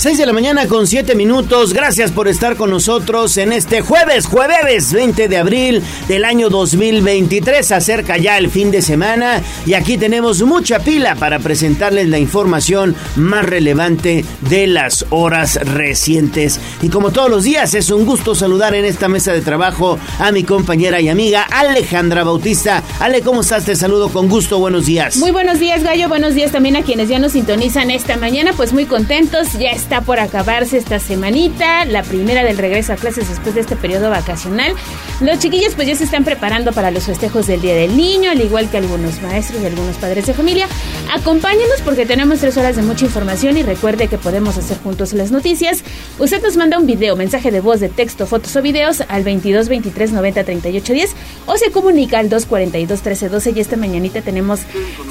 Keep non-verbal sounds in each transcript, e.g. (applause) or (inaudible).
6 de la mañana con 7 minutos. Gracias por estar con nosotros en este jueves, jueves 20 de abril del año 2023. Acerca ya el fin de semana y aquí tenemos mucha pila para presentarles la información más relevante de las horas recientes. Y como todos los días, es un gusto saludar en esta mesa de trabajo a mi compañera y amiga Alejandra Bautista. Ale, ¿cómo estás? Te saludo con gusto. Buenos días. Muy buenos días, Gallo. Buenos días también a quienes ya nos sintonizan esta mañana. Pues muy contentos. Ya está por acabarse esta semanita, la primera del regreso a clases después de este periodo vacacional. Los chiquillos pues ya se están preparando para los festejos del Día del Niño, al igual que algunos maestros y algunos padres de familia. Acompáñenos porque tenemos tres horas de mucha información y recuerde que podemos hacer juntos las noticias. Usted nos manda un video, mensaje de voz, de texto, fotos o videos al 22 23 90 38 10 o se comunica al 242 13 12 y esta mañanita tenemos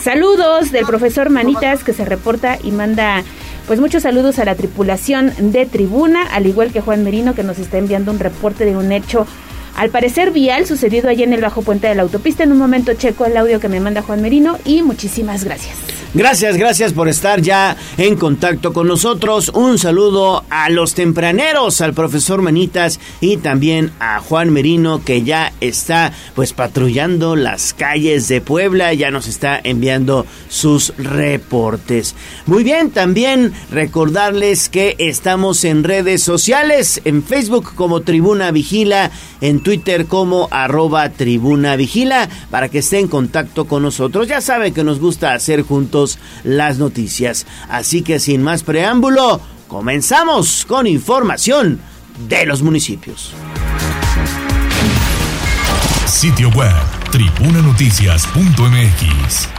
saludos del profesor Manitas que se reporta y manda pues muchos saludos a la tripulación de tribuna, al igual que Juan Merino que nos está enviando un reporte de un hecho al parecer vial sucedido allí en el bajo puente de la autopista. En un momento checo el audio que me manda Juan Merino y muchísimas gracias. Gracias, gracias por estar ya en contacto con nosotros. Un saludo a los tempraneros, al profesor Manitas y también a Juan Merino que ya está pues patrullando las calles de Puebla, ya nos está enviando sus reportes. Muy bien, también recordarles que estamos en redes sociales, en Facebook como Tribuna Vigila, en Twitter como arroba Tribuna Vigila, para que esté en contacto con nosotros. Ya sabe que nos gusta hacer juntos las noticias. Así que sin más preámbulo, comenzamos con información de los municipios. Sitio web, tribunanoticias.mx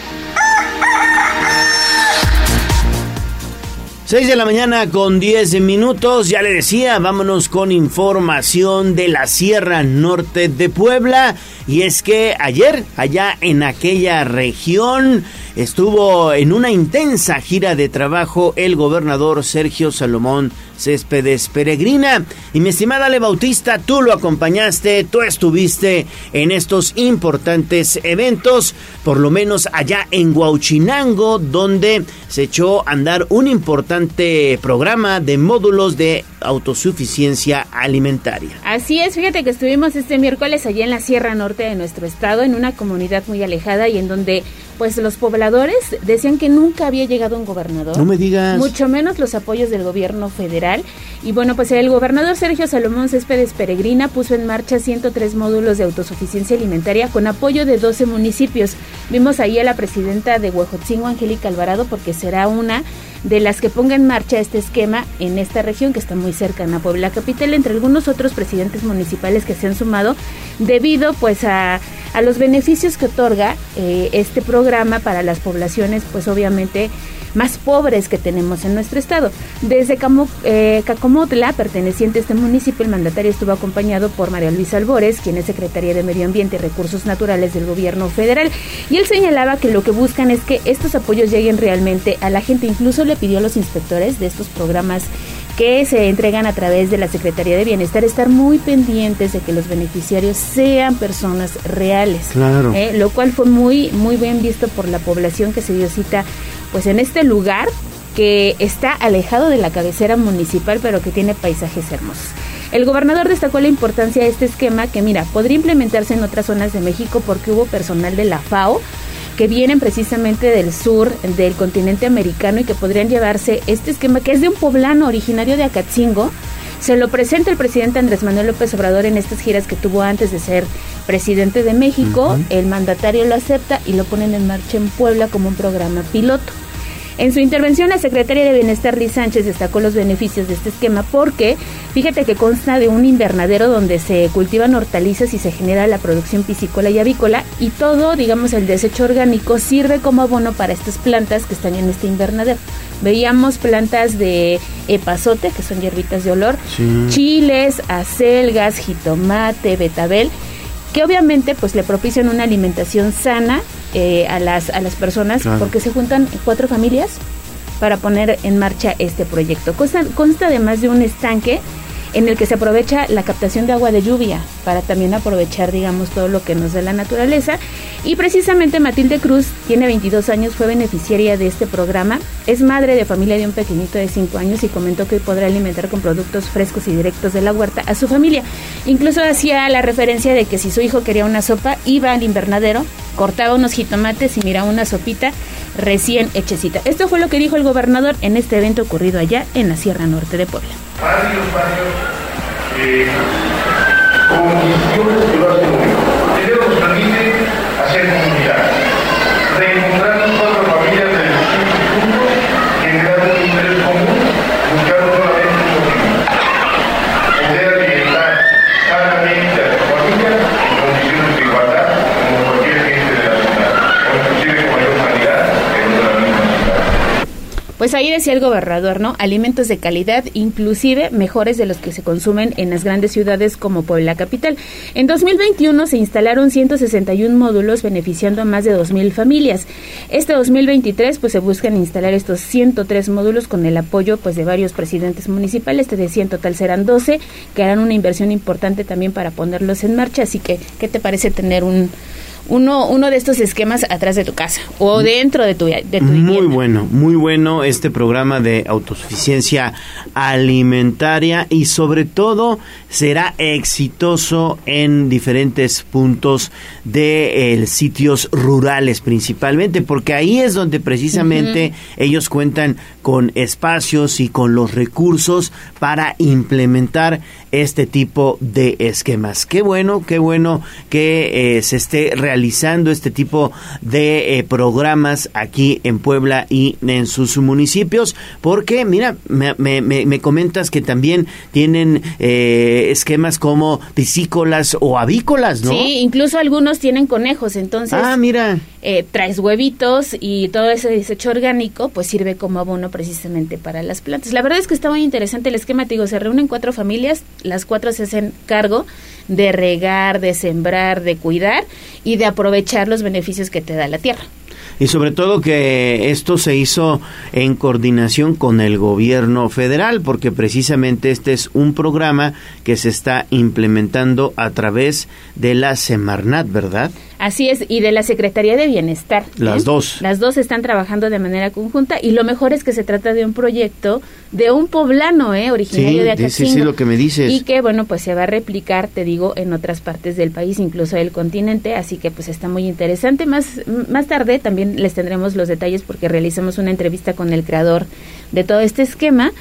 6 de la mañana con 10 minutos, ya le decía, vámonos con información de la Sierra Norte de Puebla. Y es que ayer, allá en aquella región, estuvo en una intensa gira de trabajo el gobernador Sergio Salomón Céspedes Peregrina. Y mi estimada Ale Bautista, tú lo acompañaste, tú estuviste en estos importantes eventos, por lo menos allá en Huauchinango, donde se echó a andar un importante programa de módulos de autosuficiencia alimentaria. Así es, fíjate que estuvimos este miércoles allá en la Sierra Norte de nuestro estado, en una comunidad muy alejada y en donde pues los pobladores decían que nunca había llegado un gobernador. No me digas. Mucho menos los apoyos del gobierno federal. Y bueno, pues el gobernador Sergio Salomón Céspedes Peregrina puso en marcha 103 módulos de autosuficiencia alimentaria con apoyo de 12 municipios. Vimos ahí a la presidenta de Huejotzingo, Angélica Alvarado, porque será una de las que ponga en marcha este esquema en esta región que está muy cercana a Puebla Capital, entre algunos otros presidentes municipales que se han sumado debido pues a, a los beneficios que otorga eh, este programa para las poblaciones pues obviamente más pobres que tenemos en nuestro estado. Desde eh, Cacomotla, perteneciente a este municipio, el mandatario estuvo acompañado por María Luisa Albores, quien es secretaria de Medio Ambiente y Recursos Naturales del gobierno federal, y él señalaba que lo que buscan es que estos apoyos lleguen realmente a la gente. Incluso le pidió a los inspectores de estos programas que se entregan a través de la Secretaría de Bienestar estar muy pendientes de que los beneficiarios sean personas reales. Claro. Eh, lo cual fue muy, muy bien visto por la población que se dio cita pues en este lugar que está alejado de la cabecera municipal pero que tiene paisajes hermosos. El gobernador destacó la importancia de este esquema que mira, podría implementarse en otras zonas de México porque hubo personal de la FAO que vienen precisamente del sur del continente americano y que podrían llevarse este esquema que es de un poblano originario de Acatzingo. Se lo presenta el presidente Andrés Manuel López Obrador en estas giras que tuvo antes de ser presidente de México. El mandatario lo acepta y lo ponen en marcha en Puebla como un programa piloto. En su intervención, la secretaria de Bienestar Liz Sánchez destacó los beneficios de este esquema porque fíjate que consta de un invernadero donde se cultivan hortalizas y se genera la producción piscícola y avícola y todo, digamos, el desecho orgánico sirve como abono para estas plantas que están en este invernadero. Veíamos plantas de epazote, que son hierbitas de olor, chiles, acelgas, jitomate, betabel, que obviamente pues le propician una alimentación sana eh, a, las, a las personas porque se juntan cuatro familias para poner en marcha este proyecto. Consta, consta además de un estanque en el que se aprovecha la captación de agua de lluvia para también aprovechar, digamos, todo lo que nos da la naturaleza. Y precisamente Matilde Cruz tiene 22 años, fue beneficiaria de este programa, es madre de familia de un pequeñito de 5 años y comentó que podrá alimentar con productos frescos y directos de la huerta a su familia. Incluso hacía la referencia de que si su hijo quería una sopa, iba al invernadero, cortaba unos jitomates y miraba una sopita recién hechecita. Esto fue lo que dijo el gobernador en este evento ocurrido allá en la Sierra Norte de Puebla. Eh, reencontrar cuatro familias del distintos puntos, generar un interés común, buscar solamente un objetivo. Poder alimentar sanamente a su familia en condiciones de igualdad como cualquier gente de la ciudad, o inclusive con mayor calidad en la misma ciudad. Pues ahí decía el gobernador, ¿no? Alimentos de calidad, inclusive mejores de los que se consumen en las grandes ciudades como Puebla Capital. En 2021 se instalaron 161 módulos beneficiando a más de 2.000 familias. Este 2023 pues se buscan instalar estos 103 módulos con el apoyo pues de varios presidentes municipales, te decía en total serán 12, que harán una inversión importante también para ponerlos en marcha, así que ¿qué te parece tener un uno, uno de estos esquemas atrás de tu casa o dentro de tu, de tu Muy vivienda. bueno, muy bueno este programa de autosuficiencia alimentaria y sobre todo será exitoso en diferentes puntos de eh, sitios rurales principalmente porque ahí es donde precisamente ellos cuentan con espacios y con los recursos para implementar este tipo de esquemas. Qué bueno, qué bueno que eh, se esté realizando este tipo de eh, programas aquí en Puebla y en sus municipios, porque mira, me, me- me- me comentas que también tienen eh, esquemas como piscícolas o avícolas, ¿no? Sí, incluso algunos tienen conejos, entonces Ah, mira. eh, traes huevitos y todo ese desecho orgánico pues sirve como abono precisamente para las plantas. La verdad es que está muy interesante el esquema, te digo, se reúnen cuatro familias, las cuatro se hacen cargo de regar, de sembrar, de cuidar y de aprovechar los beneficios que te da la tierra. Y sobre todo que esto se hizo en coordinación con el gobierno federal, porque precisamente este es un programa que se está implementando a través de la Semarnat, ¿verdad? Así es, y de la Secretaría de Bienestar. Las dos. Las dos están trabajando de manera conjunta y lo mejor es que se trata de un proyecto de un poblano, ¿eh? Originario Sí, de sí, sí, Acatzingo. lo que me dices. Y que, bueno, pues se va a replicar, te digo, en otras partes del país, incluso del continente, así que pues está muy interesante. Más, más tarde también les tendremos los detalles porque realizamos una entrevista con el creador de todo este esquema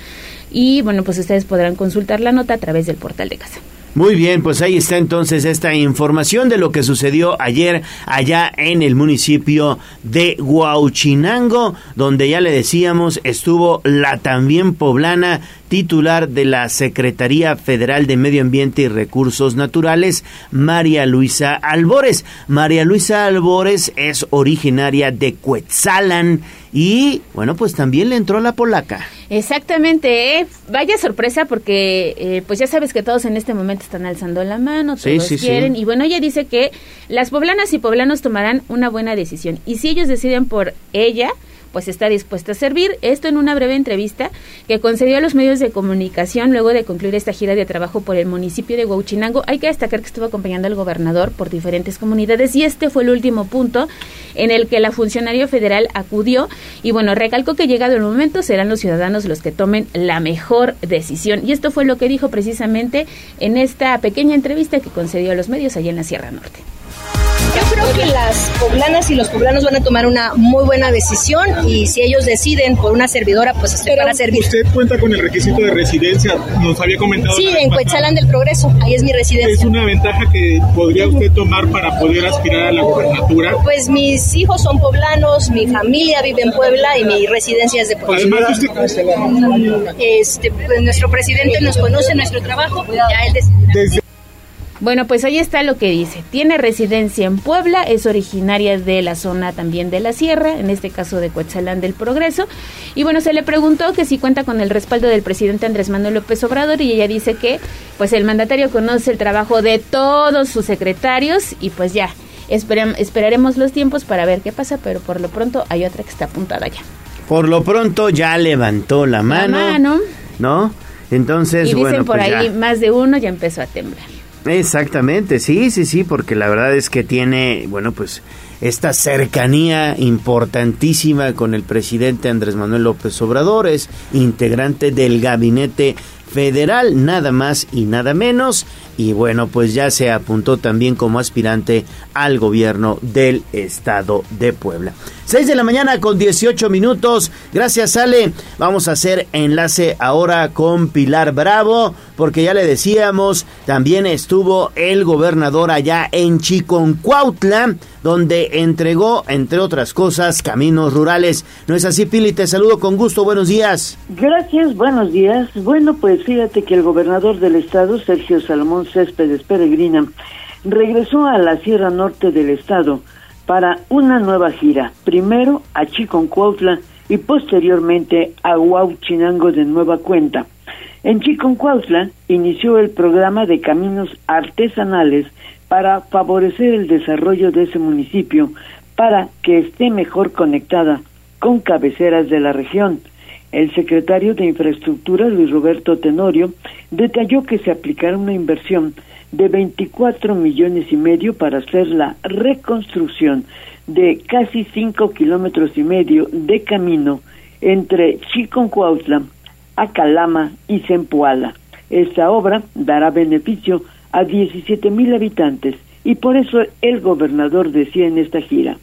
y, bueno, pues ustedes podrán consultar la nota a través del portal de casa. Muy bien, pues ahí está entonces esta información de lo que sucedió ayer allá en el municipio de Huauchinango, donde ya le decíamos estuvo la también poblana titular de la Secretaría Federal de Medio Ambiente y Recursos Naturales, María Luisa Albores. María Luisa Albores es originaria de Cuetzalan y, bueno, pues también le entró la polaca. Exactamente, ¿eh? vaya sorpresa porque eh, pues ya sabes que todos en este momento están alzando la mano, todos sí, sí. quieren y bueno, ella dice que las poblanas y poblanos tomarán una buena decisión y si ellos deciden por ella, pues está dispuesta a servir. Esto en una breve entrevista que concedió a los medios de comunicación luego de concluir esta gira de trabajo por el municipio de Huachinango. Hay que destacar que estuvo acompañando al gobernador por diferentes comunidades y este fue el último punto en el que la funcionario federal acudió y bueno, recalcó que llegado el momento serán los ciudadanos los que tomen la mejor decisión. Y esto fue lo que dijo precisamente en esta pequeña entrevista que concedió a los medios allá en la Sierra Norte. Yo creo que las poblanas y los poblanos van a tomar una muy buena decisión y si ellos deciden por una servidora, pues estoy para servir. Usted cuenta con el requisito de residencia, nos había comentado. Sí, en pasada. Cuetzalan del Progreso, ahí es mi Es residencia. una ventaja que podría usted tomar para poder aspirar a la gobernatura. Pues mis hijos son poblanos, mi familia vive en Puebla y mi residencia es de Puebla. Además, usted Este, pues nuestro presidente nos conoce nuestro trabajo, ya él decide. desde Bueno, pues ahí está lo que dice. Tiene residencia en Puebla, es originaria de la zona también de la sierra, en este caso de Coetzalán del Progreso. Y bueno, se le preguntó que si cuenta con el respaldo del presidente Andrés Manuel López Obrador y ella dice que pues el mandatario conoce el trabajo de todos sus secretarios y pues ya. esperaremos los tiempos para ver qué pasa, pero por lo pronto hay otra que está apuntada ya. Por lo pronto ya levantó la mano. La mano. ¿No? Entonces, y dicen por pues ahí más de uno ya empezó a temblar. Exactamente, sí, sí, sí, porque la verdad es que tiene, bueno, pues esta cercanía importantísima con el presidente Andrés Manuel López Obrador, es integrante del gabinete federal, nada más y nada menos. Y bueno, pues ya se apuntó también como aspirante al gobierno del estado de Puebla. 6 de la mañana con 18 minutos. Gracias, Ale. Vamos a hacer enlace ahora con Pilar Bravo, porque ya le decíamos, también estuvo el gobernador allá en Chiconcuautla, donde entregó, entre otras cosas, caminos rurales. ¿No es así, Pili? Te saludo con gusto. Buenos días. Gracias, buenos días. Bueno, pues fíjate que el gobernador del estado, Sergio Salomón Céspedes Peregrina, regresó a la Sierra Norte del estado para una nueva gira, primero a Chiconcuautla y posteriormente a Huauchinango de nueva cuenta. En Chiconcuautla inició el programa de caminos artesanales para favorecer el desarrollo de ese municipio para que esté mejor conectada con cabeceras de la región. El secretario de Infraestructura, Luis Roberto Tenorio, detalló que se aplicará una inversión de 24 millones y medio para hacer la reconstrucción de casi 5 kilómetros y medio de camino entre Chiconcuautla, Acalama y Zempoala. Esta obra dará beneficio a 17 mil habitantes y por eso el gobernador decía en esta gira.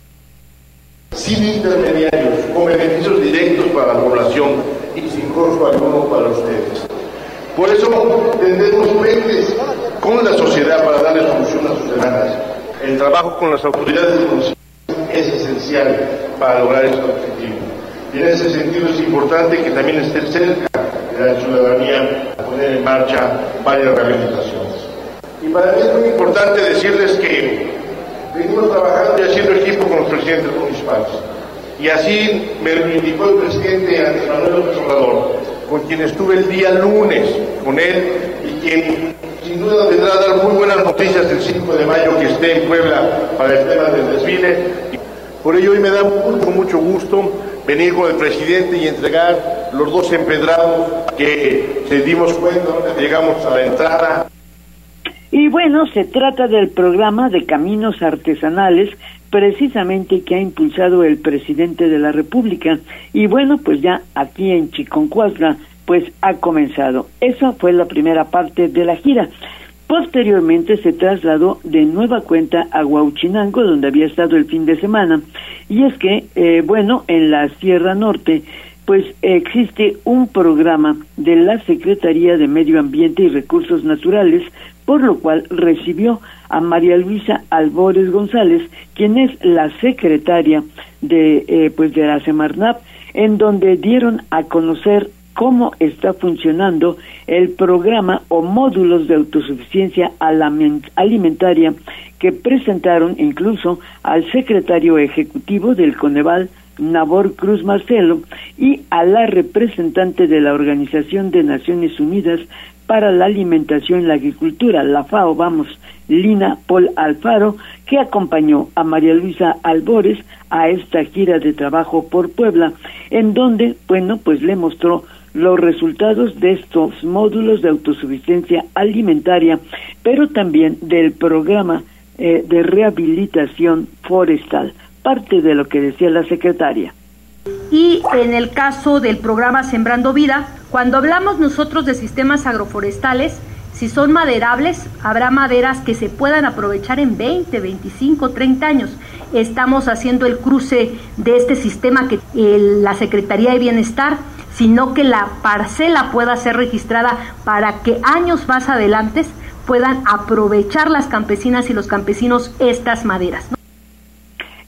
Sin intermediarios, con beneficios directos para la población y sin costo alguno para ustedes. Por eso tendremos puentes con la sociedad para darle solución a sus demandas. El trabajo con las autoridades es esencial para lograr este objetivo. Y en ese sentido es importante que también esté cerca de la ciudadanía a poner en marcha varias rehabilitaciones. Y para mí es muy importante decirles que venimos trabajando y haciendo equipo con los presidentes municipales. Y así me lo indicó el presidente Andrés Manuel Obrador con quien estuve el día lunes con él y quien sin duda vendrá a dar muy buenas noticias el 5 de mayo que esté en Puebla para el tema del desfile. Por ello hoy me da mucho, mucho gusto venir con el presidente y entregar los dos empedrados que se dimos cuenta llegamos a la entrada. Y bueno, se trata del programa de caminos artesanales precisamente que ha impulsado el presidente de la República. Y bueno, pues ya aquí en Chiconcuazla, pues ha comenzado. Esa fue la primera parte de la gira. Posteriormente se trasladó de nueva cuenta a Huauchinango, donde había estado el fin de semana. Y es que, eh, bueno, en la Sierra Norte, pues existe un programa de la Secretaría de Medio Ambiente y Recursos Naturales por lo cual recibió a María Luisa Albores González, quien es la secretaria de eh, pues de la Semarnap, en donde dieron a conocer cómo está funcionando el programa o módulos de autosuficiencia alimentaria que presentaron incluso al secretario ejecutivo del Coneval, Nabor Cruz Marcelo, y a la representante de la Organización de Naciones Unidas para la Alimentación y la Agricultura, la FAO, vamos, Lina Paul Alfaro, que acompañó a María Luisa Albores a esta gira de trabajo por Puebla, en donde, bueno, pues le mostró los resultados de estos módulos de autosuficiencia alimentaria, pero también del programa eh, de rehabilitación forestal, parte de lo que decía la secretaria. Y en el caso del programa Sembrando Vida, cuando hablamos nosotros de sistemas agroforestales, si son maderables, habrá maderas que se puedan aprovechar en 20, 25, 30 años. Estamos haciendo el cruce de este sistema que la Secretaría de Bienestar, sino que la parcela pueda ser registrada para que años más adelante puedan aprovechar las campesinas y los campesinos estas maderas.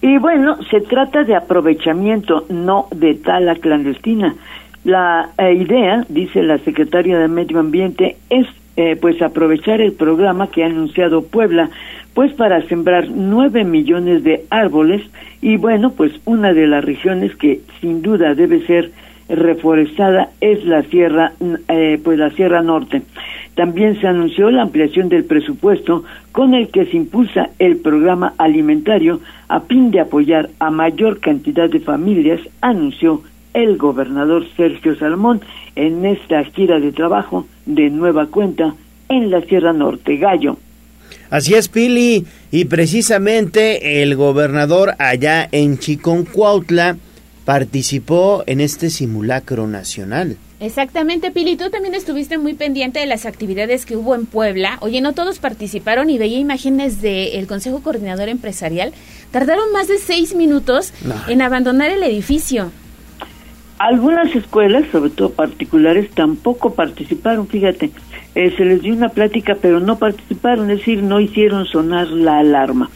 Y bueno, se trata de aprovechamiento, no de tala clandestina. La eh, idea, dice la secretaria de Medio Ambiente, es eh, pues aprovechar el programa que ha anunciado Puebla, pues para sembrar nueve millones de árboles y bueno, pues una de las regiones que sin duda debe ser reforestada es la sierra, eh, pues la sierra norte. También se anunció la ampliación del presupuesto con el que se impulsa el programa alimentario a fin de apoyar a mayor cantidad de familias, anunció el gobernador Sergio Salmón en esta gira de trabajo de nueva cuenta en la Sierra Norte Gallo. Así es, Pili, y precisamente el gobernador allá en Chiconcuautla participó en este simulacro nacional. Exactamente, Pili, tú también estuviste muy pendiente de las actividades que hubo en Puebla. Oye, no todos participaron y veía imágenes del Consejo Coordinador Empresarial. Tardaron más de seis minutos en abandonar el edificio. Algunas escuelas, sobre todo particulares, tampoco participaron, fíjate. Eh, se les dio una plática, pero no participaron, es decir, no hicieron sonar la alarma.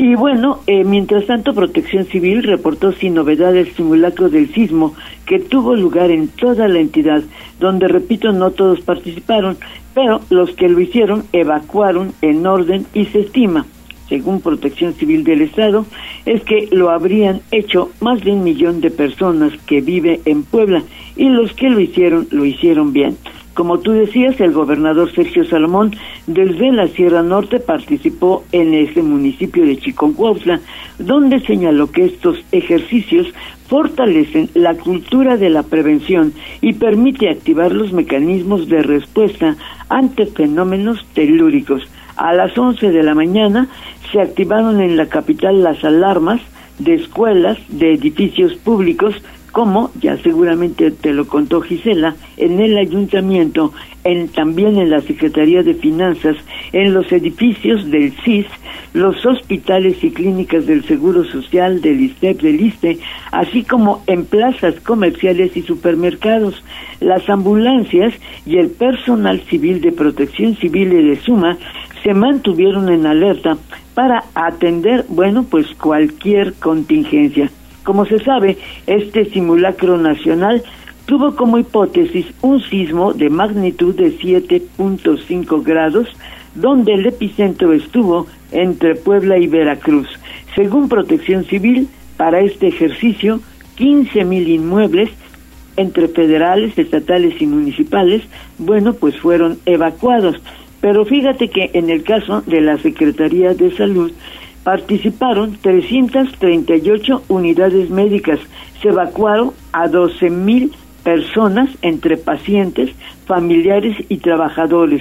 Y bueno, eh, mientras tanto, Protección Civil reportó sin novedad el simulacro del sismo que tuvo lugar en toda la entidad, donde, repito, no todos participaron, pero los que lo hicieron evacuaron en orden y se estima, según Protección Civil del Estado, es que lo habrían hecho más de un millón de personas que vive en Puebla y los que lo hicieron lo hicieron bien. Como tú decías, el gobernador Sergio Salomón desde la Sierra Norte participó en ese municipio de Chiconcuautla, donde señaló que estos ejercicios fortalecen la cultura de la prevención y permite activar los mecanismos de respuesta ante fenómenos telúricos. A las 11 de la mañana se activaron en la capital las alarmas de escuelas, de edificios públicos, como ya seguramente te lo contó Gisela, en el ayuntamiento, en, también en la Secretaría de Finanzas, en los edificios del CIS, los hospitales y clínicas del Seguro Social, del ISTEP, del ISTE, así como en plazas comerciales y supermercados. Las ambulancias y el personal civil de protección civil y de Suma se mantuvieron en alerta para atender, bueno, pues cualquier contingencia. Como se sabe, este simulacro nacional tuvo como hipótesis un sismo de magnitud de 7.5 grados, donde el epicentro estuvo entre Puebla y Veracruz. Según Protección Civil, para este ejercicio, 15.000 inmuebles entre federales, estatales y municipales, bueno, pues fueron evacuados. Pero fíjate que en el caso de la Secretaría de Salud, participaron 338 unidades médicas. Se evacuaron a 12 mil personas entre pacientes, familiares y trabajadores.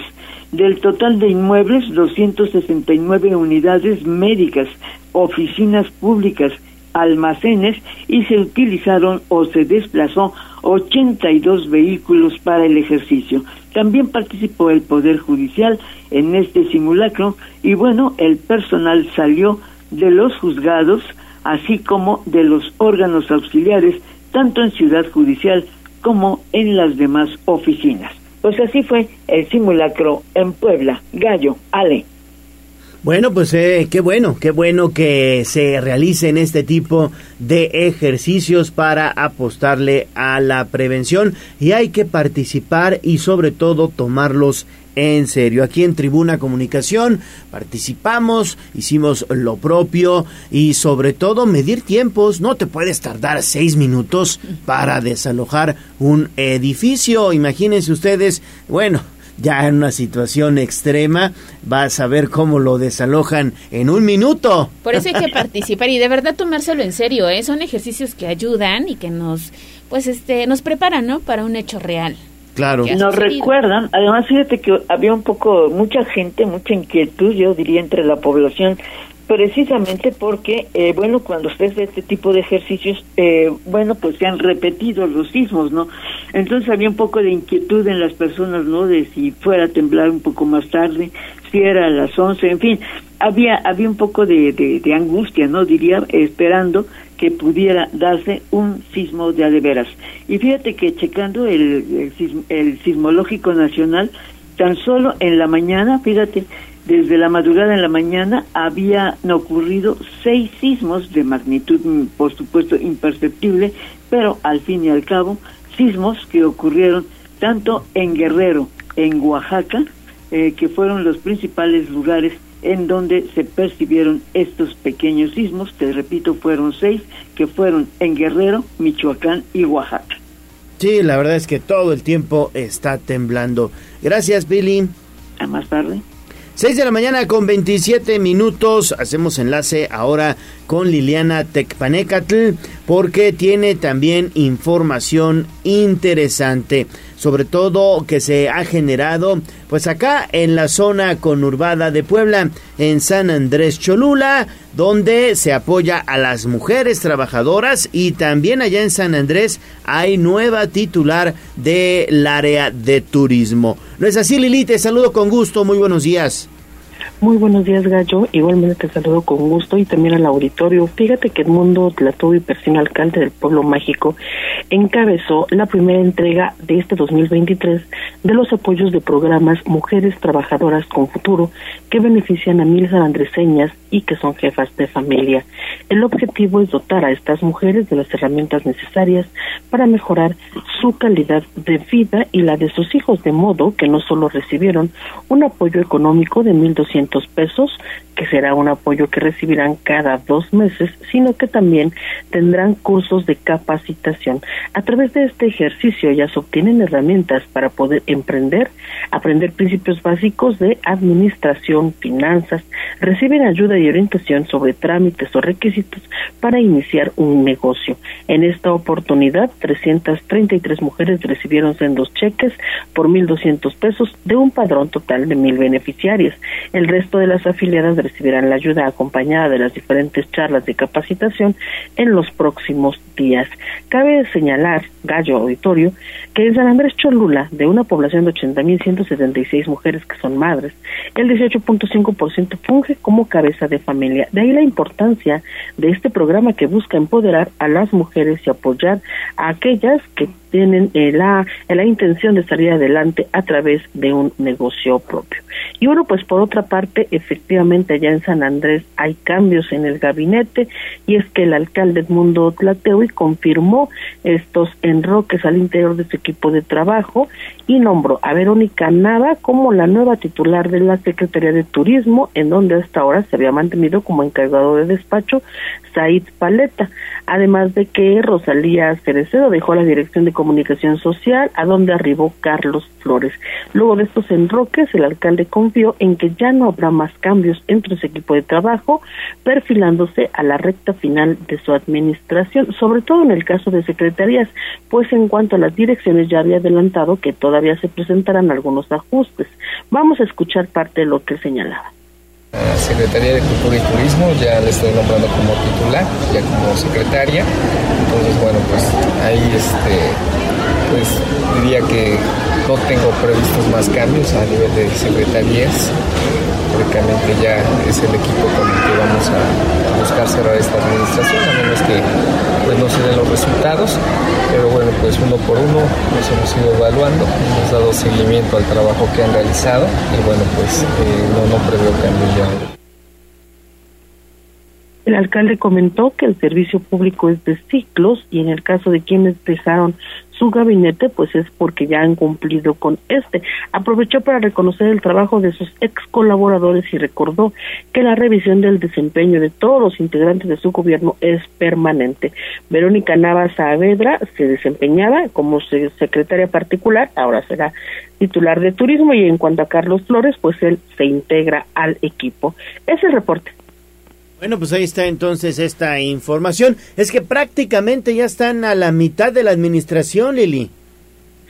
Del total de inmuebles, 269 unidades médicas, oficinas públicas, almacenes y se utilizaron o se desplazó 82 vehículos para el ejercicio. También participó el Poder Judicial en este simulacro y bueno, el personal salió de los juzgados, así como de los órganos auxiliares, tanto en Ciudad Judicial como en las demás oficinas. Pues así fue el simulacro en Puebla. Gallo, Ale. Bueno, pues eh, qué bueno, qué bueno que se realicen este tipo de ejercicios para apostarle a la prevención y hay que participar y sobre todo tomarlos en serio. Aquí en Tribuna Comunicación participamos, hicimos lo propio y sobre todo medir tiempos. No te puedes tardar seis minutos para desalojar un edificio. Imagínense ustedes, bueno, ya en una situación extrema, vas a ver cómo lo desalojan en un minuto. Por eso hay que participar y de verdad tomárselo en serio, ¿eh? Son ejercicios que ayudan y que nos, pues, este, nos preparan, ¿no? Para un hecho real. Claro. Nos recuerdan, además fíjate que había un poco, mucha gente, mucha inquietud, yo diría, entre la población precisamente porque, eh, bueno, cuando usted hace este tipo de ejercicios, eh, bueno, pues se han repetido los sismos, ¿no? Entonces había un poco de inquietud en las personas, ¿no? De si fuera a temblar un poco más tarde, si era a las 11, en fin, había, había un poco de, de, angustia, ¿no? Diría, esperando que pudiera darse un sismo de adeveras. Y fíjate que checando el, el, el sismológico nacional, tan solo en la mañana, fíjate, desde la madrugada en la mañana habían ocurrido seis sismos de magnitud, mm, por supuesto, imperceptible, pero al fin y al cabo, sismos que ocurrieron tanto en Guerrero, en Oaxaca, eh, que fueron los principales lugares en donde se percibieron estos pequeños sismos, te repito, fueron seis, que fueron en Guerrero, Michoacán y Oaxaca. Sí, la verdad es que todo el tiempo está temblando. Gracias, Billy. A más tarde. 6 de la mañana con 27 minutos. Hacemos enlace ahora con Liliana Tecpanecatl porque tiene también información interesante. Sobre todo que se ha generado pues acá en la zona conurbada de Puebla, en San Andrés Cholula, donde se apoya a las mujeres trabajadoras y también allá en San Andrés hay nueva titular del área de turismo. ¿No es así, Lili? Te saludo con gusto. Muy buenos días. Muy buenos días, Gallo. Igualmente te saludo con gusto y también al auditorio. Fíjate que Edmundo y Persino, alcalde del Pueblo Mágico, encabezó la primera entrega de este 2023 de los apoyos de programas Mujeres Trabajadoras con Futuro que benefician a mil sanandreseñas y que son jefas de familia. El objetivo es dotar a estas mujeres de las herramientas necesarias para mejorar su calidad de vida y la de sus hijos, de modo que no solo recibieron un apoyo económico de 1.200 pesos, que será un apoyo que recibirán cada dos meses, sino que también tendrán cursos de capacitación. A través de este ejercicio se obtienen herramientas para poder emprender, aprender principios básicos de administración, finanzas, reciben ayuda y orientación sobre trámites o requisitos para iniciar un negocio. En esta oportunidad, 333 mujeres recibieron sendos cheques por 1.200 pesos de un padrón total de mil beneficiarias. El resto de las afiliadas recibirán la ayuda acompañada de las diferentes charlas de capacitación en los próximos días. Cabe señalar, Gallo Auditorio, que en San Andrés Cholula, de una población de 80.176 mujeres que son madres, el 18.5% funge como cabeza de familia. De ahí la importancia de este programa que busca empoderar a las mujeres y apoyar a aquellas que tienen eh, la, la intención de salir adelante a través de un negocio propio. Y bueno, pues por otra parte, efectivamente allá en San Andrés hay cambios en el gabinete y es que el alcalde Edmundo Tlateui confirmó estos enroques al interior de su equipo de trabajo y nombró a Verónica Nava como la nueva titular de la Secretaría de Turismo, en donde hasta ahora se había mantenido como encargado de despacho Said Paleta, además de que Rosalía Cerecedo dejó la dirección de comunicación social, a donde arribó Carlos Flores. Luego de estos enroques, el alcalde confió en que ya no habrá más cambios entre su equipo de trabajo, perfilándose a la recta final de su administración, sobre todo en el caso de secretarías, pues en cuanto a las direcciones ya había adelantado que todavía se presentarán algunos ajustes. Vamos a escuchar parte de lo que señalaba. Secretaría de Cultura y Turismo, ya le estoy nombrando como titular, ya como secretaria. Entonces, bueno, pues ahí este, pues diría que no tengo previstos más cambios a nivel de secretarías. Prácticamente ya es el equipo con el que vamos a buscar cerrar esta administración, a menos que pues no se den los resultados. Pero bueno, pues uno por uno nos hemos ido evaluando, hemos dado seguimiento al trabajo que han realizado y bueno, pues eh, no, no preveo cambios ya. El alcalde comentó que el servicio público es de ciclos y en el caso de quienes dejaron su gabinete, pues es porque ya han cumplido con este. Aprovechó para reconocer el trabajo de sus ex colaboradores y recordó que la revisión del desempeño de todos los integrantes de su gobierno es permanente. Verónica Navas Saavedra se desempeñaba como secretaria particular, ahora será titular de turismo y en cuanto a Carlos Flores, pues él se integra al equipo. Ese reporte. Bueno, pues ahí está entonces esta información. Es que prácticamente ya están a la mitad de la administración, Lili.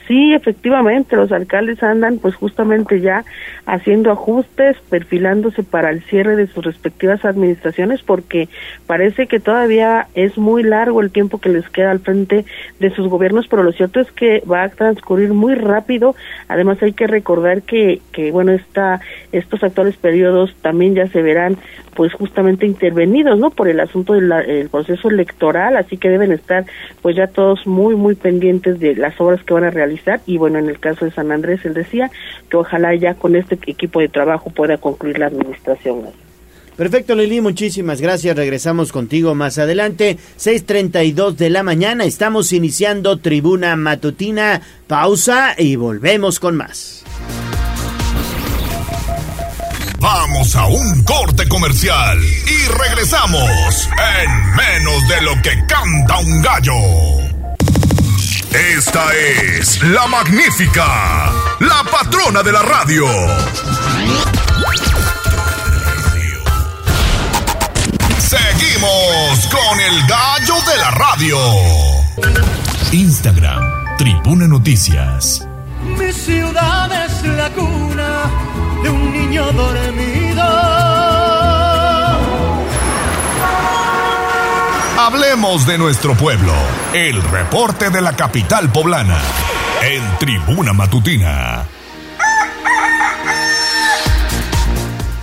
Sí, efectivamente, los alcaldes andan pues justamente ya haciendo ajustes, perfilándose para el cierre de sus respectivas administraciones porque parece que todavía es muy largo el tiempo que les queda al frente de sus gobiernos, pero lo cierto es que va a transcurrir muy rápido. Además hay que recordar que, que bueno, esta, estos actuales periodos también ya se verán pues justamente intervenidos, ¿no? Por el asunto del proceso electoral, así que deben estar pues ya todos muy, muy pendientes de las obras que van a realizar y bueno, en el caso de San Andrés, él decía que ojalá ya con este equipo de trabajo pueda concluir la administración. Perfecto, Lili, muchísimas gracias. Regresamos contigo más adelante. 6:32 de la mañana. Estamos iniciando Tribuna Matutina. Pausa y volvemos con más. Vamos a un corte comercial y regresamos en menos de lo que canta un gallo. Esta es la magnífica, la patrona de la radio. Seguimos con el gallo de la radio. Instagram, Tribuna Noticias. Mi ciudad es la cuna de un niño dormido. Hablemos de nuestro pueblo. El reporte de la capital poblana. En Tribuna Matutina.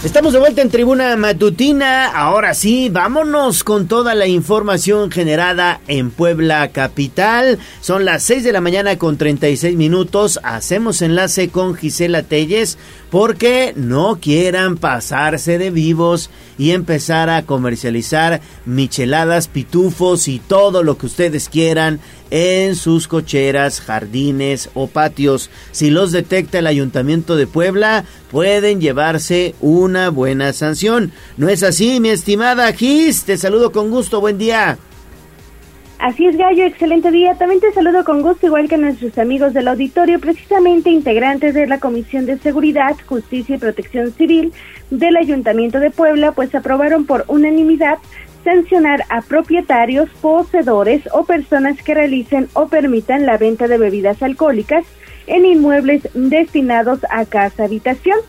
Estamos de vuelta en Tribuna Matutina. Ahora sí, vámonos con toda la información generada en Puebla Capital. Son las 6 de la mañana con 36 minutos. Hacemos enlace con Gisela Telles porque no quieran pasarse de vivos y empezar a comercializar micheladas, pitufos y todo lo que ustedes quieran en sus cocheras, jardines o patios. Si los detecta el Ayuntamiento de Puebla, pueden llevarse una buena sanción. ¿No es así, mi estimada Gis? Te saludo con gusto, buen día. Así es, Gallo, excelente día. También te saludo con gusto, igual que nuestros amigos del auditorio, precisamente integrantes de la Comisión de Seguridad, Justicia y Protección Civil del Ayuntamiento de Puebla, pues aprobaron por unanimidad sancionar a propietarios, poseedores o personas que realicen o permitan la venta de bebidas alcohólicas en inmuebles destinados a casa habitación.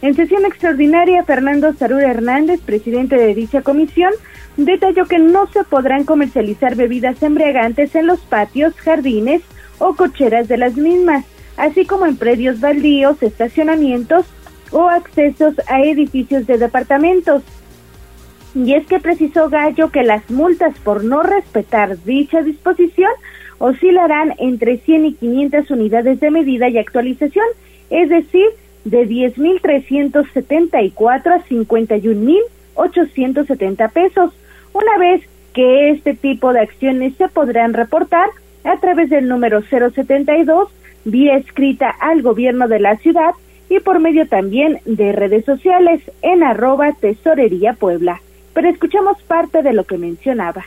En sesión extraordinaria, Fernando Sarur Hernández, presidente de dicha comisión, detalló que no se podrán comercializar bebidas embriagantes en los patios, jardines o cocheras de las mismas, así como en predios baldíos, estacionamientos o accesos a edificios de departamentos. Y es que precisó Gallo que las multas por no respetar dicha disposición oscilarán entre 100 y 500 unidades de medida y actualización, es decir, de 10.374 a 51.870 pesos, una vez que este tipo de acciones se podrán reportar a través del número 072, vía escrita al gobierno de la ciudad y por medio también de redes sociales en arroba tesorería Puebla. Pero escuchamos parte de lo que mencionaba.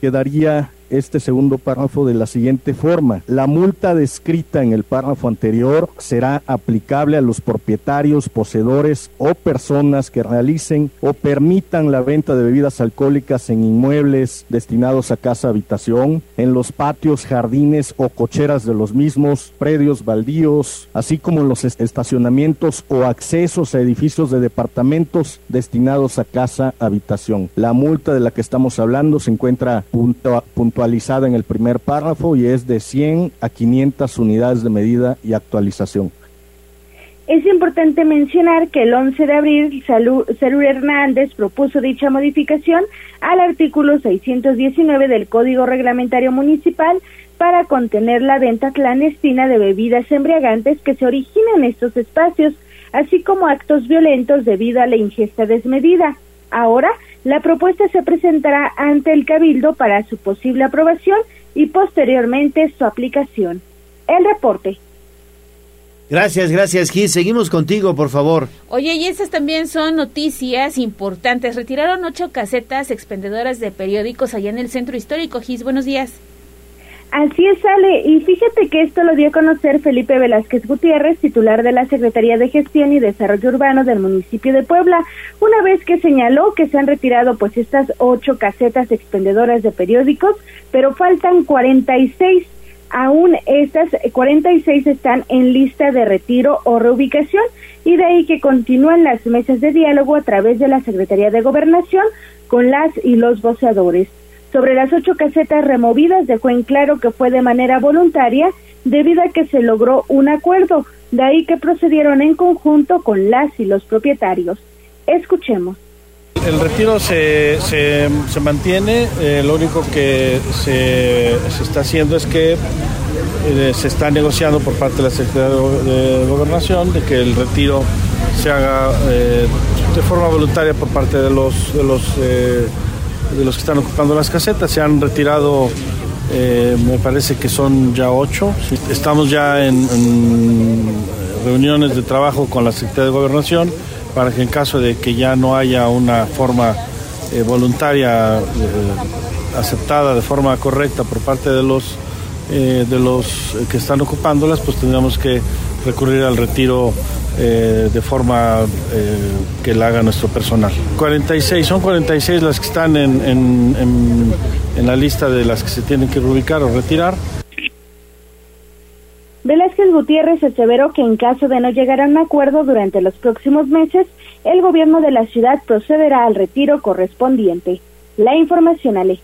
Quedaría este segundo párrafo de la siguiente forma. La multa descrita en el párrafo anterior será aplicable a los propietarios, poseedores o personas que realicen o permitan la venta de bebidas alcohólicas en inmuebles destinados a casa habitación, en los patios, jardines o cocheras de los mismos, predios baldíos, así como en los estacionamientos o accesos a edificios de departamentos destinados a casa habitación. La multa de la que estamos hablando se encuentra puntual actualizada en el primer párrafo y es de 100 a 500 unidades de medida y actualización. Es importante mencionar que el 11 de abril Salud Hernández propuso dicha modificación al artículo 619 del Código Reglamentario Municipal para contener la venta clandestina de bebidas embriagantes que se originan en estos espacios, así como actos violentos debido a la ingesta desmedida. Ahora, la propuesta se presentará ante el Cabildo para su posible aprobación y posteriormente su aplicación. El reporte. Gracias, gracias, Gis. Seguimos contigo, por favor. Oye, y estas también son noticias importantes. Retiraron ocho casetas expendedoras de periódicos allá en el centro histórico. Gis, buenos días. Así es, Ale. Y fíjate que esto lo dio a conocer Felipe Velázquez Gutiérrez, titular de la Secretaría de Gestión y Desarrollo Urbano del municipio de Puebla, una vez que señaló que se han retirado pues estas ocho casetas expendedoras de periódicos, pero faltan 46. Aún estas 46 están en lista de retiro o reubicación y de ahí que continúan las mesas de diálogo a través de la Secretaría de Gobernación con las y los voceadores. Sobre las ocho casetas removidas dejó en claro que fue de manera voluntaria debido a que se logró un acuerdo, de ahí que procedieron en conjunto con las y los propietarios. Escuchemos. El retiro se, se, mantiene, eh, lo único que se, se, está haciendo es que eh, se está negociando por parte de la Secretaría de Gobernación de que el retiro se haga eh, de forma voluntaria por parte de los, de los de los que están ocupando las casetas. Se han retirado, eh, me parece que son ya ocho. Estamos ya en, reuniones de trabajo con la Secretaría de Gobernación para que en caso de que ya no haya una forma eh, voluntaria eh, aceptada de forma correcta por parte de los eh, de los que están ocupándolas, pues tendríamos que recurrir al retiro eh, de forma eh, que la haga nuestro personal. 46, son 46 las que están en, en, en, en la lista de las que se tienen que reubicar o retirar. Velázquez Gutiérrez aseveró que en caso de no llegar a un acuerdo durante los próximos meses, el gobierno de la ciudad procederá al retiro correspondiente. La información, Ale.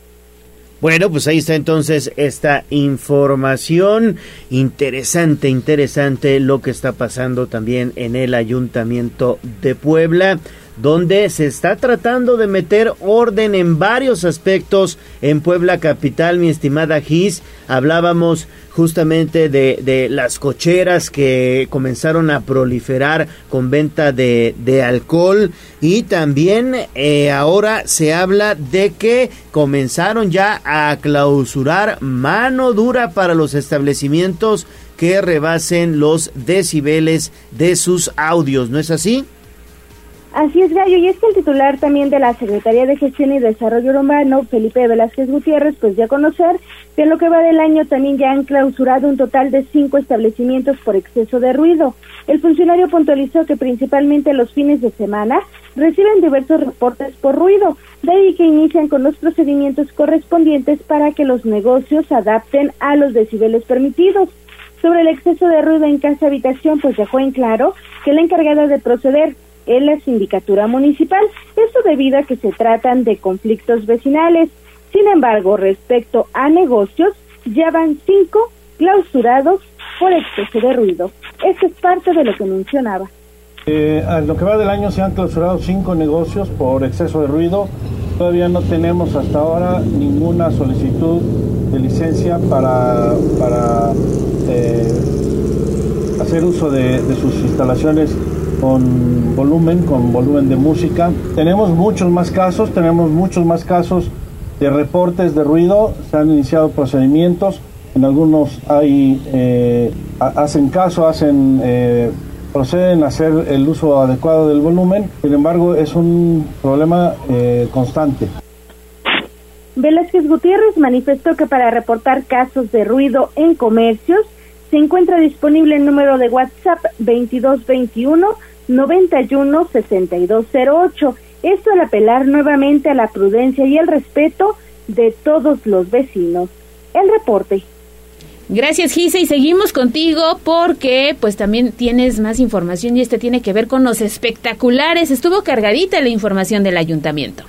Bueno, pues ahí está entonces esta información interesante, interesante lo que está pasando también en el Ayuntamiento de Puebla donde se está tratando de meter orden en varios aspectos en Puebla Capital, mi estimada Gis. Hablábamos justamente de, de, las cocheras que comenzaron a proliferar con venta de, de alcohol y también eh, ahora se habla de que comenzaron ya a clausurar mano dura para los establecimientos que rebasen los decibeles de sus audios, ¿no es así? Así es, Gallo, y es que el titular también de la Secretaría de Gestión y Desarrollo Urbano, Felipe Velázquez Gutiérrez, pues ya conocer que en lo que va del año también ya han clausurado un total de cinco establecimientos por exceso de ruido. El funcionario puntualizó que principalmente los fines de semana reciben diversos reportes por ruido, de ahí que inician con los procedimientos correspondientes para que los negocios adapten a los decibeles permitidos. Sobre el exceso de ruido en casa habitación, pues dejó en claro que la encargada de proceder en la sindicatura municipal, esto debido a que se tratan de conflictos vecinales. Sin embargo, respecto a negocios, ya van cinco clausurados por exceso de ruido. Esto es parte de lo que mencionaba. Eh, a lo que va del año se han clausurado cinco negocios por exceso de ruido. Todavía no tenemos hasta ahora ninguna solicitud de licencia para, para eh, hacer uso de, de sus instalaciones con volumen, con volumen de música. Tenemos muchos más casos, tenemos muchos más casos de reportes de ruido, se han iniciado procedimientos, en algunos hay, eh, hacen caso, hacen, eh, proceden a hacer el uso adecuado del volumen, sin embargo es un problema eh, constante. Velázquez Gutiérrez manifestó que para reportar casos de ruido en comercios se encuentra disponible el número de WhatsApp 2221 91 6208. Esto al apelar nuevamente a la prudencia y el respeto de todos los vecinos. El reporte. Gracias Gisa y seguimos contigo porque pues también tienes más información y este tiene que ver con los espectaculares. Estuvo cargadita la información del ayuntamiento.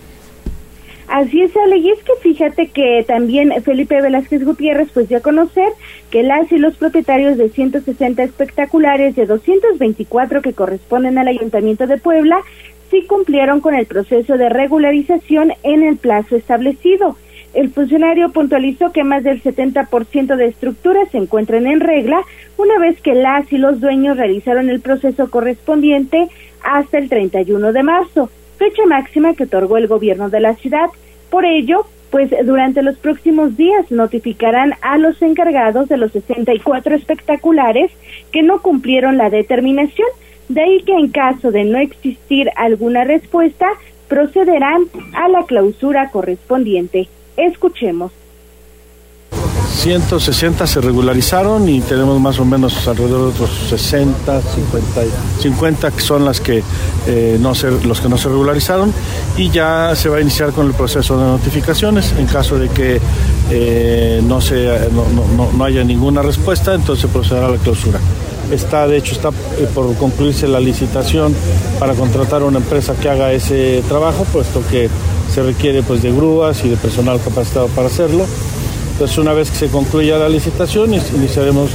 Así es, Ale, y es que fíjate que también Felipe Velázquez Gutiérrez pues dio a conocer que las y los propietarios de 160 espectaculares de 224 que corresponden al Ayuntamiento de Puebla sí cumplieron con el proceso de regularización en el plazo establecido. El funcionario puntualizó que más del 70% de estructuras se encuentran en regla una vez que las y los dueños realizaron el proceso correspondiente hasta el 31 de marzo fecha máxima que otorgó el gobierno de la ciudad. Por ello, pues durante los próximos días notificarán a los encargados de los 64 espectaculares que no cumplieron la determinación. De ahí que en caso de no existir alguna respuesta, procederán a la clausura correspondiente. Escuchemos. 160 se regularizaron y tenemos más o menos alrededor de otros 60, 50, 50 que son las que, eh, no los que no se regularizaron y ya se va a iniciar con el proceso de notificaciones. En caso de que eh, no, no, no, no, haya ninguna respuesta, entonces procederá a la clausura. Está, de hecho, está eh, por concluirse la licitación para contratar a una empresa que haga ese trabajo, puesto que se requiere pues, de grúas y de personal capacitado para hacerlo. Entonces, una vez que se concluya la licitación, iniciaremos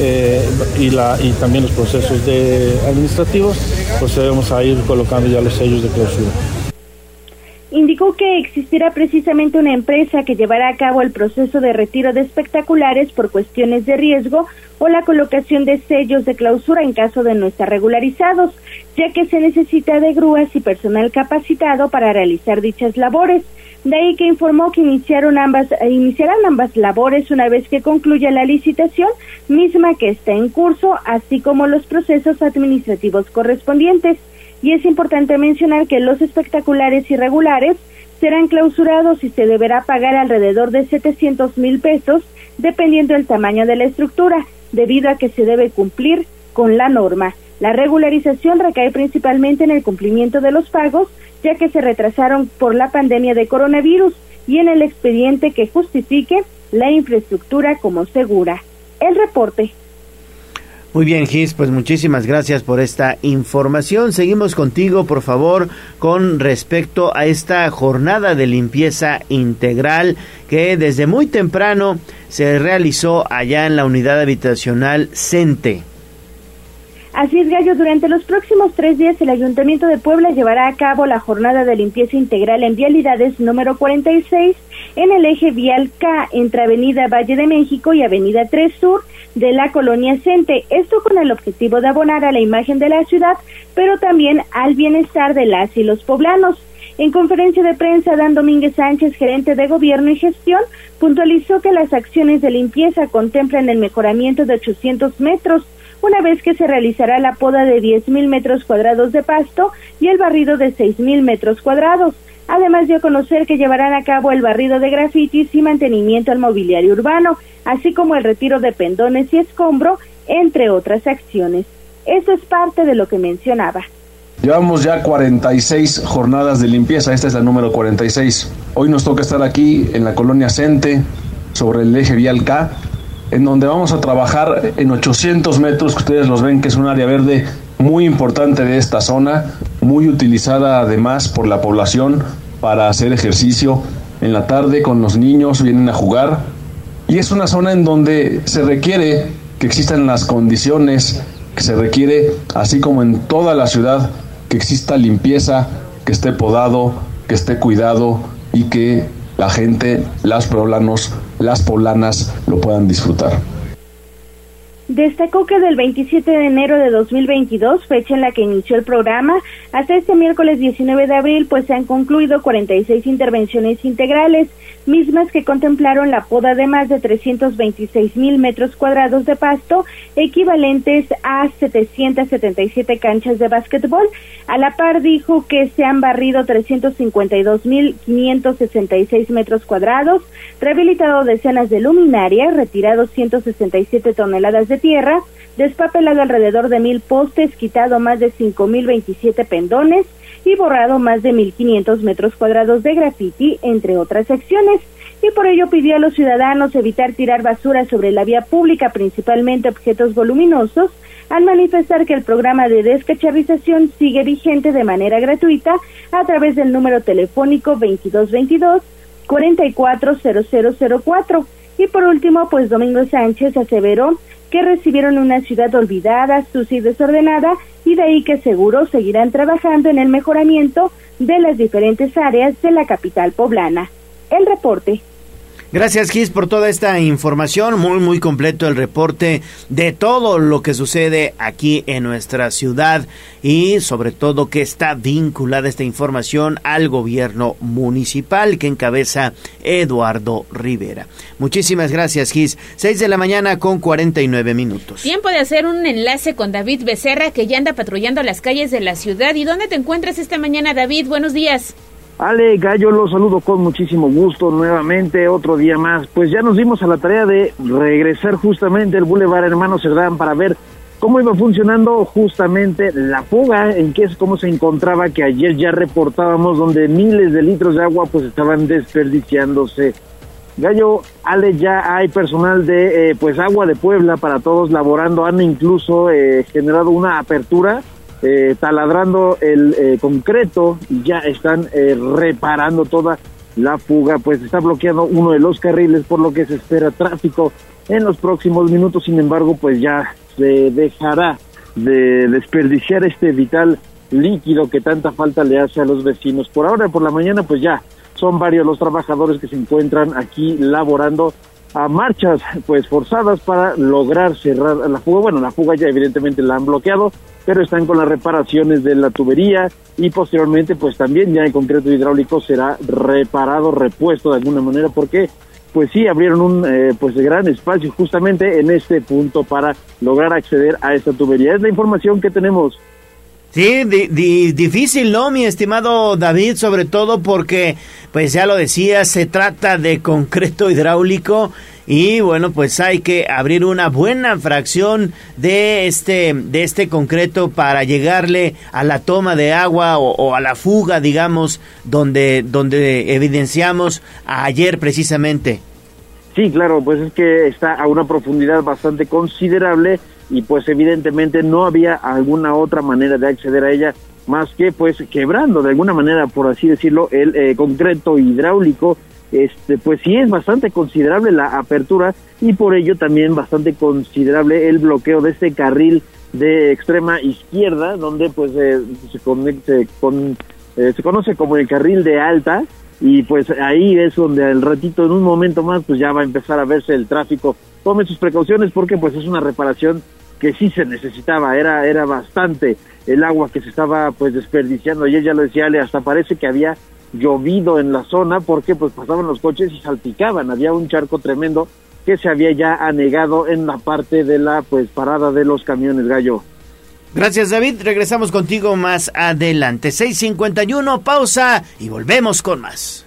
eh, y, la, y también los procesos de administrativos, procedemos a ir colocando ya los sellos de clausura. Indicó que existirá precisamente una empresa que llevará a cabo el proceso de retiro de espectaculares por cuestiones de riesgo o la colocación de sellos de clausura en caso de no estar regularizados, ya que se necesita de grúas y personal capacitado para realizar dichas labores. De ahí que informó que ambas, eh, iniciarán ambas labores una vez que concluya la licitación, misma que está en curso, así como los procesos administrativos correspondientes. Y es importante mencionar que los espectaculares irregulares serán clausurados y se deberá pagar alrededor de 700 mil pesos dependiendo del tamaño de la estructura, debido a que se debe cumplir con la norma. La regularización recae principalmente en el cumplimiento de los pagos, ya que se retrasaron por la pandemia de coronavirus y en el expediente que justifique la infraestructura como segura. El reporte. Muy bien, Gis, pues muchísimas gracias por esta información. Seguimos contigo, por favor, con respecto a esta jornada de limpieza integral que desde muy temprano se realizó allá en la unidad habitacional CENTE. Así es, Gallo, durante los próximos tres días el Ayuntamiento de Puebla llevará a cabo la jornada de limpieza integral en vialidades número 46 en el eje vial K entre Avenida Valle de México y Avenida 3 Sur de la colonia Cente. Esto con el objetivo de abonar a la imagen de la ciudad, pero también al bienestar de las y los poblanos. En conferencia de prensa, Dan Domínguez Sánchez, gerente de Gobierno y Gestión, puntualizó que las acciones de limpieza contemplan el mejoramiento de 800 metros una vez que se realizará la poda de 10.000 metros cuadrados de pasto y el barrido de 6.000 metros cuadrados. Además dio a conocer que llevarán a cabo el barrido de grafitis y mantenimiento al mobiliario urbano, así como el retiro de pendones y escombro, entre otras acciones. Eso es parte de lo que mencionaba. Llevamos ya 46 jornadas de limpieza, esta es la número 46. Hoy nos toca estar aquí en la colonia Cente, sobre el eje vial K, en donde vamos a trabajar en 800 metros, que ustedes los ven que es un área verde muy importante de esta zona, muy utilizada además por la población para hacer ejercicio. En la tarde con los niños vienen a jugar y es una zona en donde se requiere que existan las condiciones que se requiere, así como en toda la ciudad, que exista limpieza, que esté podado, que esté cuidado y que la gente, las poblanos, las poblanas lo puedan disfrutar. Destacó que del 27 de enero de 2022, fecha en la que inició el programa, hasta este miércoles 19 de abril, pues se han concluido 46 intervenciones integrales, mismas que contemplaron la poda de más de 326 mil metros cuadrados de pasto, equivalentes a 777 canchas de básquetbol. A la par dijo que se han barrido 352 mil 566 metros cuadrados, rehabilitado decenas de luminarias, retirado 167 toneladas de tierra, despapelado alrededor de mil postes, quitado más de 5.027 pendones y borrado más de 1.500 metros cuadrados de grafiti, entre otras secciones. Y por ello pidió a los ciudadanos evitar tirar basura sobre la vía pública, principalmente objetos voluminosos, al manifestar que el programa de descacharización sigue vigente de manera gratuita a través del número telefónico 2222 440004. Y por último, pues Domingo Sánchez aseveró que recibieron una ciudad olvidada, sucia y desordenada, y de ahí que seguro seguirán trabajando en el mejoramiento de las diferentes áreas de la capital poblana. El reporte. Gracias, Gis, por toda esta información. Muy, muy completo el reporte de todo lo que sucede aquí en nuestra ciudad y sobre todo que está vinculada esta información al gobierno municipal que encabeza Eduardo Rivera. Muchísimas gracias, Gis. Seis de la mañana con 49 minutos. Tiempo de hacer un enlace con David Becerra que ya anda patrullando las calles de la ciudad. ¿Y dónde te encuentras esta mañana, David? Buenos días. Ale Gallo, los saludo con muchísimo gusto nuevamente, otro día más. Pues ya nos dimos a la tarea de regresar justamente al Boulevard Hermano Cerdán para ver cómo iba funcionando justamente la fuga, en qué es cómo se encontraba que ayer ya reportábamos donde miles de litros de agua pues estaban desperdiciándose. Gallo, Ale, ya hay personal de eh, pues agua de Puebla para todos laborando, han incluso eh, generado una apertura eh, taladrando el eh, concreto y ya están eh, reparando toda la fuga, pues está bloqueado uno de los carriles por lo que se espera tráfico en los próximos minutos, sin embargo pues ya se dejará de desperdiciar este vital líquido que tanta falta le hace a los vecinos. Por ahora, por la mañana, pues ya son varios los trabajadores que se encuentran aquí laborando a marchas pues forzadas para lograr cerrar la fuga. Bueno, la fuga ya evidentemente la han bloqueado, pero están con las reparaciones de la tubería y posteriormente pues también ya el concreto hidráulico será reparado, repuesto de alguna manera porque pues sí abrieron un eh, pues gran espacio justamente en este punto para lograr acceder a esta tubería. Es la información que tenemos. Sí, difícil, ¿no, mi estimado David? Sobre todo porque, pues ya lo decía, se trata de concreto hidráulico y bueno, pues hay que abrir una buena fracción de este de este concreto para llegarle a la toma de agua o, a la fuga, digamos, donde donde evidenciamos ayer precisamente. Sí, claro, pues es que está a una profundidad bastante considerable y pues evidentemente no había alguna otra manera de acceder a ella más que pues quebrando de alguna manera, por así decirlo, el eh, concreto hidráulico este, pues sí es bastante considerable la apertura y por ello también bastante considerable el bloqueo de este carril de extrema izquierda, donde pues eh, se, con, eh, se conoce como el carril de alta y pues ahí es donde al ratito, en un momento más, pues ya va a empezar a verse el tráfico. Tome sus precauciones porque pues es una reparación que sí se necesitaba, era, era bastante el agua que se estaba pues desperdiciando. Y ella lo decía, hasta parece que había llovido en la zona porque pues pasaban los coches y salpicaban, había un charco tremendo que se había ya anegado en la parte de la pues parada de los camiones gallo. Gracias David, regresamos contigo más adelante. 651, pausa y volvemos con más.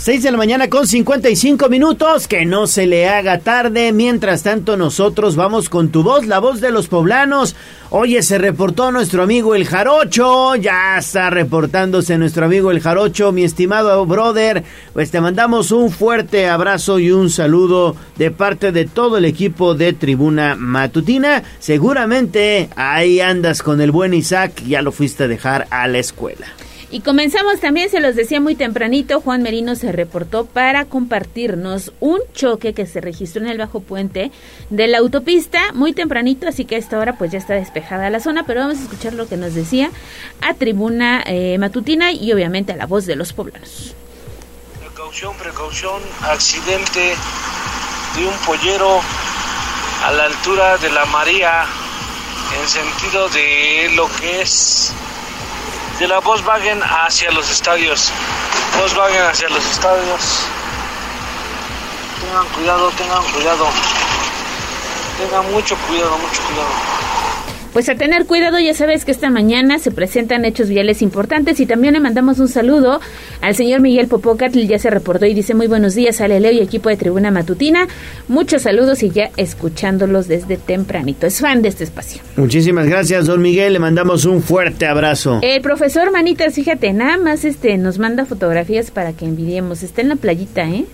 6 de la mañana con 55 minutos, que no se le haga tarde. Mientras tanto, nosotros vamos con tu voz, la voz de los poblanos. Oye, se reportó nuestro amigo el Jarocho, ya está reportándose nuestro amigo el Jarocho, mi estimado brother. Pues te mandamos un fuerte abrazo y un saludo de parte de todo el equipo de Tribuna Matutina. Seguramente ahí andas con el buen Isaac, ya lo fuiste a dejar a la escuela. Y comenzamos también, se los decía muy tempranito, Juan Merino se reportó para compartirnos un choque que se registró en el Bajo Puente de la autopista muy tempranito, así que a esta hora pues ya está despejada la zona, pero vamos a escuchar lo que nos decía a tribuna eh, matutina y obviamente a la voz de los poblanos. Precaución, precaución, accidente de un pollero a la altura de la María en sentido de lo que es de la Volkswagen hacia los estadios. Volkswagen hacia los estadios. Tengan cuidado, tengan cuidado. Tengan mucho cuidado, mucho cuidado. Pues a tener cuidado, ya sabes que esta mañana se presentan hechos viales importantes y también le mandamos un saludo al señor Miguel Popocatl, ya se reportó y dice muy buenos días a Leo y equipo de Tribuna Matutina. Muchos saludos y ya escuchándolos desde tempranito. Es fan de este espacio. Muchísimas gracias, don Miguel, le mandamos un fuerte abrazo. El profesor Manitas, fíjate, nada más este nos manda fotografías para que envidiemos. Está en la playita, ¿eh?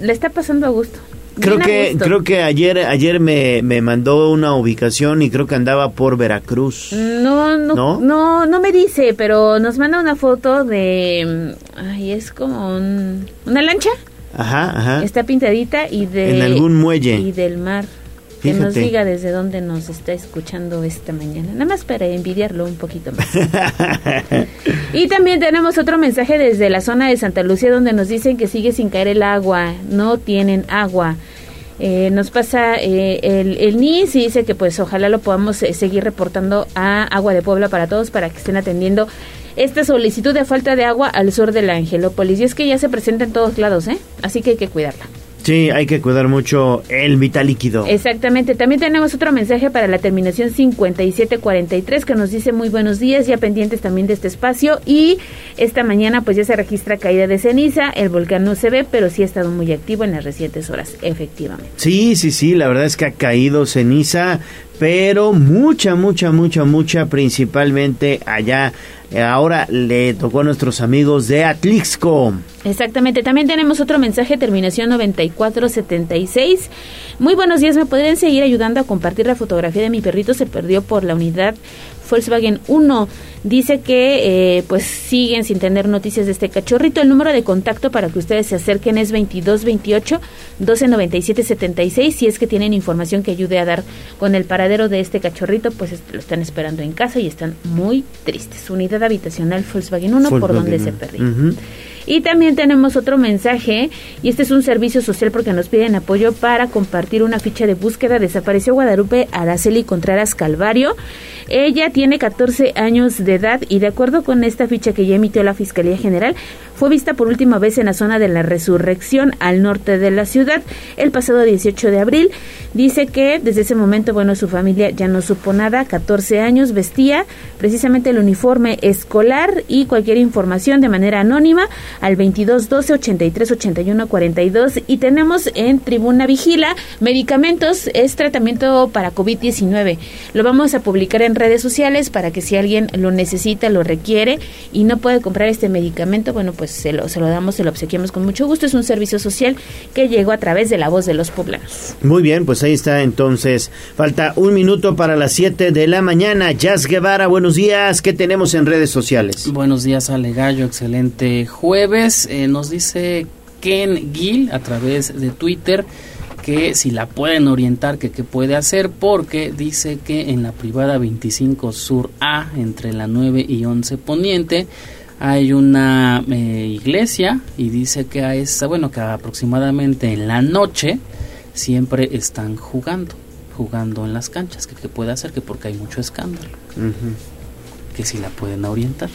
le está pasando a gusto. Creo que, creo que ayer, ayer me, me, mandó una ubicación y creo que andaba por Veracruz. No, no, no, no, me dice, pero nos manda una foto de, ay, es como una lancha. Ajá, ajá. Está pintadita y de... En algún muelle. Y del mar. Que nos diga desde dónde nos está escuchando esta mañana. Nada más para envidiarlo un poquito más. (laughs) y también tenemos otro mensaje desde la zona de Santa Lucía donde nos dicen que sigue sin caer el agua. No tienen agua. Eh, nos pasa eh, el, el NIS y dice que pues ojalá lo podamos eh, seguir reportando a Agua de Puebla para todos para que estén atendiendo esta solicitud de falta de agua al sur de la Angelópolis. Y es que ya se presenta en todos lados, ¿eh? Así que hay que cuidarla. Sí, hay que cuidar mucho el vital líquido. Exactamente. También tenemos otro mensaje para la terminación 5743 que nos dice muy buenos días, ya pendientes también de este espacio. Y esta mañana pues ya se registra caída de ceniza, el volcán no se ve, pero sí ha estado muy activo en las recientes horas, efectivamente. Sí, sí, sí, la verdad es que ha caído ceniza pero mucha, mucha, mucha, mucha, principalmente allá. eh, Ahora le tocó a nuestros amigos de Atlixco. Exactamente, también tenemos otro mensaje, terminación 9476. Muy buenos días, ¿me podrían seguir ayudando a compartir la fotografía de mi perrito? Se perdió por la unidad Volkswagen 1. Dice que eh, pues siguen sin tener noticias de este cachorrito. El número de contacto para que ustedes se acerquen es 2228 1297 76. Si es que tienen información que ayude a dar con el paradero de este cachorrito, pues es- lo están esperando en casa y están muy tristes. Unidad habitacional Volkswagen 1 por donde se uno. perdió. Y también tenemos otro mensaje, y este es un servicio social porque nos piden apoyo para compartir una ficha de búsqueda. Desapareció Guadalupe Araceli Contreras Calvario. Ella tiene 14 años de edad y de acuerdo con esta ficha que ya emitió la Fiscalía General, fue vista por última vez en la zona de la Resurrección al norte de la ciudad el pasado 18 de abril. Dice que desde ese momento, bueno, su familia ya no supo nada, 14 años, vestía precisamente el uniforme escolar y cualquier información de manera anónima al 22 12 83 81 42 y tenemos en Tribuna Vigila medicamentos, es tratamiento para COVID-19. Lo vamos a publicar en redes sociales para que si alguien lo necesita, lo requiere y no puede comprar este medicamento, bueno, pues se lo, se lo damos, se lo obsequiamos con mucho gusto. Es un servicio social que llegó a través de la voz de los poblanos. Muy bien, pues ahí está entonces. Falta un minuto para las 7 de la mañana. Jazz Guevara, buenos días. ¿Qué tenemos en redes sociales? Buenos días, Ale Gallo. Excelente jueves. Eh, nos dice Ken Gill a través de Twitter que si la pueden orientar, que qué puede hacer, porque dice que en la privada 25 Sur A, entre la 9 y 11 Poniente, hay una eh, iglesia y dice que a esa, bueno, que aproximadamente en la noche siempre están jugando, jugando en las canchas, que qué puede hacer, que porque hay mucho escándalo, que si la pueden orientar.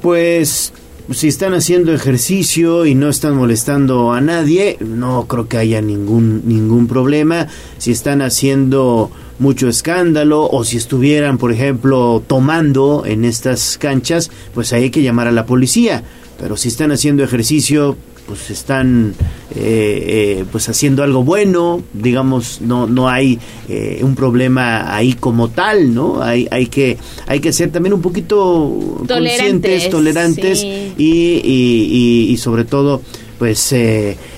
Pues si están haciendo ejercicio y no están molestando a nadie, no creo que haya ningún ningún problema. Si están haciendo mucho escándalo o si estuvieran, por ejemplo, tomando en estas canchas, pues hay que llamar a la policía. Pero si están haciendo ejercicio, pues están eh, eh, pues haciendo algo bueno, digamos, no no hay eh, un problema ahí como tal, ¿no? Hay hay que hay que ser también un poquito conscientes, Tolerantes, tolerantes sí. y, y, y- y sobre todo pues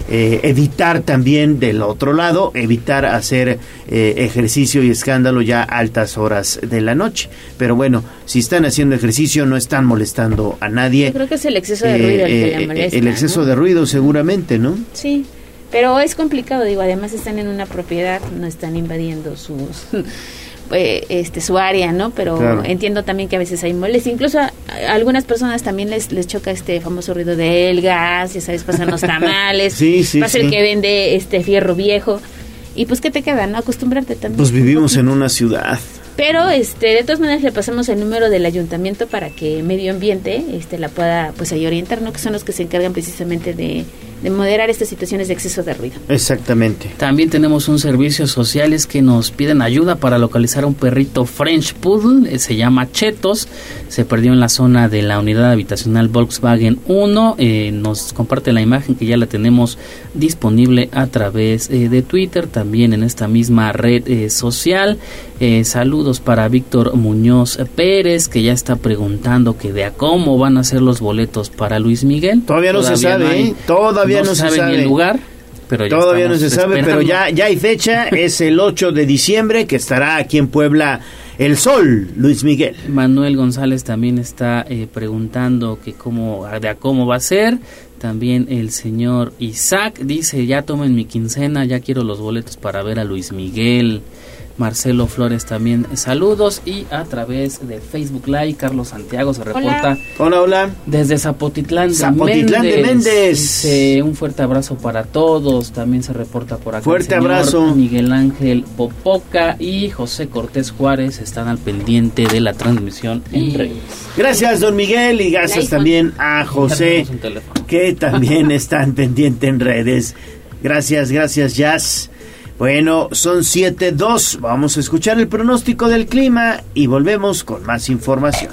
eh, eh, evitar también del otro lado, evitar hacer eh, ejercicio y escándalo ya a altas horas de la noche. Pero bueno, si están haciendo ejercicio no están molestando a nadie. Yo creo que es el exceso de Eh, ruido el que eh, le molesta. el exceso ¿no? de ruido seguramente, ¿no? Sí, pero es complicado, digo, además están en una propiedad, no están invadiendo sus eh, este su área, ¿no? Pero Claro. entiendo también que a veces hay molestia, incluso a, a algunas personas también les les choca este famoso ruido del gas, ya sabes, pasan los (laughs) tamales, Sí, sí, pasa el sí. que vende este fierro viejo. Y pues qué te queda, ¿no? Acostumbrarte también. Pues vivimos en una ciudad. Pero este de todas maneras le pasamos el número del ayuntamiento para que medio ambiente este la pueda pues ahí orientar, ¿no? Que son los que se encargan precisamente de, de moderar estas situaciones de exceso de ruido. Exactamente. También tenemos un servicio social es que nos piden ayuda para localizar a un perrito French Poodle, eh, se llama Chetos, se perdió en la zona de la unidad habitacional Volkswagen 1, eh, nos comparte la imagen que ya la tenemos disponible a través eh, de Twitter, también en esta misma red eh, social. Eh, saludos para Víctor Muñoz Pérez, que ya está preguntando que de a cómo van a ser los boletos para Luis Miguel. Todavía no se sabe, hay- ¿eh? Todavía no se sabe ni el lugar. Pero ya Todavía no se sabe, pero ya, ya hay fecha, (laughs) es el 8 de diciembre que estará aquí en Puebla el Sol, Luis Miguel. Manuel González también está eh, preguntando que cómo, de a cómo va a ser. También el señor Isaac dice, ya tomen mi quincena, ya quiero los boletos para ver a Luis Miguel. Marcelo Flores también saludos y a través de Facebook Live Carlos Santiago se reporta Hola, hola. desde Zapotitlán de Zapotitlán de Méndez. Dice, un fuerte abrazo para todos. También se reporta por acá. el Fuerte señor abrazo. Miguel Ángel Popoca y José Cortés Juárez están al pendiente de la transmisión en redes. Gracias, don Miguel, y gracias también a José, que también (laughs) están pendientes en redes. Gracias, gracias, Jazz. Bueno, son 7.2. Vamos a escuchar el pronóstico del clima y volvemos con más información.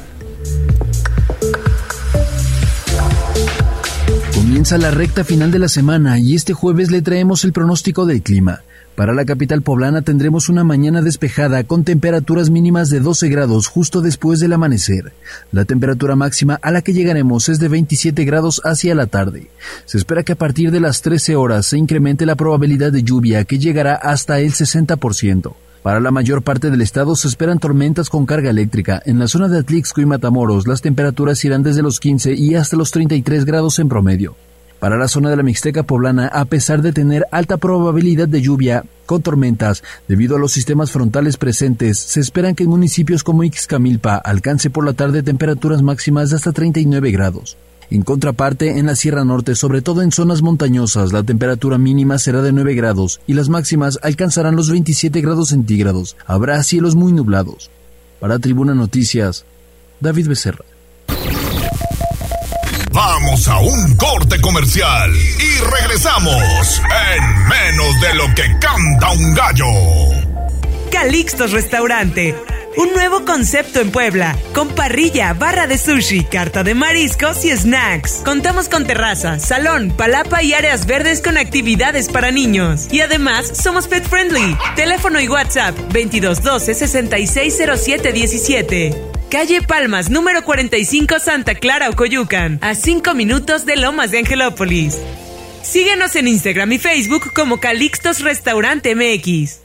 Comienza la recta final de la semana y este jueves le traemos el pronóstico del clima. Para la capital poblana tendremos una mañana despejada con temperaturas mínimas de 12 grados justo después del amanecer. La temperatura máxima a la que llegaremos es de 27 grados hacia la tarde. Se espera que a partir de las 13 horas se incremente la probabilidad de lluvia que llegará hasta el 60%. Para la mayor parte del estado se esperan tormentas con carga eléctrica. En la zona de Atlixco y Matamoros las temperaturas irán desde los 15 y hasta los 33 grados en promedio. Para la zona de la Mixteca poblana, a pesar de tener alta probabilidad de lluvia con tormentas, debido a los sistemas frontales presentes, se esperan que en municipios como Ixcamilpa alcance por la tarde temperaturas máximas de hasta 39 grados. En contraparte, en la Sierra Norte, sobre todo en zonas montañosas, la temperatura mínima será de 9 grados y las máximas alcanzarán los 27 grados centígrados. Habrá cielos muy nublados. Para Tribuna Noticias, David Becerra. Vamos a un corte comercial y regresamos en menos de lo que canta un gallo. Calixtos Restaurante. Un nuevo concepto en Puebla, con parrilla, barra de sushi, carta de mariscos y snacks. Contamos con terraza, salón, palapa y áreas verdes con actividades para niños. Y además, somos pet friendly. Teléfono y WhatsApp 2212 660717. Calle Palmas, número 45, Santa Clara, Ocoyucan, a 5 minutos de Lomas de Angelópolis. Síguenos en Instagram y Facebook como Calixtos Restaurante MX.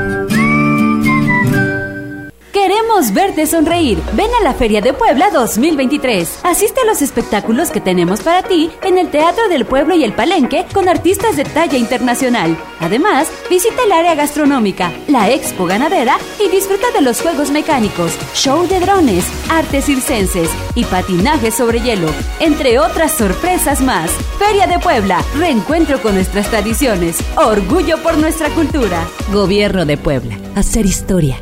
Queremos verte sonreír. Ven a la Feria de Puebla 2023. Asiste a los espectáculos que tenemos para ti en el Teatro del Pueblo y el Palenque con artistas de talla internacional. Además, visita el área gastronómica, la expo ganadera y disfruta de los juegos mecánicos, show de drones, artes circenses y patinaje sobre hielo, entre otras sorpresas más. Feria de Puebla, reencuentro con nuestras tradiciones, orgullo por nuestra cultura. Gobierno de Puebla, hacer historia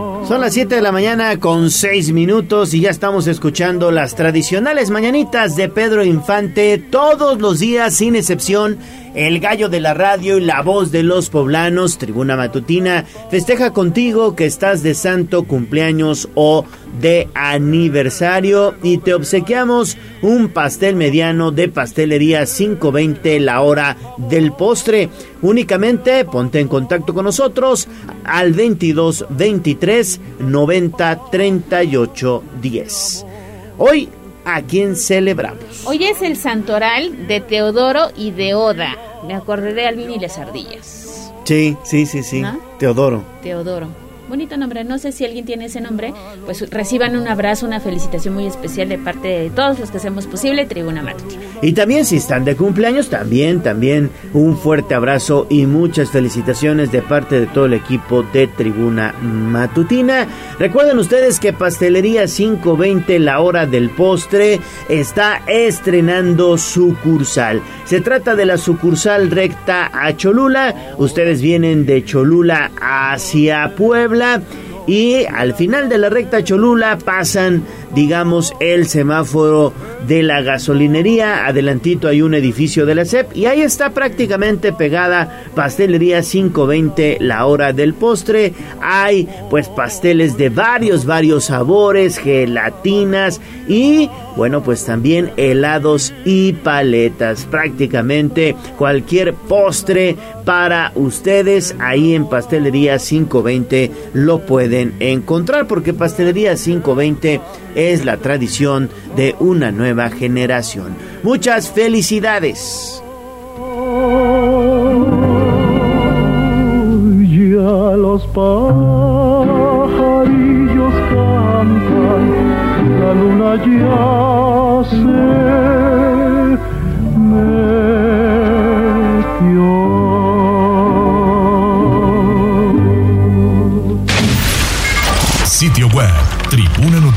son las 7 de la mañana con 6 minutos y ya estamos escuchando las tradicionales mañanitas de Pedro Infante todos los días sin excepción el gallo de la radio y la voz de los poblanos, Tribuna Matutina, festeja contigo que estás de santo cumpleaños o de aniversario y te obsequiamos un pastel mediano de pastelería 520 la hora del postre. Únicamente ponte en contacto con nosotros al 22 23 90 38 10. Hoy a quién celebramos. Hoy es el santoral de Teodoro y de Oda. Me acordé de Alvin y las ardillas. Sí, sí, sí, sí. Teodoro. Teodoro bonito nombre. No sé si alguien tiene ese nombre, pues reciban un abrazo, una felicitación muy especial de parte de todos los que hacemos posible Tribuna Matutina. Y también si están de cumpleaños, también, también un fuerte abrazo y muchas felicitaciones de parte de todo el equipo de Tribuna Matutina. Recuerden ustedes que Pastelería 520, la hora del postre, está estrenando sucursal. Se trata de la sucursal recta a Cholula. Ustedes vienen de Cholula hacia Puebla y al final de la recta Cholula pasan digamos, el semáforo de la gasolinería. Adelantito hay un edificio de la SEP y ahí está prácticamente pegada Pastelería 520, la hora del postre. Hay pues pasteles de varios, varios sabores, gelatinas y bueno, pues también helados y paletas. Prácticamente cualquier postre para ustedes ahí en Pastelería 520 lo pueden encontrar porque Pastelería 520 es la tradición de una nueva generación. Muchas felicidades. Ya los pajarillos cantan, la luna ya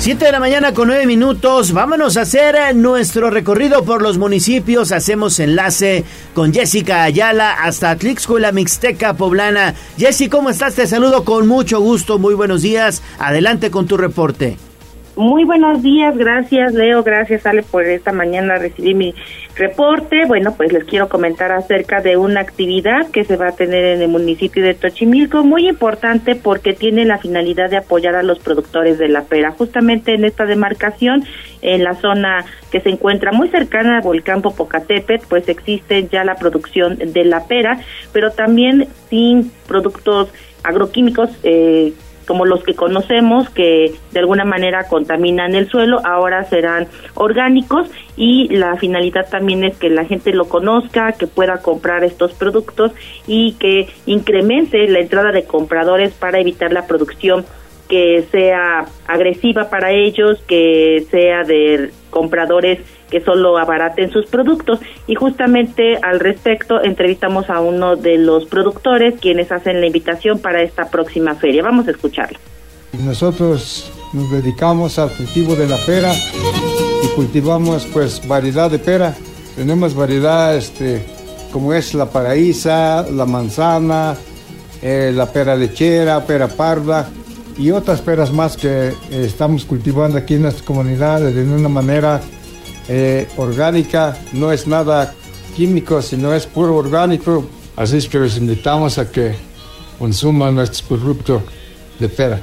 7 de la mañana con 9 minutos. Vámonos a hacer eh, nuestro recorrido por los municipios. Hacemos enlace con Jessica Ayala hasta Tlixco Mixteca Poblana. Jessy, ¿cómo estás? Te saludo con mucho gusto. Muy buenos días. Adelante con tu reporte. Muy buenos días, gracias Leo, gracias Ale por esta mañana recibí mi reporte. Bueno, pues les quiero comentar acerca de una actividad que se va a tener en el municipio de Tochimilco, muy importante porque tiene la finalidad de apoyar a los productores de la pera. Justamente en esta demarcación, en la zona que se encuentra muy cercana al volcán Popocatépetl, pues existe ya la producción de la pera, pero también sin productos agroquímicos eh, como los que conocemos que de alguna manera contaminan el suelo, ahora serán orgánicos y la finalidad también es que la gente lo conozca, que pueda comprar estos productos y que incremente la entrada de compradores para evitar la producción que sea agresiva para ellos, que sea de compradores que solo abaraten sus productos. Y justamente al respecto entrevistamos a uno de los productores quienes hacen la invitación para esta próxima feria. Vamos a escucharlo. Nosotros nos dedicamos al cultivo de la pera y cultivamos pues variedad de pera. Tenemos variedad este, como es la paraísa, la manzana, eh, la pera lechera, pera parda y otras peras más que eh, estamos cultivando aquí en nuestra comunidad de una manera eh, orgánica, no es nada químico, sino es puro orgánico. Así es que les invitamos a que consuman nuestro producto de pera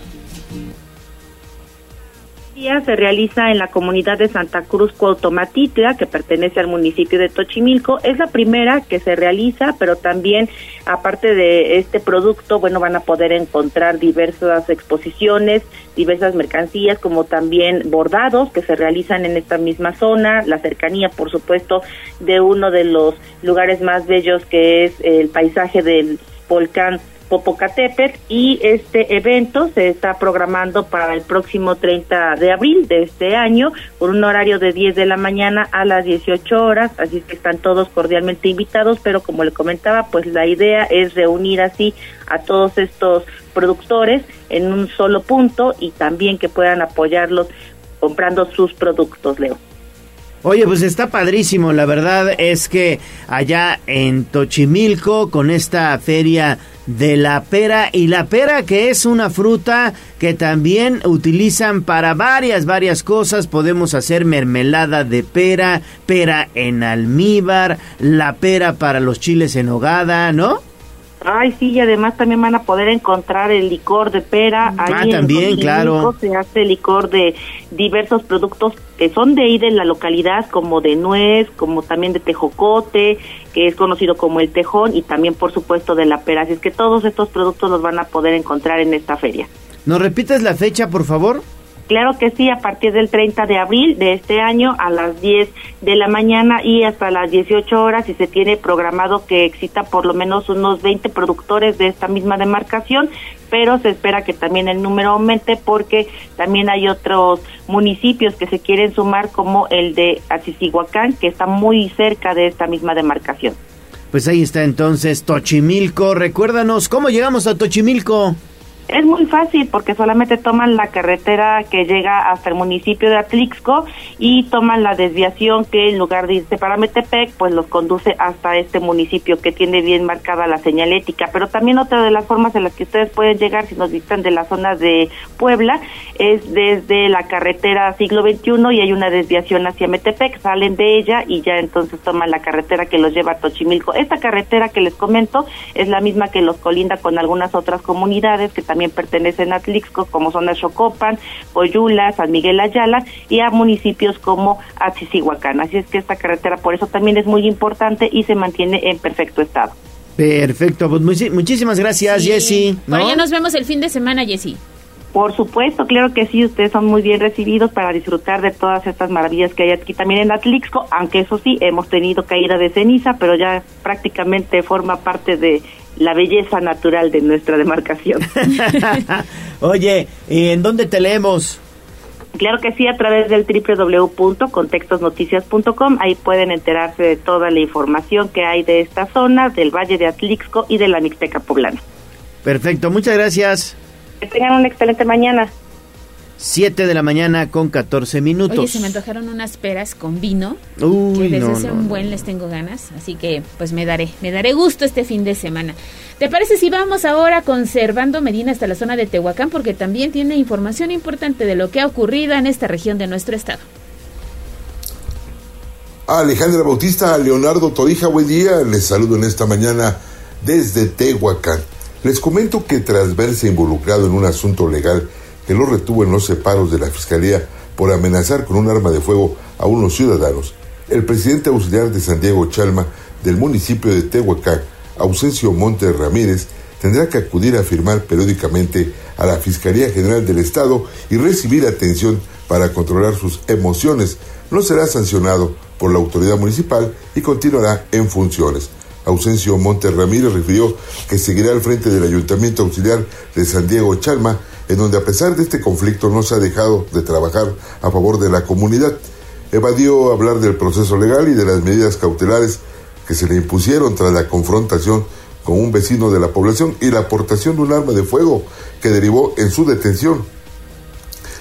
se realiza en la comunidad de Santa Cruz Cuautomatitla, que pertenece al municipio de Tochimilco. Es la primera que se realiza, pero también, aparte de este producto, bueno, van a poder encontrar diversas exposiciones, diversas mercancías, como también bordados que se realizan en esta misma zona, la cercanía, por supuesto, de uno de los lugares más bellos que es el paisaje del volcán Popocatépetl y este evento se está programando para el próximo 30 de abril de este año por un horario de 10 de la mañana a las 18 horas, así que están todos cordialmente invitados, pero como le comentaba, pues la idea es reunir así a todos estos productores en un solo punto y también que puedan apoyarlos comprando sus productos, Leo. Oye, pues está padrísimo, la verdad es que allá en Tochimilco, con esta feria de la pera, y la pera que es una fruta que también utilizan para varias, varias cosas, podemos hacer mermelada de pera, pera en almíbar, la pera para los chiles en hogada, ¿no? Ay, sí, y además también van a poder encontrar el licor de pera. Ah, también, claro. Se hace licor de diversos productos que son de ahí de la localidad, como de nuez, como también de tejocote, que es conocido como el tejón, y también, por supuesto, de la pera. Así es que todos estos productos los van a poder encontrar en esta feria. ¿Nos repites la fecha, por favor? Claro que sí, a partir del 30 de abril de este año a las 10 de la mañana y hasta las 18 horas y se tiene programado que exista por lo menos unos 20 productores de esta misma demarcación, pero se espera que también el número aumente porque también hay otros municipios que se quieren sumar como el de Atisihuacán, que está muy cerca de esta misma demarcación. Pues ahí está entonces Tochimilco. Recuérdanos cómo llegamos a Tochimilco. Es muy fácil porque solamente toman la carretera que llega hasta el municipio de Atlixco y toman la desviación que en lugar de irse para Metepec, pues los conduce hasta este municipio que tiene bien marcada la señalética. Pero también otra de las formas en las que ustedes pueden llegar si nos visitan de la zona de Puebla es desde la carretera siglo XXI y hay una desviación hacia Metepec, salen de ella y ya entonces toman la carretera que los lleva a Tochimilco. Esta carretera que les comento es la misma que los colinda con algunas otras comunidades que también también pertenecen a Tlixco, como son Xocopan, Oyula, San Miguel Ayala y a municipios como Atzisihuacán. Así es que esta carretera por eso también es muy importante y se mantiene en perfecto estado. Perfecto, pues muchísimas gracias, sí. Jessy. ¿no? nos vemos el fin de semana, Jessy. Por supuesto, claro que sí, ustedes son muy bien recibidos para disfrutar de todas estas maravillas que hay aquí también en Atlixco, aunque eso sí, hemos tenido caída de ceniza, pero ya prácticamente forma parte de la belleza natural de nuestra demarcación. (laughs) Oye, ¿y en dónde te leemos? Claro que sí, a través del www.contextosnoticias.com. Ahí pueden enterarse de toda la información que hay de esta zona, del Valle de Atlixco y de la Mixteca Poblana. Perfecto, muchas gracias. Que tengan una excelente mañana. 7 de la mañana con 14 minutos. Oye, se me antojaron unas peras con vino. Uy, que desde hace un buen les tengo ganas. Así que, pues me daré, me daré gusto este fin de semana. ¿Te parece si vamos ahora con Servando Medina hasta la zona de Tehuacán? Porque también tiene información importante de lo que ha ocurrido en esta región de nuestro estado. Alejandra Bautista, Leonardo Torija, buen día. Les saludo en esta mañana desde Tehuacán. Les comento que tras verse involucrado en un asunto legal que lo retuvo en los separos de la Fiscalía por amenazar con un arma de fuego a unos ciudadanos, el presidente auxiliar de Santiago Chalma del municipio de Tehuacán, Ausencio Montes Ramírez, tendrá que acudir a firmar periódicamente a la Fiscalía General del Estado y recibir atención para controlar sus emociones. No será sancionado por la autoridad municipal y continuará en funciones. Ausencio Montes Ramírez refirió que seguirá al frente del Ayuntamiento Auxiliar de San Diego Chalma en donde a pesar de este conflicto no se ha dejado de trabajar a favor de la comunidad. Evadió hablar del proceso legal y de las medidas cautelares que se le impusieron tras la confrontación con un vecino de la población y la aportación de un arma de fuego que derivó en su detención.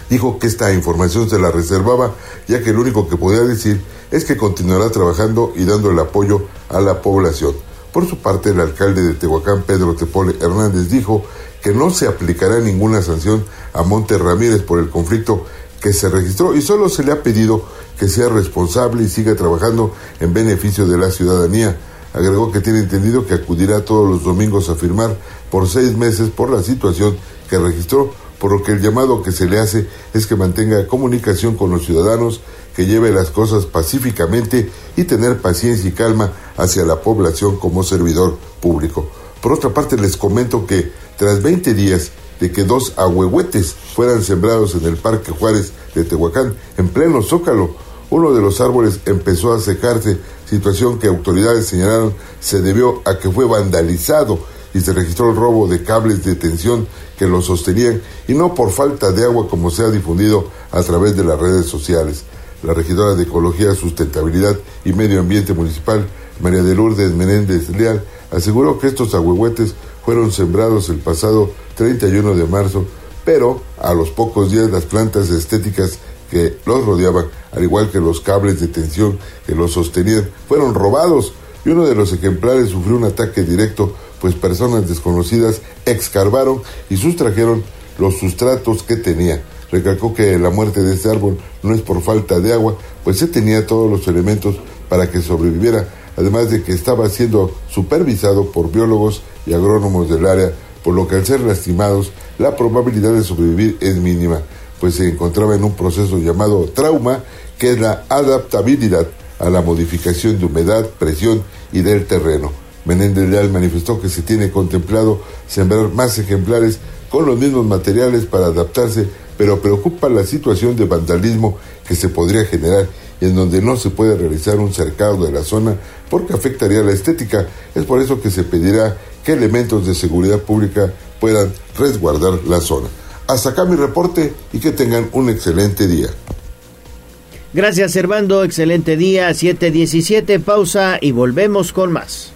Dijo que esta información se la reservaba ya que lo único que podía decir es que continuará trabajando y dando el apoyo a la población. Por su parte, el alcalde de Tehuacán, Pedro Tepole Hernández, dijo que no se aplicará ninguna sanción a Monte Ramírez por el conflicto que se registró y solo se le ha pedido que sea responsable y siga trabajando en beneficio de la ciudadanía. Agregó que tiene entendido que acudirá todos los domingos a firmar por seis meses por la situación que registró, por lo que el llamado que se le hace es que mantenga comunicación con los ciudadanos, que lleve las cosas pacíficamente y tener paciencia y calma hacia la población como servidor público. Por otra parte, les comento que tras 20 días de que dos ahuehuetes fueran sembrados en el Parque Juárez de Tehuacán, en pleno zócalo, uno de los árboles empezó a secarse, situación que autoridades señalaron se debió a que fue vandalizado y se registró el robo de cables de tensión que lo sostenían y no por falta de agua como se ha difundido a través de las redes sociales. La regidora de Ecología, Sustentabilidad y Medio Ambiente Municipal, María de Lourdes Menéndez Leal, aseguró que estos ahuehuetes fueron sembrados el pasado 31 de marzo, pero a los pocos días las plantas estéticas que los rodeaban, al igual que los cables de tensión que los sostenían, fueron robados y uno de los ejemplares sufrió un ataque directo, pues personas desconocidas excarvaron y sustrajeron los sustratos que tenía. Recalcó que la muerte de este árbol no es por falta de agua, pues se tenía todos los elementos para que sobreviviera, además de que estaba siendo supervisado por biólogos y agrónomos del área, por lo que al ser lastimados, la probabilidad de sobrevivir es mínima, pues se encontraba en un proceso llamado trauma, que es la adaptabilidad a la modificación de humedad, presión y del terreno. Menéndez Leal manifestó que se tiene contemplado sembrar más ejemplares con los mismos materiales para adaptarse pero preocupa la situación de vandalismo que se podría generar y en donde no se puede realizar un cercado de la zona porque afectaría la estética. Es por eso que se pedirá que elementos de seguridad pública puedan resguardar la zona. Hasta acá mi reporte y que tengan un excelente día. Gracias, Servando. Excelente día. 7:17. Pausa y volvemos con más.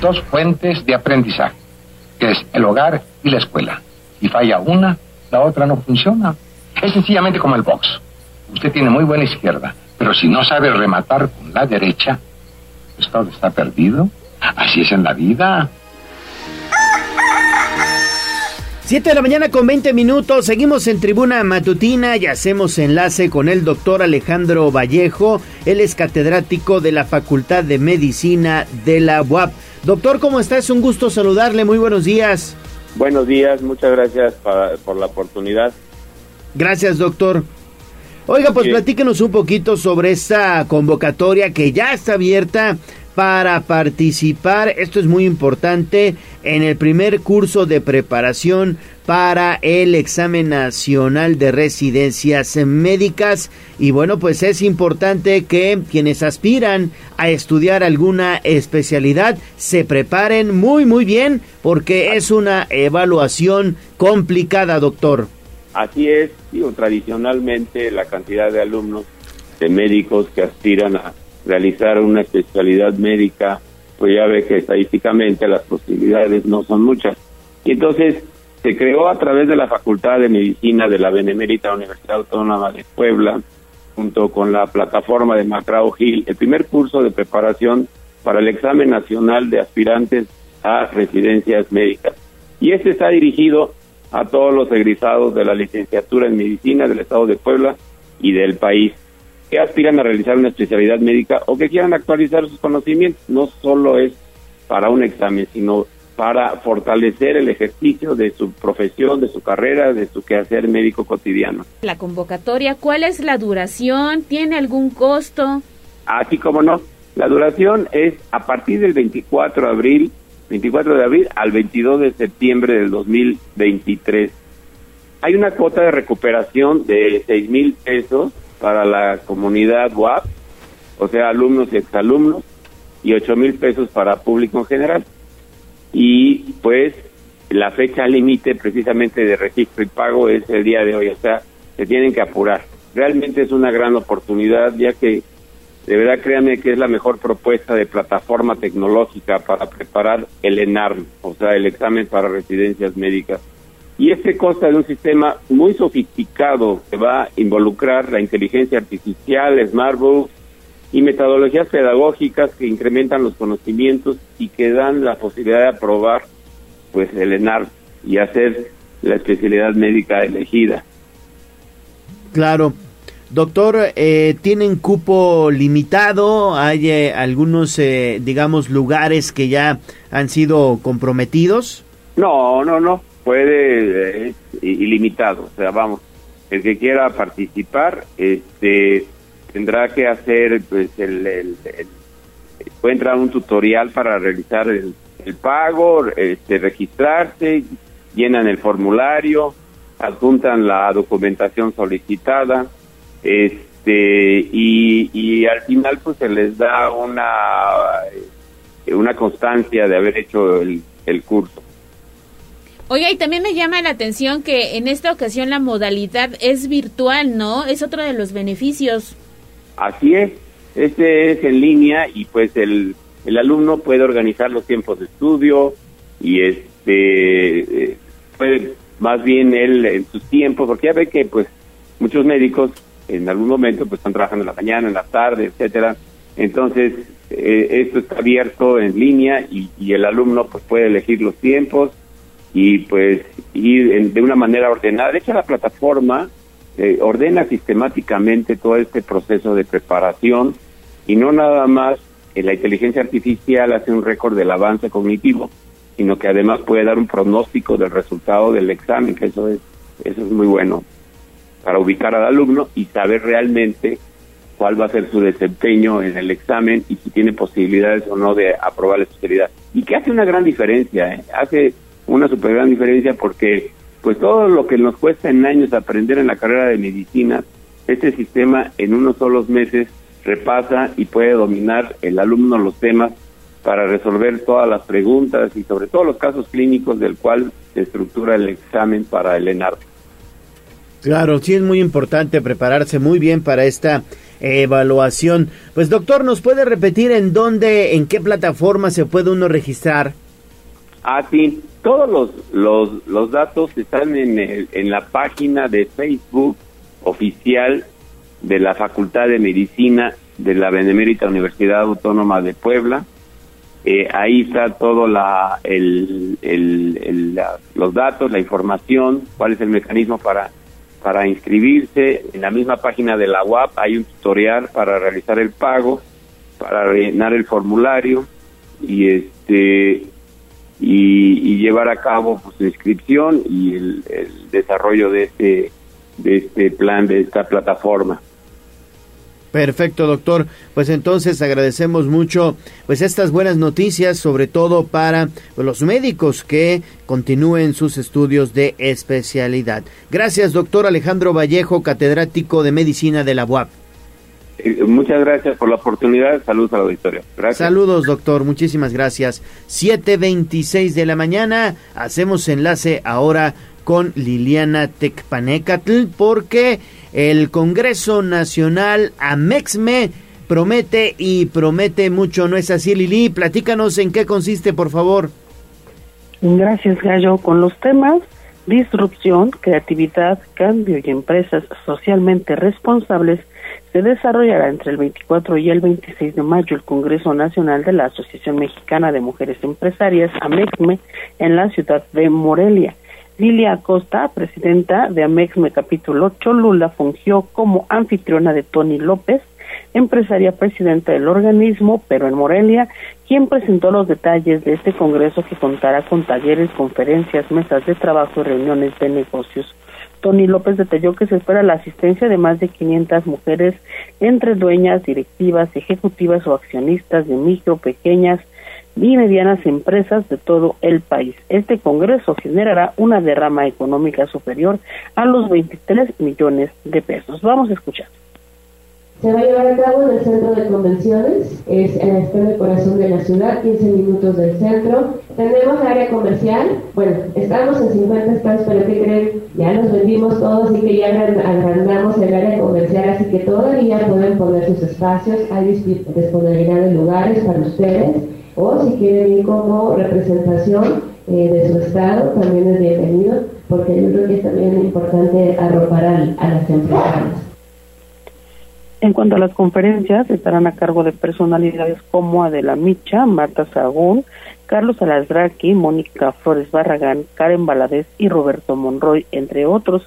Dos fuentes de aprendizaje, que es el hogar y la escuela. Si falla una, la otra no funciona. Es sencillamente como el box. Usted tiene muy buena izquierda, pero si no sabe rematar con la derecha, pues todo está perdido. Así es en la vida. 7 de la mañana con 20 minutos, seguimos en tribuna matutina y hacemos enlace con el doctor Alejandro Vallejo, él es catedrático de la Facultad de Medicina de la UAP. Doctor, ¿cómo está? Es un gusto saludarle, muy buenos días. Buenos días, muchas gracias para- por la oportunidad. Gracias, doctor. Oiga, pues platíquenos un poquito sobre esta convocatoria que ya está abierta para participar, esto es muy importante, en el primer curso de preparación para el examen nacional de residencias médicas. Y bueno, pues es importante que quienes aspiran a estudiar alguna especialidad se preparen muy, muy bien porque es una evaluación complicada, doctor. Así es, digo, tradicionalmente la cantidad de alumnos, de médicos que aspiran a realizar una especialidad médica, pues ya ve que estadísticamente las posibilidades no son muchas. Y entonces se creó a través de la Facultad de Medicina de la Benemérita Universidad Autónoma de Puebla, junto con la plataforma de Macrao Gil, el primer curso de preparación para el examen nacional de aspirantes a residencias médicas. Y este está dirigido a todos los egresados de la licenciatura en medicina del Estado de Puebla y del país que aspiran a realizar una especialidad médica o que quieran actualizar sus conocimientos. No solo es para un examen, sino para fortalecer el ejercicio de su profesión, de su carrera, de su quehacer médico cotidiano. La convocatoria, ¿cuál es la duración? ¿Tiene algún costo? Así como no, la duración es a partir del 24 de abril, 24 de abril al 22 de septiembre del 2023. Hay una cuota de recuperación de 6 mil pesos para la comunidad WAP, o sea, alumnos y exalumnos, y 8 mil pesos para público en general. Y pues la fecha límite precisamente de registro y pago es el día de hoy, o sea, se tienen que apurar. Realmente es una gran oportunidad, ya que de verdad créanme que es la mejor propuesta de plataforma tecnológica para preparar el ENARM, o sea, el examen para residencias médicas. Y este consta de un sistema muy sofisticado que va a involucrar la inteligencia artificial, smartbooks y metodologías pedagógicas que incrementan los conocimientos y que dan la posibilidad de aprobar pues el ENARM y hacer la especialidad médica elegida. Claro. Doctor, eh, ¿tienen cupo limitado? ¿Hay eh, algunos, eh, digamos, lugares que ya han sido comprometidos? No, no, no, puede, eh, es ilimitado, o sea, vamos, el que quiera participar, este, tendrá que hacer, pues, el, el, un tutorial para realizar el, pago, este, registrarse, llenan el formulario, adjuntan la documentación solicitada, este, y, y al final, pues, se les da una, una constancia de haber hecho el, el curso. Oiga, y también me llama la atención que en esta ocasión la modalidad es virtual, ¿no? Es otro de los beneficios. Así es, este es en línea y pues el, el alumno puede organizar los tiempos de estudio y este eh, puede más bien él en sus tiempos, porque ya ve que pues muchos médicos en algún momento pues están trabajando en la mañana, en la tarde, etcétera. Entonces eh, esto está abierto en línea y, y el alumno pues puede elegir los tiempos y pues ir de una manera ordenada. De hecho, la plataforma eh, ordena sistemáticamente todo este proceso de preparación y no nada más la inteligencia artificial hace un récord del avance cognitivo, sino que además puede dar un pronóstico del resultado del examen, que eso es, eso es muy bueno para ubicar al alumno y saber realmente cuál va a ser su desempeño en el examen y si tiene posibilidades o no de aprobar la especialidad. Y que hace una gran diferencia, ¿eh? hace una super gran diferencia porque pues todo lo que nos cuesta en años aprender en la carrera de medicina, este sistema en unos solos meses repasa y puede dominar el alumno los temas para resolver todas las preguntas y sobre todo los casos clínicos del cual se estructura el examen para el ENAR. Claro, sí es muy importante prepararse muy bien para esta evaluación. Pues doctor, ¿nos puede repetir en dónde, en qué plataforma se puede uno registrar? Ah, sí, todos los, los, los datos están en, el, en la página de Facebook oficial de la Facultad de Medicina de la Benemérita Universidad Autónoma de Puebla. Eh, ahí está todo la, el, el, los datos, la información, cuál es el mecanismo para, para inscribirse. En la misma página de la UAP hay un tutorial para realizar el pago, para rellenar el formulario y este y, llevar a cabo pues, su inscripción y el, el desarrollo de este de este plan de esta plataforma. Perfecto, doctor. Pues entonces agradecemos mucho pues estas buenas noticias, sobre todo para los médicos que continúen sus estudios de especialidad. Gracias, doctor Alejandro Vallejo, catedrático de medicina de la UAP. Eh, muchas gracias por la oportunidad. Saludos al auditorio. Gracias. Saludos, doctor. Muchísimas gracias. 7.26 de la mañana. Hacemos enlace ahora con Liliana Tecpanecatl porque el Congreso Nacional Amexme promete y promete mucho, ¿no es así, Lili? Platícanos en qué consiste, por favor. Gracias, Gallo. Con los temas disrupción, creatividad, cambio y empresas socialmente responsables, se desarrollará entre el 24 y el 26 de mayo el Congreso Nacional de la Asociación Mexicana de Mujeres Empresarias, AMEXME, en la ciudad de Morelia. Lilia Acosta, presidenta de Amexme Capítulo Cholula, fungió como anfitriona de Tony López, empresaria presidenta del organismo, pero en Morelia, quien presentó los detalles de este congreso que contará con talleres, conferencias, mesas de trabajo y reuniones de negocios. Tony López detalló que se espera la asistencia de más de 500 mujeres entre dueñas, directivas, ejecutivas o accionistas de micro, pequeñas y medianas empresas de todo el país. Este Congreso generará una derrama económica superior a los 23 millones de pesos. Vamos a escuchar. Se va a llevar a cabo en el centro de convenciones, es en el corazón de la ciudad, 15 minutos del centro. Tenemos área comercial, bueno, estamos en 50 estados, pero ¿qué creen? Ya nos vendimos todos y que ya agrandamos el área comercial, así que todavía pueden poner sus espacios, hay disponibilidad de lugares para ustedes o si quieren ir como representación eh, de su estado, también es bienvenido, porque yo creo que es también importante arropar a, las empresas. En cuanto a las conferencias, estarán a cargo de personalidades como Adela Micha, Marta Sagún, Carlos Alasdraqui, Mónica Flores Barragán, Karen Valadez y Roberto Monroy, entre otros.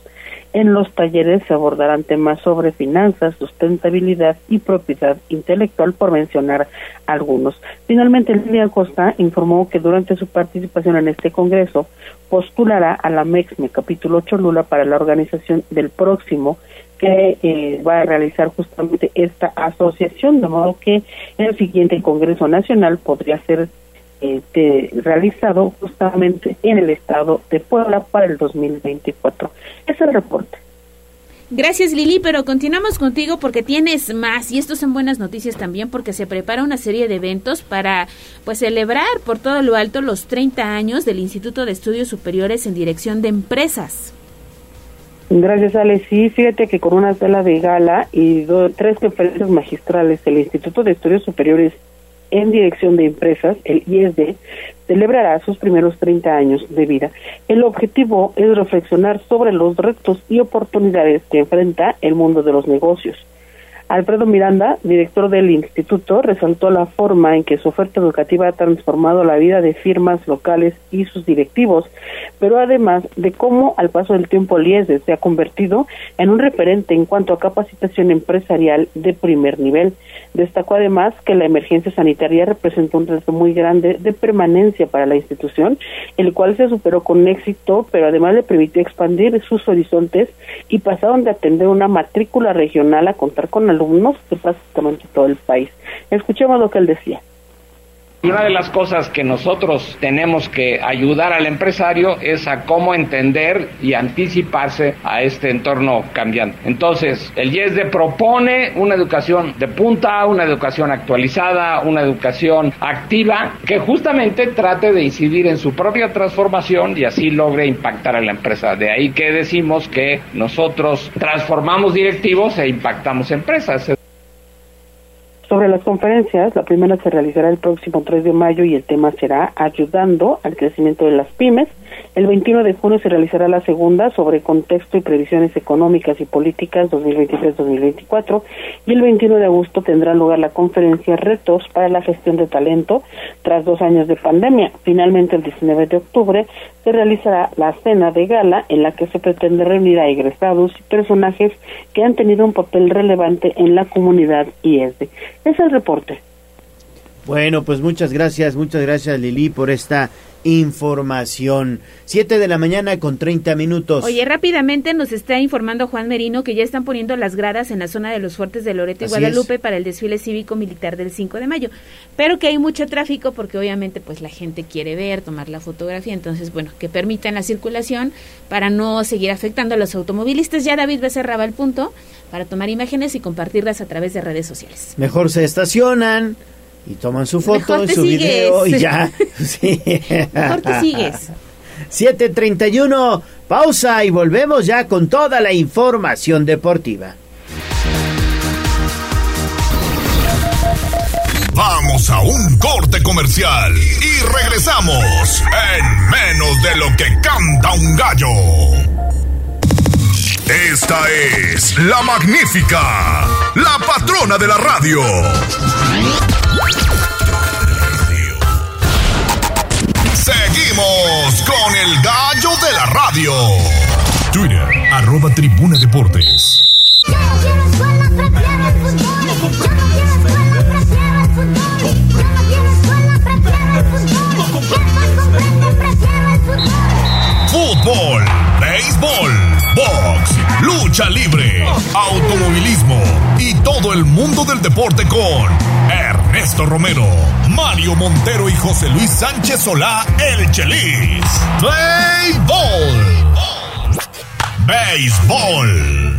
En los talleres se abordarán temas sobre finanzas, sustentabilidad y propiedad intelectual, por mencionar algunos. Finalmente, Lilia Costa informó que durante su participación en este congreso postulará a la MEXME capítulo Cholula para la organización del próximo que eh, va a realizar justamente esta asociación, de modo que el siguiente Congreso Nacional podría ser este, realizado justamente en el estado de Puebla para el 2024. Es el reporte. Gracias Lili, pero continuamos contigo porque tienes más y estos son buenas noticias también porque se prepara una serie de eventos para pues celebrar por todo lo alto los 30 años del Instituto de Estudios Superiores en Dirección de Empresas. Gracias, Ale. Sí, fíjate que con una sala de gala y tres conferencias magistrales, el Instituto de Estudios Superiores en Dirección de Empresas, el ISD, celebrará sus primeros 30 años de vida. El objetivo es reflexionar sobre los retos y oportunidades que enfrenta el mundo de los negocios. Alfredo Miranda, director del instituto, resaltó la forma en que su oferta educativa ha transformado la vida de firmas locales y sus directivos, pero además de cómo al paso del tiempo Liese se ha convertido en un referente en cuanto a capacitación empresarial de primer nivel. Destacó además que la emergencia sanitaria representó un reto muy grande de permanencia para la institución, el cual se superó con éxito, pero además le permitió expandir sus horizontes y pasaron de atender una matrícula regional a contar con alumnos de prácticamente todo el país. Escuchemos lo que él decía. Una de las cosas que nosotros tenemos que ayudar al empresario es a cómo entender y anticiparse a este entorno cambiante. Entonces, el IESDE propone una educación de punta, una educación actualizada, una educación activa que justamente trate de incidir en su propia transformación y así logre impactar a la empresa. De ahí que decimos que nosotros transformamos directivos e impactamos empresas. Sobre las conferencias, la primera se realizará el próximo 3 de mayo y el tema será ayudando al crecimiento de las pymes. El 21 de junio se realizará la segunda sobre contexto y previsiones económicas y políticas 2023-2024 y el 21 de agosto tendrá lugar la conferencia Retos para la gestión de talento tras dos años de pandemia. Finalmente, el 19 de octubre se realizará la cena de gala en la que se pretende reunir a egresados y personajes que han tenido un papel relevante en la comunidad IESDE. Es el reporte. Bueno, pues muchas gracias, muchas gracias Lili por esta información. Siete de la mañana con 30 minutos. Oye, rápidamente nos está informando Juan Merino que ya están poniendo las gradas en la zona de los fuertes de Loreto y Así Guadalupe para el desfile cívico-militar del 5 de mayo. Pero que hay mucho tráfico porque obviamente pues la gente quiere ver, tomar la fotografía. Entonces, bueno, que permitan la circulación para no seguir afectando a los automovilistas. Ya David Becerra va al punto para tomar imágenes y compartirlas a través de redes sociales. Mejor se estacionan y toman su foto Mejor y su sigues. video y ya. (laughs) (laughs) Sí. Mejor te sigues. 7.31, pausa y volvemos ya con toda la información deportiva. Vamos a un corte comercial y regresamos en menos de lo que canta un gallo. Esta es la magnífica, la patrona de la radio. Seguimos con el gallo de la radio. Twitter, arroba tribuna deportes. Fútbol, béisbol, box, lucha libre, automovilismo y todo el mundo del deporte con Ernesto Romero, Mario Montero y José Luis Sánchez Solá, el Chelis. Béisbol. Béisbol.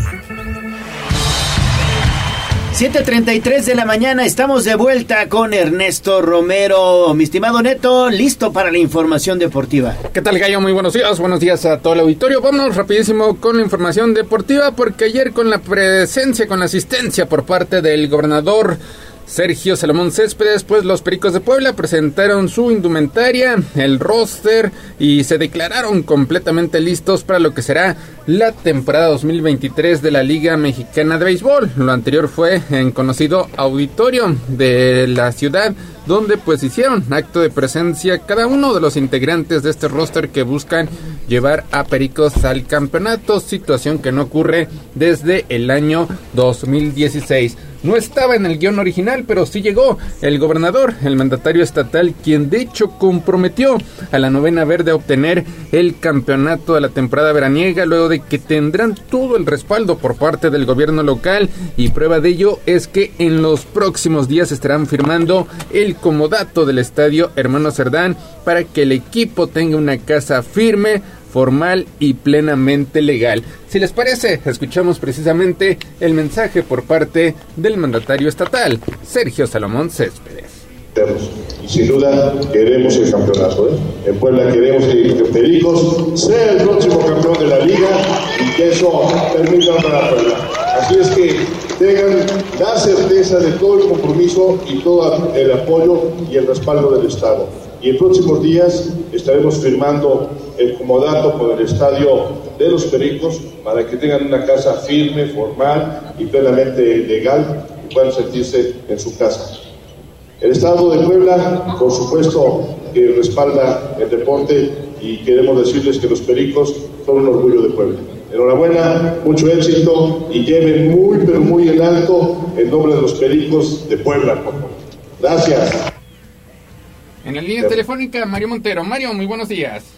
7.33 de la mañana, estamos de vuelta con Ernesto Romero. Mi estimado Neto, listo para la información deportiva. ¿Qué tal, Gallo? Muy buenos días. Buenos días a todo el auditorio. Vámonos rapidísimo con la información deportiva porque ayer con la presencia, con la asistencia por parte del gobernador Sergio Salomón Céspedes, pues los Pericos de Puebla presentaron su indumentaria, el roster y se declararon completamente listos para lo que será la temporada 2023 de la Liga Mexicana de Béisbol. Lo anterior fue en conocido auditorio de la ciudad donde pues hicieron acto de presencia cada uno de los integrantes de este roster que buscan llevar a Pericos al campeonato, situación que no ocurre desde el año 2016. No estaba en el guion original, pero sí llegó. El gobernador, el mandatario estatal, quien de hecho comprometió a la novena verde a obtener el campeonato de la temporada veraniega, luego de que tendrán todo el respaldo por parte del gobierno local. Y prueba de ello es que en los próximos días estarán firmando el comodato del estadio Hermano Cerdán para que el equipo tenga una casa firme formal y plenamente legal. Si les parece, escuchamos precisamente el mensaje por parte del mandatario estatal, Sergio Salomón Céspedes. Sin duda queremos el campeonato. ¿eh? En Puebla queremos que Pericos sea el próximo campeón de la liga y que eso permita para Puebla. Así es que tengan la certeza de todo el compromiso y todo el apoyo y el respaldo del Estado. Y en próximos días estaremos firmando el comodato con el estadio de los Pericos para que tengan una casa firme, formal y plenamente legal y puedan sentirse en su casa. El Estado de Puebla, por supuesto, que respalda el deporte y queremos decirles que los Pericos son un orgullo de Puebla. Enhorabuena, mucho éxito y lleven muy, pero muy en alto el nombre de los Pericos de Puebla. Gracias. En la línea telefónica, Mario Montero. Mario, muy buenos días.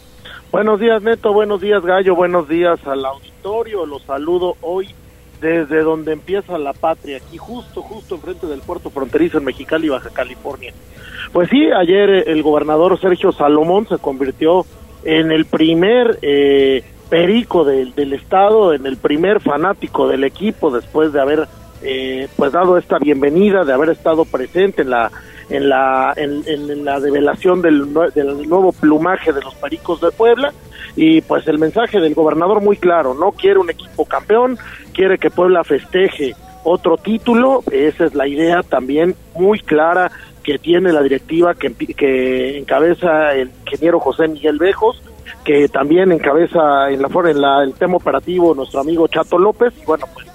Buenos días, Neto. Buenos días, Gallo. Buenos días al auditorio. Los saludo hoy desde donde empieza la patria, aquí justo, justo enfrente del puerto fronterizo en Mexicali, Baja California. Pues sí, ayer eh, el gobernador Sergio Salomón se convirtió en el primer eh, perico del, del estado, en el primer fanático del equipo después de haber eh, pues dado esta bienvenida, de haber estado presente en la en la en, la develación del, del, nuevo plumaje de los Pericos de Puebla. Y pues el mensaje del gobernador muy claro, no quiere un equipo campeón, quiere que Puebla festeje otro título, esa es la idea también muy clara que tiene la directiva que, que encabeza el ingeniero José Miguel Bejos, que también encabeza en la, en la el tema operativo nuestro amigo Chato López, y bueno, pues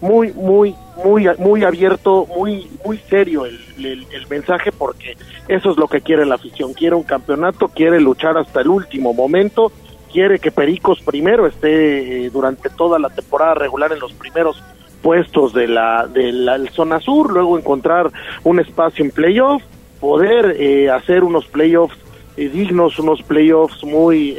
muy, muy, muy, muy abierto, muy, muy serio el, el, mensaje porque eso es lo que quiere la afición. Quiere un campeonato, quiere luchar hasta el último momento, quiere que Pericos primero esté eh, durante toda la temporada regular en los primeros puestos de la, de la zona sur, luego encontrar un espacio en playoff, poder eh, hacer unos playoffs eh, dignos, unos playoffs muy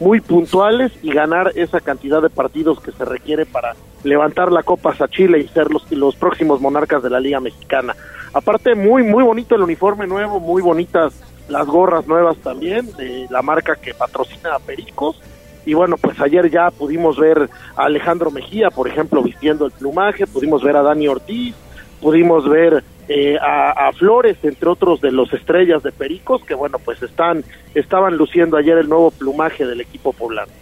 muy puntuales y ganar esa cantidad de partidos que se requiere para levantar la Copa Chile y ser los, los próximos monarcas de la Liga Mexicana. Aparte, muy, muy bonito el uniforme nuevo, muy bonitas las gorras nuevas también de la marca que patrocina a Pericos. Y bueno, pues ayer ya pudimos ver a Alejandro Mejía, por ejemplo, vistiendo el plumaje, pudimos ver a Dani Ortiz, pudimos ver eh, a, Flores, entre otros de los estrellas de Pericos, que bueno, pues están, estaban luciendo ayer el nuevo plumaje del equipo poblano.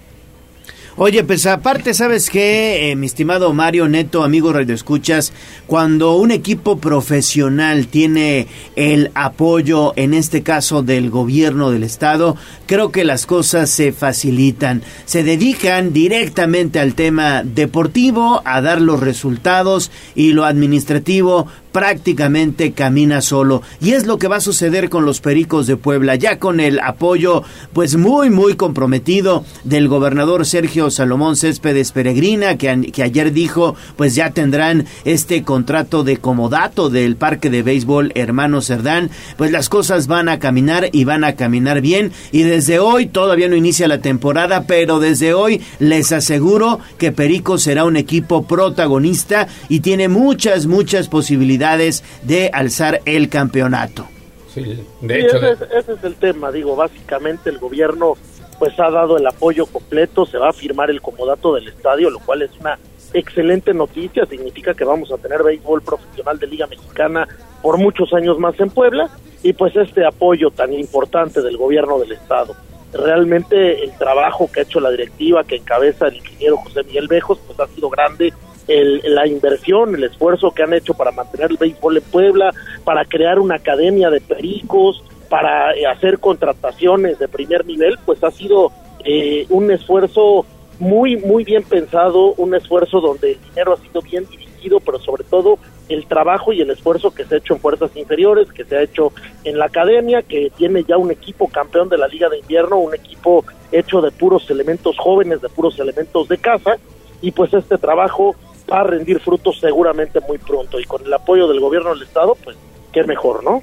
Oye, pues aparte, ¿sabes qué, eh, mi estimado Mario Neto, amigo Radio Escuchas? Cuando un equipo profesional tiene el apoyo, en este caso del gobierno del Estado, creo que las cosas se facilitan. Se dedican directamente al tema deportivo, a dar los resultados y lo administrativo prácticamente camina solo. Y es lo que va a suceder con los Pericos de Puebla, ya con el apoyo pues muy muy comprometido del gobernador Sergio Salomón Céspedes Peregrina, que, que ayer dijo pues ya tendrán este contrato de comodato del parque de béisbol Hermano Cerdán, pues las cosas van a caminar y van a caminar bien. Y desde hoy, todavía no inicia la temporada, pero desde hoy les aseguro que Perico será un equipo protagonista y tiene muchas, muchas posibilidades de alzar el campeonato. Sí, de hecho. Ese, es, el tema, digo, básicamente el gobierno pues ha dado el apoyo completo, se va a firmar el comodato del estadio, lo cual es una excelente noticia, significa que vamos a tener béisbol profesional de Liga Mexicana por muchos años más en Puebla y pues este apoyo tan importante del gobierno del estado. Realmente el trabajo que ha hecho la directiva que encabeza el ingeniero José Miguel Bejos pues ha sido grande la inversión, el esfuerzo que han hecho para mantener el béisbol en Puebla, para crear una academia de pericos, para eh, hacer contrataciones de primer nivel, pues ha sido eh, un esfuerzo muy, muy bien pensado, un esfuerzo donde el dinero ha sido bien dirigido, pero sobre todo el trabajo y el esfuerzo que se ha hecho en fuerzas inferiores, que se ha hecho en la academia, que tiene ya un equipo campeón de la Liga de Invierno, un equipo hecho de puros elementos jóvenes, de puros elementos de casa, y pues este trabajo va a rendir frutos seguramente muy pronto y con el apoyo del gobierno del estado, pues qué mejor, ¿no?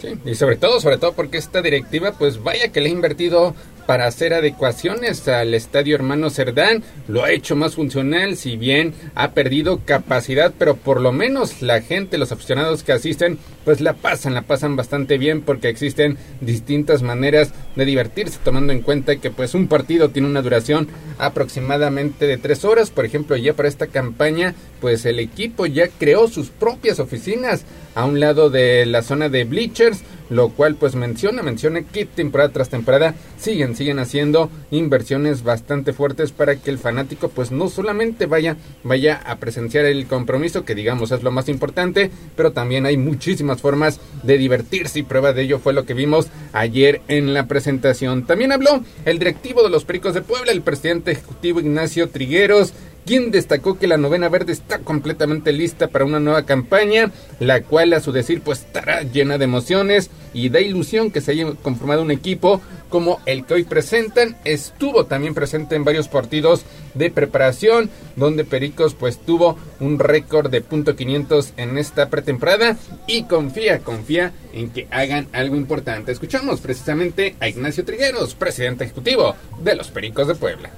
Sí, y sobre todo, sobre todo porque esta directiva, pues vaya que le ha invertido para hacer adecuaciones al estadio Hermano Cerdán. Lo ha hecho más funcional, si bien ha perdido capacidad, pero por lo menos la gente, los aficionados que asisten, pues la pasan, la pasan bastante bien porque existen distintas maneras de divertirse, tomando en cuenta que pues un partido tiene una duración aproximadamente de tres horas. Por ejemplo, ya para esta campaña, pues el equipo ya creó sus propias oficinas a un lado de la zona de bleachers lo cual pues menciona, menciona que temporada tras temporada siguen, siguen haciendo inversiones bastante fuertes para que el fanático pues no solamente vaya, vaya a presenciar el compromiso, que digamos es lo más importante, pero también hay muchísimas formas de divertirse y prueba de ello fue lo que vimos ayer en la presentación. También habló el directivo de los Pericos de Puebla, el presidente ejecutivo Ignacio Trigueros, quien destacó que la novena verde está completamente lista para una nueva campaña, la cual a su decir pues estará llena de emociones y de ilusión que se haya conformado un equipo como el que hoy presentan. Estuvo también presente en varios partidos de preparación, donde Pericos pues tuvo un récord de punto .500 en esta pretemporada y confía, confía en que hagan algo importante. Escuchamos precisamente a Ignacio Trigueros, presidente ejecutivo de los Pericos de Puebla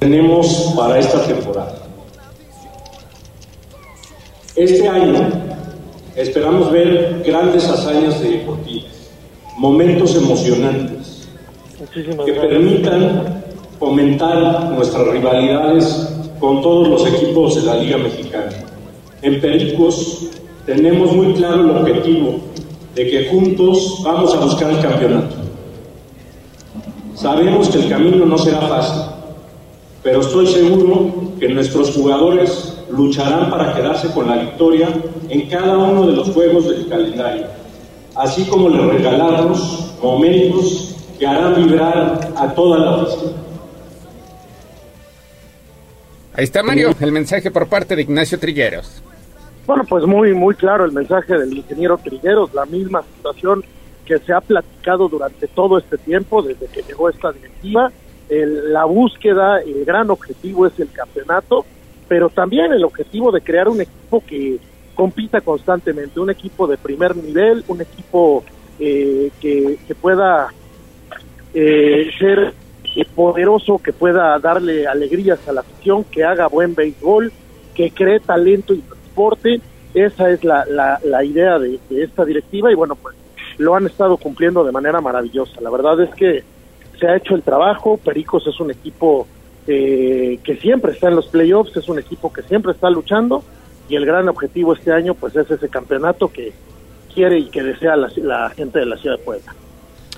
tenemos para esta temporada. Este año esperamos ver grandes hazañas deportivas, momentos emocionantes que permitan fomentar nuestras rivalidades con todos los equipos de la Liga Mexicana. En Pericos tenemos muy claro el objetivo de que juntos vamos a buscar el campeonato. Sabemos que el camino no será fácil, pero estoy seguro que nuestros jugadores lucharán para quedarse con la victoria en cada uno de los juegos del calendario, así como les regalamos momentos que harán vibrar a toda la oficina. Ahí está Mario, el mensaje por parte de Ignacio Trigueros. Bueno, pues muy, muy claro el mensaje del ingeniero Trigueros, la misma situación que se ha platicado durante todo este tiempo, desde que llegó esta directiva, la búsqueda, el gran objetivo es el campeonato, pero también el objetivo de crear un equipo que compita constantemente, un equipo de primer nivel, un equipo eh, que, pueda eh, ser poderoso, que pueda darle alegrías a la afición, que haga buen béisbol, que cree talento y transporte. Esa es la, la, idea de esta directiva y bueno, pues lo han estado cumpliendo de manera maravillosa. La verdad es que se ha hecho el trabajo, Pericos es un equipo eh, que siempre está en los playoffs, es un equipo que siempre está luchando y el gran objetivo este año pues es ese campeonato que quiere y que desea la, la gente de la ciudad de Puebla.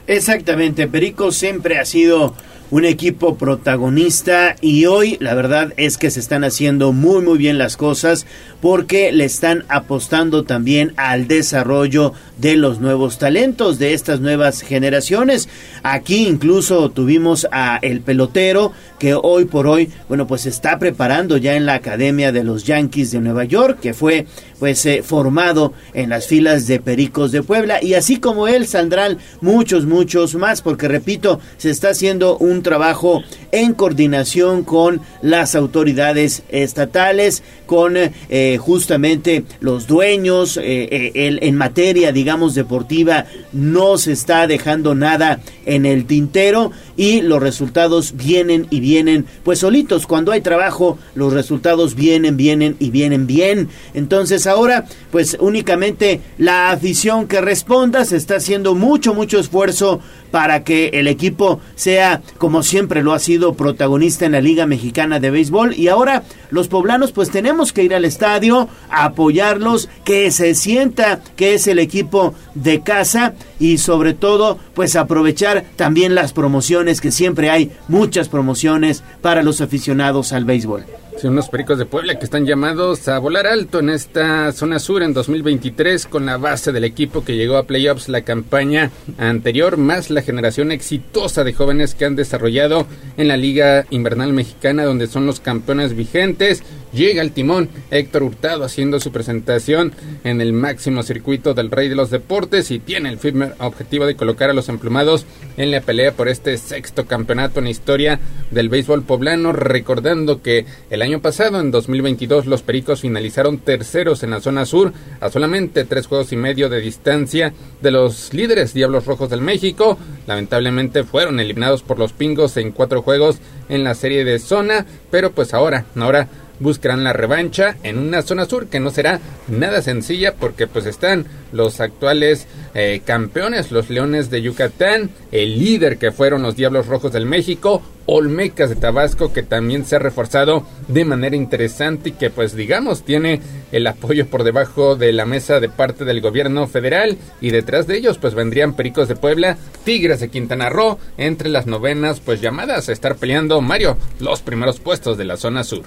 Exactamente, Pericos siempre ha sido un equipo protagonista y hoy la verdad es que se están haciendo muy muy bien las cosas porque le están apostando también al desarrollo de los nuevos talentos de estas nuevas generaciones. Aquí incluso tuvimos a el pelotero que hoy por hoy, bueno, pues se está preparando ya en la Academia de los Yankees de Nueva York, que fue pues eh, formado en las filas de Pericos de Puebla. Y así como él saldrán muchos muchos más porque repito, se está haciendo un trabajo en coordinación con las autoridades estatales, con eh, justamente los dueños eh, en materia digamos deportiva no se está dejando nada en el tintero y los resultados vienen y vienen pues solitos. Cuando hay trabajo, los resultados vienen, vienen y vienen bien. Entonces ahora pues únicamente la afición que responda se está haciendo mucho, mucho esfuerzo para que el equipo sea, como siempre lo ha sido, protagonista en la Liga Mexicana de Béisbol. Y ahora los poblanos pues tenemos que ir al estadio, apoyarlos, que se sienta que es el equipo de casa y sobre todo pues aprovechar también las promociones, que siempre hay muchas promociones para los aficionados al béisbol. Son unos pericos de Puebla que están llamados a volar alto en esta zona sur en 2023 con la base del equipo que llegó a playoffs la campaña anterior, más la generación exitosa de jóvenes que han desarrollado en la Liga Invernal Mexicana, donde son los campeones vigentes. Llega el timón Héctor Hurtado haciendo su presentación en el máximo circuito del Rey de los Deportes y tiene el firme objetivo de colocar a los emplumados en la pelea por este sexto campeonato en la historia del béisbol poblano, recordando que el año pasado, en 2022, los Pericos finalizaron terceros en la zona sur, a solamente tres juegos y medio de distancia de los líderes Diablos Rojos del México. Lamentablemente fueron eliminados por los Pingos en cuatro juegos en la serie de zona, pero pues ahora, ahora buscarán la revancha en una zona sur que no será nada sencilla porque pues están los actuales eh, campeones, los Leones de Yucatán, el líder que fueron los Diablos Rojos del México, Olmecas de Tabasco que también se ha reforzado de manera interesante y que pues digamos tiene el apoyo por debajo de la mesa de parte del gobierno federal y detrás de ellos pues vendrían Pericos de Puebla, Tigres de Quintana Roo, entre las novenas pues llamadas a estar peleando Mario los primeros puestos de la zona sur.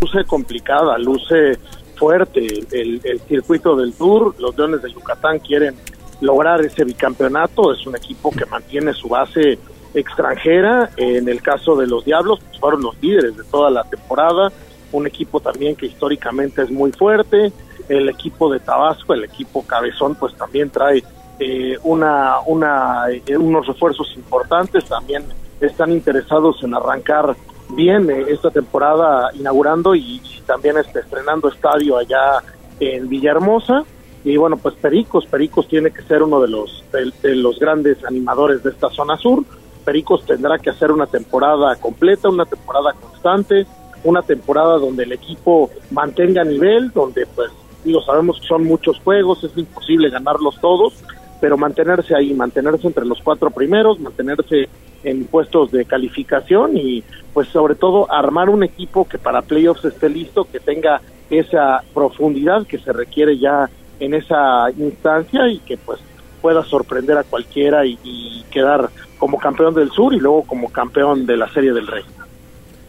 Luce complicada, luce fuerte el, circuito del Tour, los Leones de Yucatán quieren lograr ese bicampeonato, es un equipo que mantiene su base extranjera. En el caso de los Diablos, pues fueron los líderes de toda la temporada. Un equipo también que históricamente es muy fuerte. El equipo de Tabasco, el equipo Cabezón, pues también trae eh, una, una, eh, unos refuerzos importantes. También están interesados en arrancar bien esta temporada inaugurando y, también este, estrenando estadio allá en Villahermosa. Y bueno pues Pericos Pericos tiene que ser uno de los de, los grandes animadores de esta zona sur. Pericos tendrá que hacer una temporada completa, una temporada constante, una temporada donde el equipo mantenga nivel, donde pues digo, sabemos que son muchos juegos, es imposible ganarlos todos, pero mantenerse ahí, mantenerse entre los cuatro primeros, mantenerse en puestos de calificación y pues sobre todo armar un equipo que para playoffs esté listo, que tenga esa profundidad que se requiere ya en esa instancia y que pues pueda sorprender a cualquiera y, quedar como campeón del sur y luego como campeón de la Serie del Rey.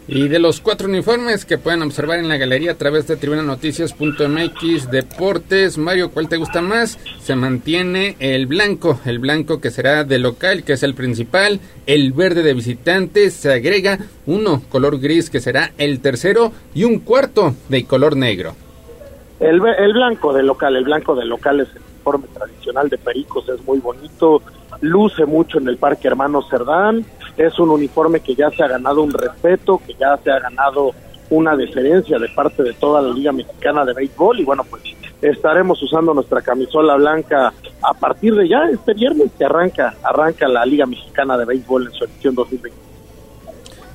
Y de los cuatro uniformes que pueden observar en la galería a través de tribunanoticias.mx Deportes, Mario, ¿cuál te gusta más? Se mantiene el blanco, el blanco que será de local, que es el principal, el verde de visitante, se agrega uno color gris que será el tercero y un cuarto de color negro. El, el blanco de local, el blanco de local es el uniforme tradicional de Pericos, es muy bonito, luce mucho en el Parque Hermano Cerdán, es un uniforme que ya se ha ganado un respeto, que ya se ha ganado una deferencia de parte de toda la Liga Mexicana de Béisbol y bueno, pues estaremos usando nuestra camisola blanca a partir de ya este viernes que arranca, arranca la Liga Mexicana de Béisbol en su edición 2020.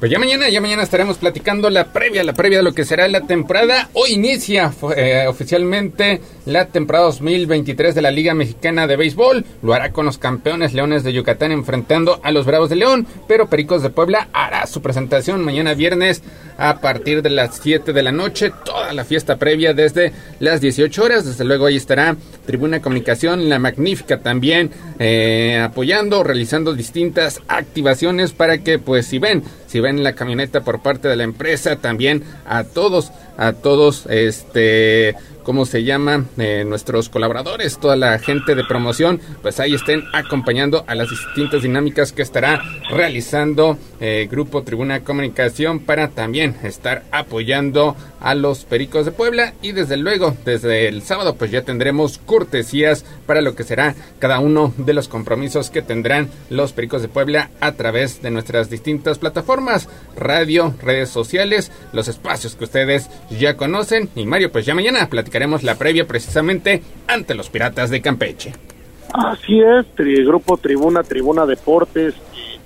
Pues ya mañana, ya mañana estaremos platicando la previa, la previa de lo que será la temporada. Hoy inicia eh, oficialmente la temporada 2023 de la Liga Mexicana de Béisbol. Lo hará con los campeones Leones de Yucatán enfrentando a los Bravos de León, pero Pericos de Puebla hará su presentación mañana viernes a partir de las 7 de la noche. Toda la fiesta previa desde las 18 horas. Desde luego ahí estará Tribuna Comunicación, la Magnífica también eh, apoyando, realizando distintas activaciones para que pues si ven si ven la camioneta por parte de la empresa, también a todos, a todos, este, ¿cómo se llama? Eh, nuestros colaboradores, toda la gente de promoción, pues ahí estén acompañando a las distintas dinámicas que estará realizando eh, Grupo Tribuna Comunicación para también estar apoyando a los Pericos de Puebla y desde luego desde el sábado pues ya tendremos cortesías para lo que será cada uno de los compromisos que tendrán los Pericos de Puebla a través de nuestras distintas plataformas, radio, redes sociales, los espacios que ustedes ya conocen y Mario pues ya mañana platicaremos la previa precisamente ante los Piratas de Campeche. Así es, Grupo Tribuna, Tribuna Deportes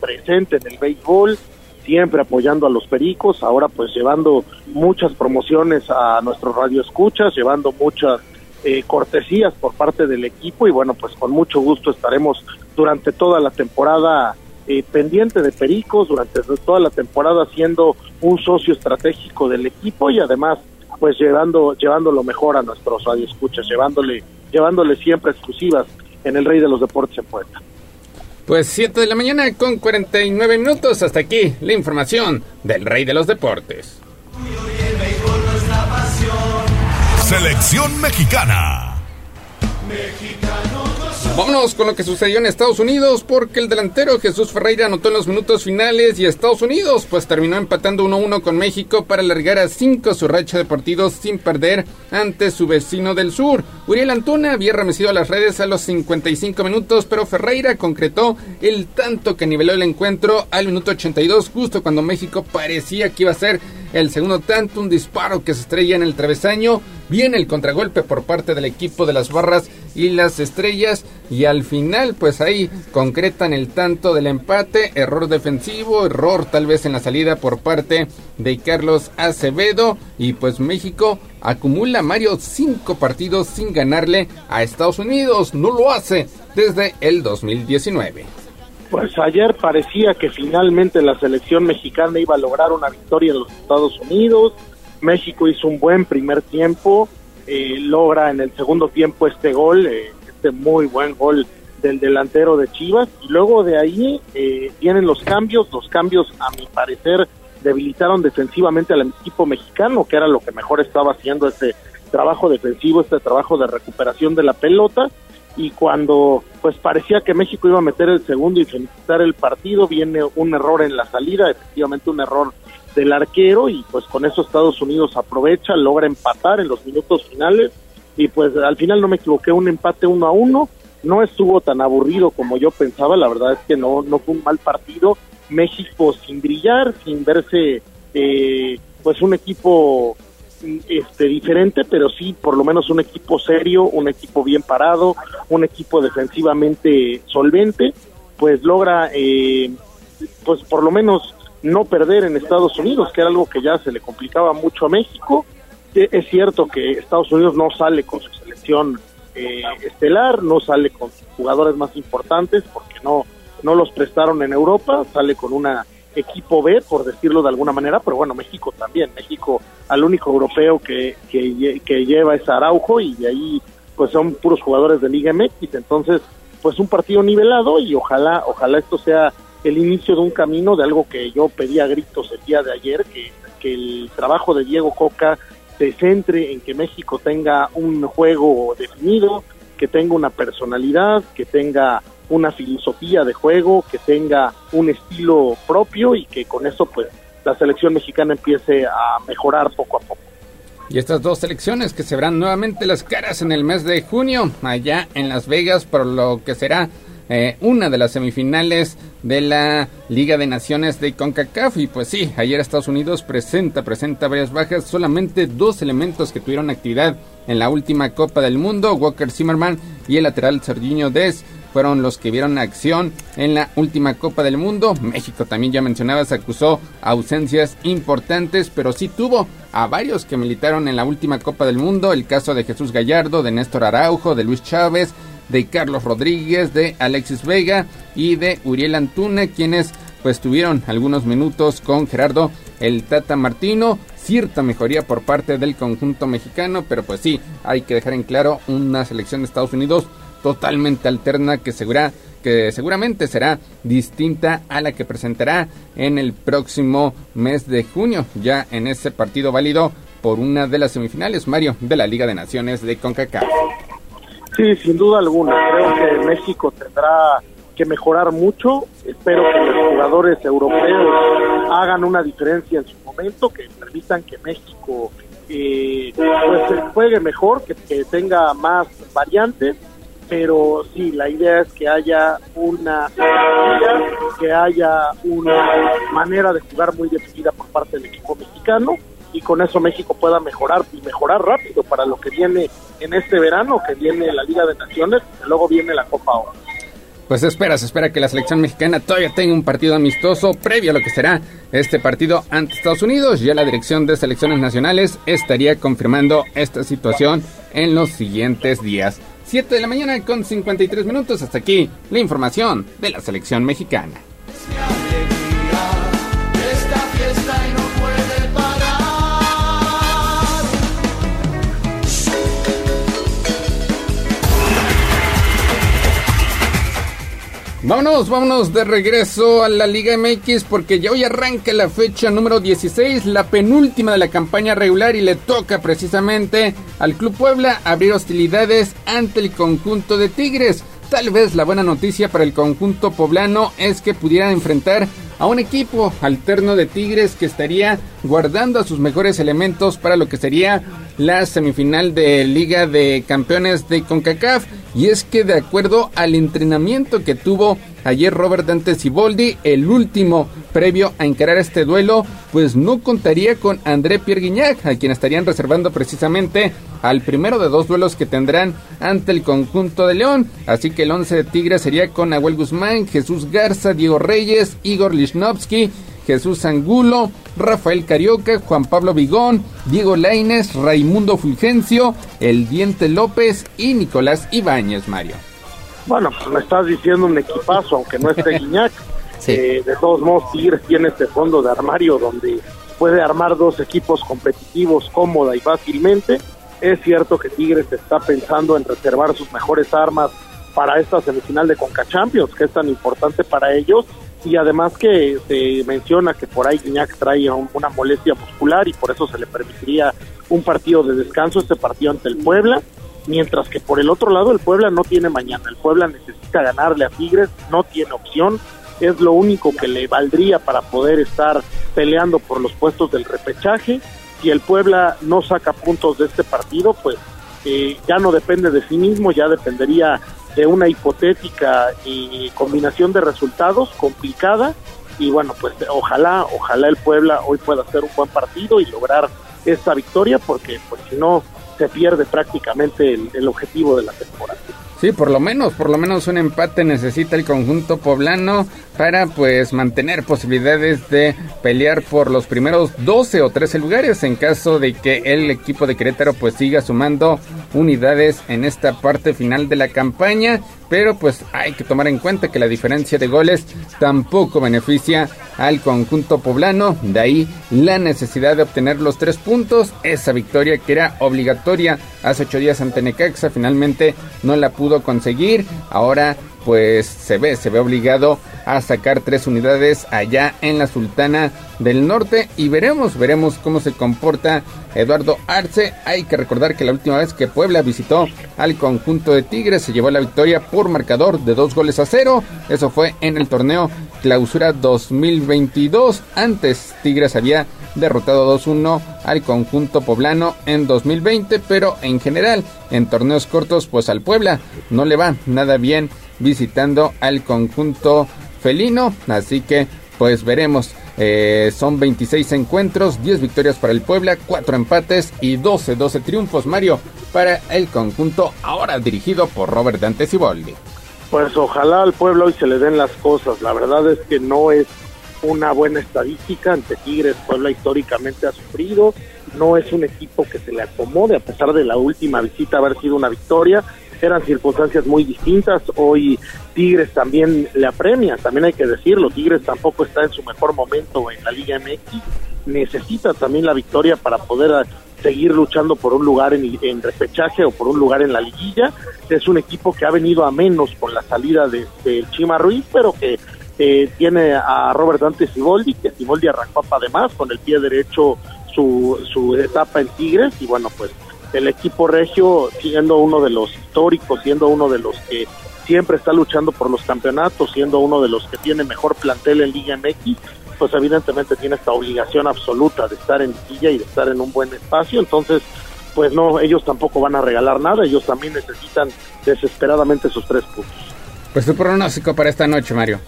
presente en el béisbol siempre apoyando a los pericos, ahora pues llevando muchas promociones a nuestros radioescuchas, llevando muchas eh, cortesías por parte del equipo y bueno, pues con mucho gusto estaremos durante toda la temporada eh, pendiente de Pericos, durante toda la temporada siendo un socio estratégico del equipo y además pues llevando llevando lo mejor a nuestros radioescuchas, llevándole llevándole siempre exclusivas en el Rey de los Deportes en Puebla. Pues 7 de la mañana con 49 minutos. Hasta aquí la información del Rey de los Deportes. Selección mexicana. Vámonos con lo que sucedió en Estados Unidos porque el delantero Jesús Ferreira anotó en los minutos finales y Estados Unidos pues terminó empatando 1-1 con México para alargar a 5 su racha de partidos sin perder ante su vecino del sur. Uriel Antuna había remecido a las redes a los 55 minutos pero Ferreira concretó el tanto que niveló el encuentro al minuto 82 justo cuando México parecía que iba a ser el segundo tanto, un disparo que se estrella en el travesaño, viene el contragolpe por parte del equipo de las barras y las estrellas. Y al final pues ahí concretan el tanto del empate, error defensivo, error tal vez en la salida por parte de Carlos Acevedo. Y pues México acumula Mario cinco partidos sin ganarle a Estados Unidos, no lo hace desde el 2019. Pues ayer parecía que finalmente la selección mexicana iba a lograr una victoria en los Estados Unidos. México hizo un buen primer tiempo, eh, logra en el segundo tiempo este gol, eh, este muy buen gol del delantero de Chivas. Y luego de ahí eh, vienen los cambios. Los cambios, a mi parecer, debilitaron defensivamente al equipo mexicano, que era lo que mejor estaba haciendo este trabajo defensivo, este trabajo de recuperación de la pelota y cuando pues parecía que México iba a meter el segundo y felicitar el partido, viene un error en la salida, efectivamente un error del arquero y pues con eso Estados Unidos aprovecha, logra empatar en los minutos finales y pues al final no me equivoqué, un empate uno a uno, no estuvo tan aburrido como yo pensaba, la verdad es que no, no fue un mal partido, México sin brillar, sin verse eh, pues un equipo este diferente, pero sí por lo menos un equipo serio, un equipo bien parado, un equipo defensivamente solvente, pues logra eh, pues por lo menos no perder en Estados Unidos, que era algo que ya se le complicaba mucho a México. E, es cierto que Estados Unidos no sale con su selección eh, estelar, no sale con jugadores más importantes porque no no los prestaron en Europa, sale con una equipo B, por decirlo de alguna manera, pero bueno, México también. México al único europeo que, que, lleva es Araujo y de ahí pues son puros jugadores de Liga MX. Entonces, pues un partido nivelado y ojalá, ojalá esto sea el inicio de un camino de algo que yo pedí a gritos el día de ayer, que, que el trabajo de Diego Coca se centre en que México tenga un juego definido, que tenga una personalidad, que tenga una filosofía de juego, que tenga un estilo propio y que con eso pues la selección mexicana empiece a mejorar poco a poco. Y estas dos selecciones que se verán nuevamente las caras en el mes de junio, allá en Las Vegas, por lo que será eh, una de las semifinales de la Liga de Naciones de CONCACAF. Y pues sí, ayer Estados Unidos presenta, presenta varias bajas, solamente dos elementos que tuvieron actividad en la última Copa del Mundo, Walker Zimmerman y el lateral Serginho Des fueron los que vieron acción en la última Copa del Mundo. México también ya mencionabas acusó ausencias importantes, pero sí tuvo a varios que militaron en la última Copa del Mundo. El caso de Jesús Gallardo, de Néstor Araujo, de Luis Chávez, de Carlos Rodríguez, de Alexis Vega y de Uriel Antuna, quienes pues tuvieron algunos minutos con Gerardo el Tata Martino. Cierta mejoría por parte del conjunto mexicano, pero pues sí, hay que dejar en claro una selección de Estados Unidos totalmente alterna que, segura, que seguramente será distinta a la que presentará en el próximo mes de junio, ya en ese partido válido por una de las semifinales, Mario, de la Liga de Naciones de CONCACAF. Sí, sin duda alguna. Creo que México tendrá que mejorar mucho. Espero que los jugadores europeos hagan una diferencia en su momento, que permitan que México eh, pues juegue mejor, que, que tenga más variantes pero sí, la idea es que haya una que haya una manera de jugar muy definida por parte del equipo mexicano y con eso México pueda mejorar y mejorar rápido para lo que viene en este verano, que viene la Liga de Naciones, y luego viene la Copa Oro. Pues espera, se espera que la selección mexicana todavía tenga un partido amistoso previo a lo que será este partido ante Estados Unidos. Ya la dirección de selecciones nacionales estaría confirmando esta situación en los siguientes días. 7 de la mañana con 53 minutos. Hasta aquí la información de la selección mexicana. Vámonos, vámonos de regreso a la Liga MX porque ya hoy arranca la fecha número 16, la penúltima de la campaña regular y le toca precisamente al Club Puebla abrir hostilidades ante el conjunto de Tigres. Tal vez la buena noticia para el conjunto poblano es que pudiera enfrentar a un equipo alterno de Tigres que estaría guardando a sus mejores elementos para lo que sería la semifinal de Liga de Campeones de CONCACAF. Y es que de acuerdo al entrenamiento que tuvo ayer Robert Dante Siboldi, el último previo a encarar este duelo, pues no contaría con André Pierre Guignac, a quien estarían reservando precisamente al primero de dos duelos que tendrán ante el conjunto de León. Así que el once de Tigres sería con Abuel Guzmán, Jesús Garza, Diego Reyes, Igor Lichnowsky, Jesús Angulo, Rafael Carioca, Juan Pablo Vigón, Diego Laines, Raimundo Fulgencio, El Diente López y Nicolás Ibáñez, Mario. Bueno, pues me estás diciendo un equipazo, aunque no esté (laughs) Guiñac. Eh, de todos modos, Tigres tiene este fondo de armario donde puede armar dos equipos competitivos cómoda y fácilmente. Es cierto que Tigres está pensando en reservar sus mejores armas para esta semifinal de Conca Champions, que es tan importante para ellos, y además que se menciona que por ahí Guiñac trae una molestia muscular y por eso se le permitiría un partido de descanso, este partido ante el Puebla, mientras que por el otro lado el Puebla no tiene mañana, el Puebla necesita ganarle a Tigres, no tiene opción, es lo único que le valdría para poder estar peleando por los puestos del repechaje. Si el Puebla no saca puntos de este partido, pues eh, ya no depende de sí mismo, ya dependería de una hipotética y combinación de resultados complicada y bueno pues ojalá ojalá el Puebla hoy pueda hacer un buen partido y lograr esta victoria porque pues si no se pierde prácticamente el objetivo de la temporada. Sí, por lo menos, por lo menos un empate necesita el conjunto poblano para pues mantener posibilidades de pelear por los primeros 12 o 13 lugares en caso de que el equipo de Querétaro pues siga sumando unidades en esta parte final de la campaña. Pero pues hay que tomar en cuenta que la diferencia de goles tampoco beneficia al conjunto poblano, de ahí la necesidad de obtener los tres puntos, esa victoria que era obligatoria hace ocho días ante Necaxa, finalmente no la pudo conseguir, ahora pues se ve, se ve obligado a sacar tres unidades allá en la Sultana del Norte y veremos, veremos cómo se comporta Eduardo Arce. Hay que recordar que la última vez que Puebla visitó al conjunto de Tigres se llevó la victoria por marcador de dos goles a cero. Eso fue en el torneo Clausura 2022. Antes Tigres había derrotado 2-1 al conjunto poblano en 2020, pero en general en torneos cortos pues al Puebla no le va nada bien visitando al conjunto felino. Así que pues veremos. Eh, son 26 encuentros, 10 victorias para el Puebla, 4 empates y 12, 12 triunfos, Mario, para el conjunto ahora dirigido por Robert Dante Ciboldi. Pues ojalá al pueblo hoy se le den las cosas. La verdad es que no es una buena estadística ante Tigres. Puebla históricamente ha sufrido. No es un equipo que se le acomode, a pesar de la última visita haber sido una victoria eran circunstancias muy distintas. Hoy Tigres también le apremia, también hay que decirlo. Tigres tampoco está en su mejor momento en la Liga MX. Necesita también la victoria para poder seguir luchando por un lugar en, en repechaje o por un lugar en la liguilla. Es un equipo que ha venido a menos con la salida de, Chima Ruiz, pero que eh, tiene a Robert Dante Siboldi, que Siboldi arrancó además con el pie derecho su, su etapa en Tigres y bueno, pues el equipo regio siendo uno de los históricos, siendo uno de los que siempre está luchando por los campeonatos, siendo uno de los que tiene mejor plantel en Liga MX, pues evidentemente tiene esta obligación absoluta de estar en Liga y de estar en un buen espacio, entonces pues no, ellos tampoco van a regalar nada, ellos también necesitan desesperadamente sus tres puntos. Pues tu pronóstico para esta noche, Mario.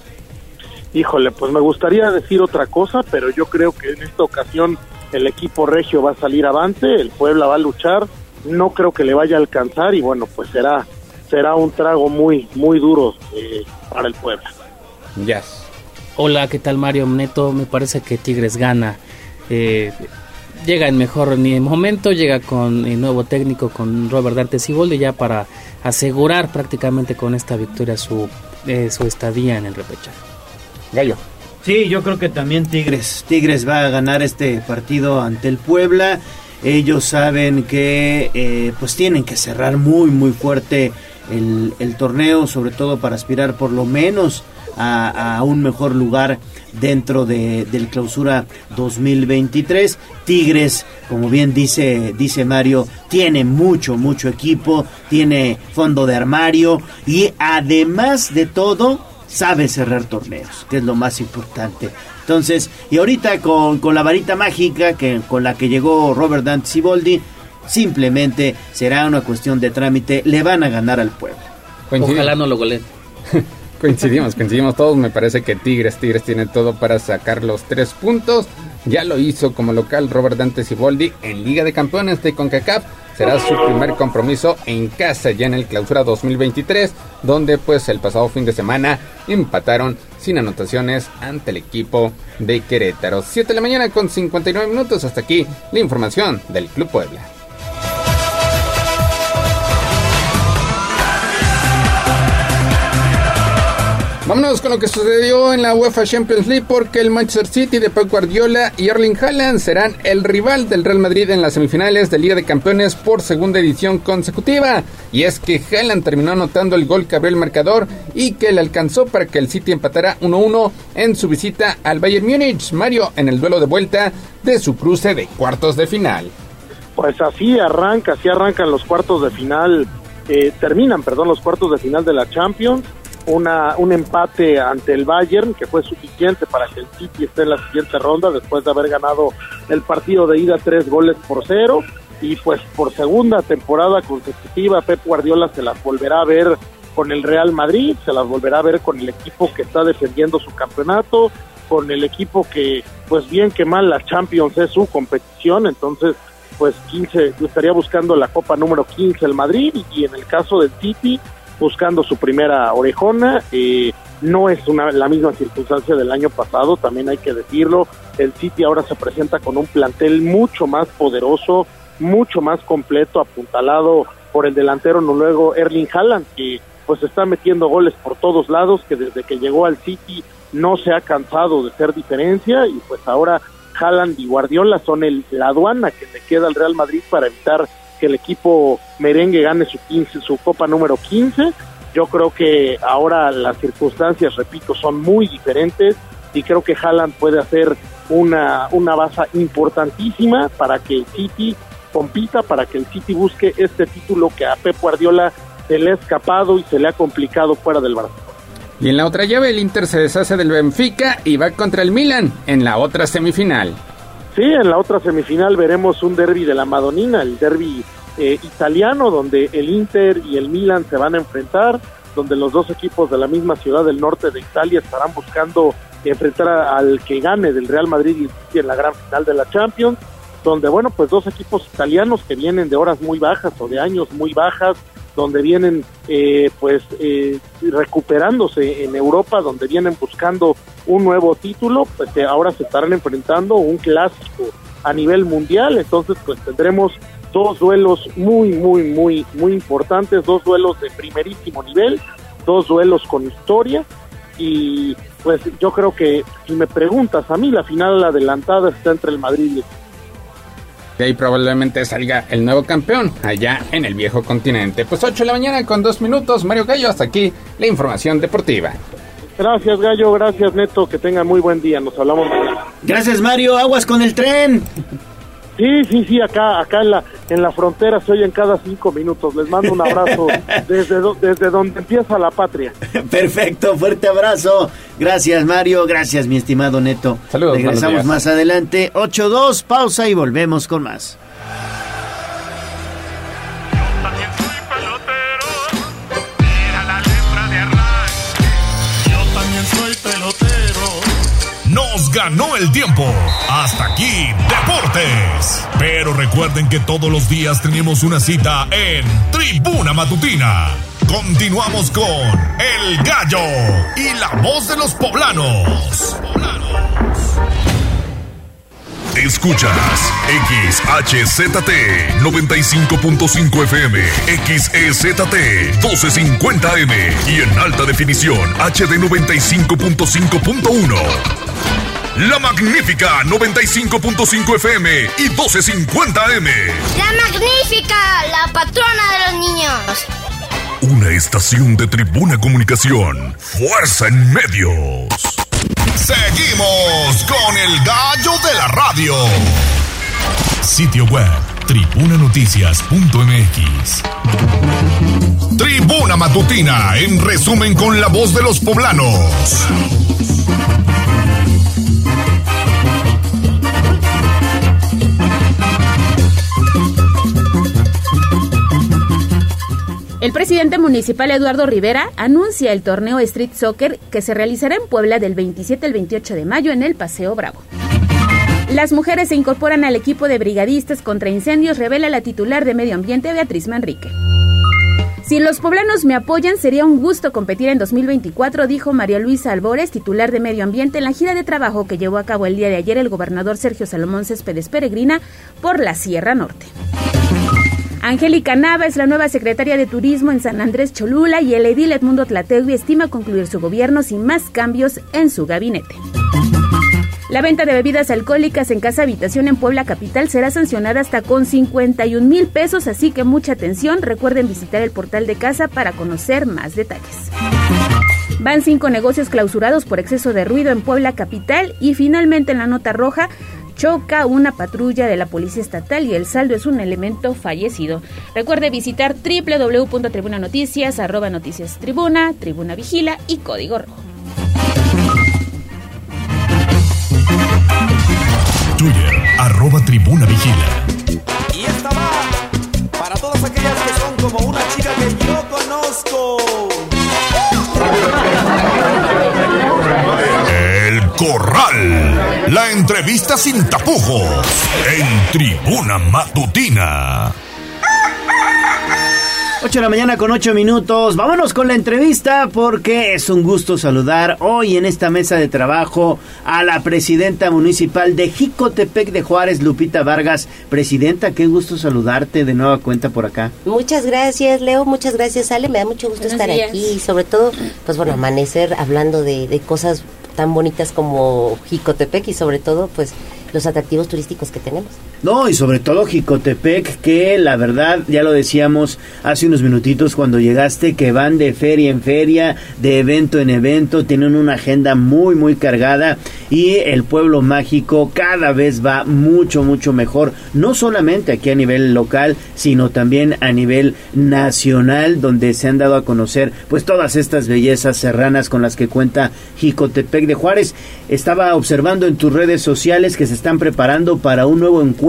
Híjole, pues me gustaría decir otra cosa, pero yo creo que en esta ocasión el equipo regio va a salir avante, el Puebla va a luchar, no creo que le vaya a alcanzar y bueno, pues será será un trago muy muy duro eh, para el Puebla. Ya. Hola, ¿qué tal Mario Neto? Me parece que Tigres gana. Eh, llega en mejor momento, llega con el nuevo técnico, con Robert Dante Siboldi, ya para asegurar prácticamente con esta victoria su, eh, su estadía en el repechaje. Gallo. Sí, yo creo que también Tigres. Tigres va a ganar este partido ante el Puebla. Ellos saben que eh, pues tienen que cerrar muy muy fuerte el, torneo, sobre todo para aspirar por lo menos a, un mejor lugar dentro de, del clausura 2023. Tigres, como bien dice, dice Mario, tiene mucho, mucho equipo, tiene fondo de armario y además de todo, sabe cerrar torneos, que es lo más importante. Entonces, y ahorita con, con la varita mágica que, con la que llegó Robert Dante Siboldi, simplemente será una cuestión de trámite, le van a ganar al pueblo. Ojalá no lo goleen. (laughs) coincidimos, coincidimos todos, me parece que Tigres, Tigres tiene todo para sacar los tres puntos. Ya lo hizo como local Robert Dante Siboldi en Liga de Campeones de CONCACAF será su primer compromiso en casa ya en el clausura 2023, donde pues el pasado fin de semana empataron sin anotaciones ante el equipo de Querétaro. 7 de la mañana con 59 minutos, hasta aquí la información del Club Puebla. Vámonos con lo que sucedió en la UEFA Champions League porque el Manchester City de Pep Guardiola y Erling Haaland serán el rival del Real Madrid en las semifinales de Liga de Campeones por segunda edición consecutiva. Y es que Haaland terminó anotando el gol que abrió el marcador y que le alcanzó para que el City empatara 1-1 en su visita al Bayern Múnich. Mario en el duelo de vuelta de su cruce de cuartos de final. Pues así arranca, así arrancan los cuartos de final, eh, terminan, perdón, los cuartos de final de la Champions una, un empate ante el Bayern que fue suficiente para que el City esté en la siguiente ronda después de haber ganado el partido de ida tres goles por cero. Y pues por segunda temporada consecutiva Pep Guardiola se las volverá a ver con el Real Madrid, se las volverá a ver con el equipo que está defendiendo su campeonato, con el equipo que pues bien que mal la Champions es su competición, entonces pues 15 estaría buscando la Copa número 15 el Madrid y en el caso del City buscando su primera orejona. Eh, no es una, la misma circunstancia del año pasado, también hay que decirlo. El City ahora se presenta con un plantel mucho más poderoso, mucho más completo, apuntalado por el delantero noruego Erling Haaland, que pues está metiendo goles por todos lados, que desde que llegó al City no se ha cansado de ser diferencia y pues ahora Haaland y Guardiola son el, la aduana que le queda al Real Madrid para evitar que el equipo merengue gane su 15, su copa número 15. Yo creo que ahora las circunstancias, repito, son muy diferentes y creo que Haaland puede hacer una, una base importantísima para que el City compita, para que el City busque este título que a Pep Guardiola se le ha escapado y se le ha complicado fuera del Barcelona. Y en la otra llave el Inter se deshace del Benfica y va contra el Milan en la otra semifinal. Sí, en la otra semifinal veremos un derby de la Madonina, el derby eh, italiano, donde el Inter y el Milan se van a enfrentar, donde los dos equipos de la misma ciudad del norte de Italia estarán buscando enfrentar al que gane del Real Madrid y en la gran final de la Champions, donde, bueno, pues dos equipos italianos que vienen de horas muy bajas o de años muy bajas, donde vienen eh, pues eh, recuperándose en Europa, donde vienen buscando un nuevo título, pues que ahora se estarán enfrentando un clásico a nivel mundial, entonces pues tendremos dos duelos muy, muy, muy, muy importantes, dos duelos de primerísimo nivel, dos duelos con historia y pues yo creo que si me preguntas a mí la final adelantada está entre el Madrid y el de ahí probablemente salga el nuevo campeón allá en el viejo continente. Pues 8 de la mañana con 2 minutos. Mario Gallo, hasta aquí la información deportiva. Gracias Gallo, gracias Neto, que tengan muy buen día. Nos hablamos Gracias Mario, aguas con el tren. Sí, sí, sí, acá, acá en la, en la frontera se oyen cada cinco minutos. Les mando un abrazo (laughs) desde, desde donde empieza la patria. Perfecto, fuerte abrazo. Gracias, Mario. Gracias, mi estimado Neto. Saludos. Regresamos más adelante. 8-2, pausa y volvemos con más. Ganó el tiempo. Hasta aquí, Deportes. Pero recuerden que todos los días tenemos una cita en Tribuna Matutina. Continuamos con El Gallo y la voz de los poblanos. Escuchas XHZT 95.5 FM, XEZT 1250M y en alta definición HD 95.5.1. La Magnífica 95.5 FM y 1250M. La Magnífica, la patrona de los niños. Una estación de Tribuna Comunicación. Fuerza en medios. Seguimos con el gallo de la radio. Sitio web tribunanoticias.mx. Tribuna Matutina, en resumen con la voz de los poblanos. El presidente municipal Eduardo Rivera anuncia el torneo Street Soccer que se realizará en Puebla del 27 al 28 de mayo en el Paseo Bravo. Las mujeres se incorporan al equipo de brigadistas contra incendios, revela la titular de Medio Ambiente Beatriz Manrique. Si los poblanos me apoyan, sería un gusto competir en 2024, dijo María Luisa Albores, titular de Medio Ambiente, en la gira de trabajo que llevó a cabo el día de ayer el gobernador Sergio Salomón Céspedes Peregrina por la Sierra Norte. Angélica Nava es la nueva secretaria de Turismo en San Andrés Cholula y el edil Edmundo Tlategui estima concluir su gobierno sin más cambios en su gabinete. La venta de bebidas alcohólicas en casa habitación en Puebla Capital será sancionada hasta con 51 mil pesos, así que mucha atención. Recuerden visitar el portal de casa para conocer más detalles. Van cinco negocios clausurados por exceso de ruido en Puebla Capital y finalmente en la nota roja choca una patrulla de la Policía Estatal y el saldo es un elemento fallecido. Recuerde visitar www.tribunanoticias, arroba noticias tribuna, tribuna vigila y código rojo. Twitter, arroba tribuna vigila. Y esta va para todas aquellas que son como una chica que yo conozco. Corral. La entrevista sin tapujos. En Tribuna Matutina. 8 de la mañana con 8 minutos. Vámonos con la entrevista porque es un gusto saludar hoy en esta mesa de trabajo a la presidenta municipal de Jicotepec de Juárez, Lupita Vargas. Presidenta, qué gusto saludarte de nueva cuenta por acá. Muchas gracias, Leo. Muchas gracias, Ale. Me da mucho gusto estar aquí y sobre todo, pues bueno, amanecer hablando de, de cosas tan bonitas como Jicotepec y sobre todo, pues los atractivos turísticos que tenemos. No, y sobre todo Jicotepec, que la verdad, ya lo decíamos hace unos minutitos cuando llegaste, que van de feria en feria, de evento en evento, tienen una agenda muy, muy cargada y el pueblo mágico cada vez va mucho, mucho mejor, no solamente aquí a nivel local, sino también a nivel nacional, donde se han dado a conocer pues todas estas bellezas serranas con las que cuenta Jicotepec de Juárez. Estaba observando en tus redes sociales que se están preparando para un nuevo encuentro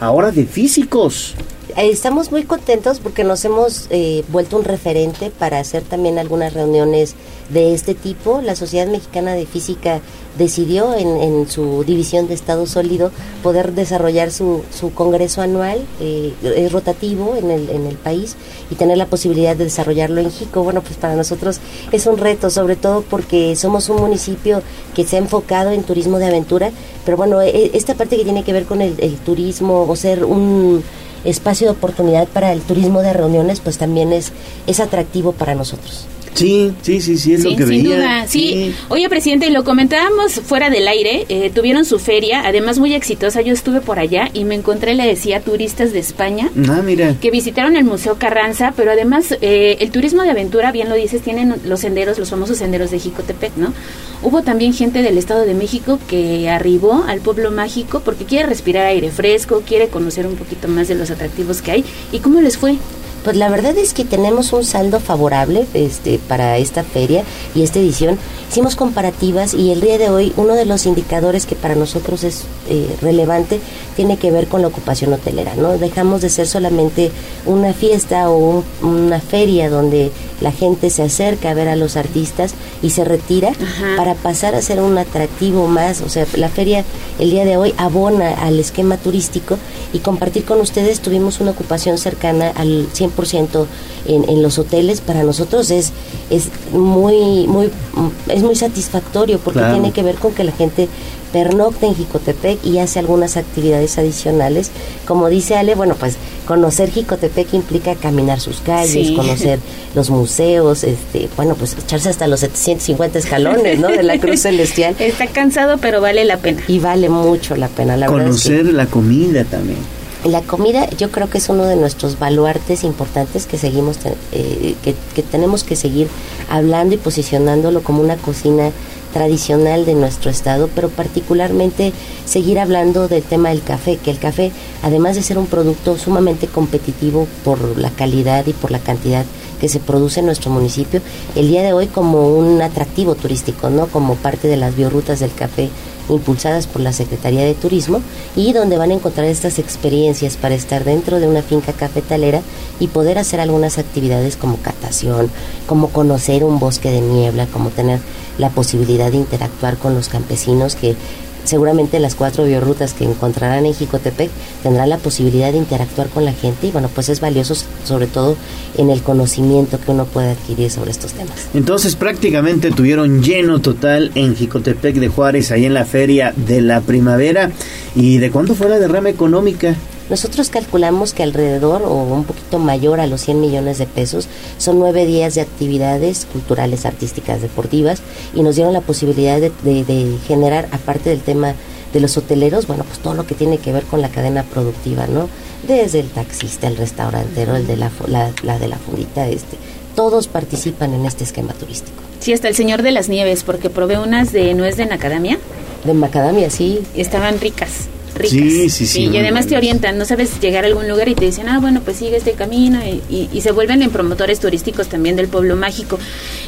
ahora de físicos. Eh, Estamos muy contentos porque nos hemos eh, vuelto un referente para hacer también algunas reuniones de este tipo. La Sociedad Mexicana de Física decidió en, en su división de Estado Sólido poder desarrollar su, su congreso anual, eh, rotativo en el, en el país, y tener la posibilidad de desarrollarlo en Jico. Bueno, pues para nosotros es un reto, sobre todo porque somos un municipio que se ha enfocado en turismo de aventura, pero bueno, e- esta parte que tiene que ver con el turismo o ser un espacio de oportunidad para el turismo de reuniones, pues también es, es atractivo para nosotros. Sí, sí, sí, sí, es Sí, lo que sin veía. duda, sí. Oye, presidente, lo comentábamos fuera del aire, eh, tuvieron su feria, además muy exitosa, yo estuve por allá y me encontré, le decía, turistas de España Ah, mira. que visitaron el Museo Carranza, pero además eh, el turismo de aventura, bien lo dices, tienen los senderos, los famosos senderos de Jicotepec, ¿no? Hubo también gente del Estado de México que arribó al pueblo mágico porque quiere respirar aire fresco, quiere conocer un poquito más de los atractivos que hay. ¿Y cómo les fue? Pues la verdad es que tenemos un saldo favorable este, para esta feria y esta edición. Hicimos comparativas y el día de hoy uno de los indicadores que para nosotros es eh, relevante tiene que ver con la ocupación hotelera. No dejamos de ser solamente una fiesta o un- una feria donde la gente se acerca a ver a los artistas y se retira para pasar a ser un atractivo más. O sea, la feria el día de hoy abona al esquema turístico y compartir con ustedes tuvimos una ocupación cercana al 100% en, en los hoteles. Para nosotros es, es muy, muy, es muy satisfactorio porque Claro. tiene que ver con que la gente pernocta en Jicotepec y hace algunas actividades adicionales. Como dice Ale, bueno, pues conocer Jicotepec implica caminar sus calles, Sí. conocer (laughs) los museos, este, bueno, pues echarse hasta los 750 escalones, ¿no? De la (laughs) Cruz Celestial. Está cansado, pero vale la pena. Y vale mucho la pena, la verdad es que- Conocer la comida también. La comida yo creo que es uno de nuestros baluartes importantes que seguimos eh, que, que tenemos que seguir hablando y posicionándolo como una cocina tradicional de nuestro estado, pero particularmente seguir hablando del tema del café, que el café, además de ser un producto sumamente competitivo por la calidad y por la cantidad que se produce en nuestro municipio, el día de hoy como un atractivo turístico, ¿no? Como parte de las biorrutas del café impulsadas por la Secretaría de Turismo y donde van a encontrar estas experiencias para estar dentro de una finca cafetalera y poder hacer algunas actividades como catación, como conocer un bosque de niebla, como tener la posibilidad de interactuar con los campesinos que seguramente las cuatro biorrutas que encontrarán en Jicotepec tendrán la posibilidad de interactuar con la gente y bueno, pues es valioso sobre todo en el conocimiento que uno puede adquirir sobre estos temas. Entonces prácticamente tuvieron lleno total en Jicotepec de Juárez, ahí en la feria de la primavera. ¿Y de cuándo fue la derrama económica? Nosotros calculamos que alrededor o un poquito mayor a los 100 millones de pesos son nueve días de actividades culturales, artísticas, deportivas y nos dieron la posibilidad de, de- de generar, aparte del tema de los hoteleros, bueno, pues todo lo que tiene que ver con la cadena productiva, ¿no? Desde el taxista, el restaurantero, el de la, la de la fundita, este, todos participan en este esquema turístico. Sí, hasta el señor de las nieves, porque probé unas de nuez de macadamia. De macadamia, sí. Estaban ricas. Ricas. Sí, sí, sí. y además te orientan, no sabes llegar a algún lugar y te dicen, ah, bueno, pues sigue este camino y, y- y se vuelven en promotores turísticos también del pueblo mágico.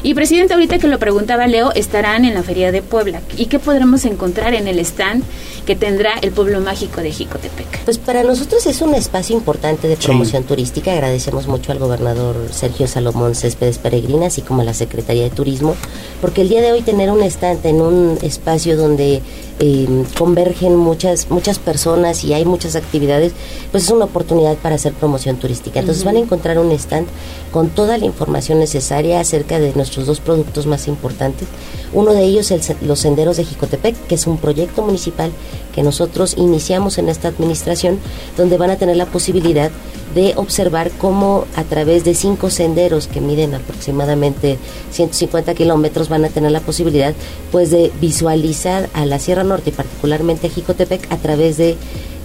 Y presidente, ahorita que lo preguntaba Leo, estarán en la Feria de Puebla. ¿Y qué podremos encontrar en el stand que tendrá el pueblo mágico de Jicotepec? Pues para nosotros es un espacio importante de promoción turística. Agradecemos mucho al gobernador Sergio Salomón Céspedes Peregrina, así como a la Secretaría de Turismo, porque el día de hoy tener un stand en un espacio donde eh, convergen muchas muchas personas y hay muchas actividades, pues es una oportunidad para hacer promoción turística. Entonces van a encontrar un stand con toda la información necesaria acerca de nuestros dos productos más importantes. Uno de ellos es los senderos de Jicotepec, que es un proyecto municipal que nosotros iniciamos en esta administración, donde van a tener la posibilidad de observar cómo a través de cinco senderos que miden aproximadamente 150 kilómetros van a tener la posibilidad pues de visualizar a la Sierra Norte y particularmente a Jicotepec a través de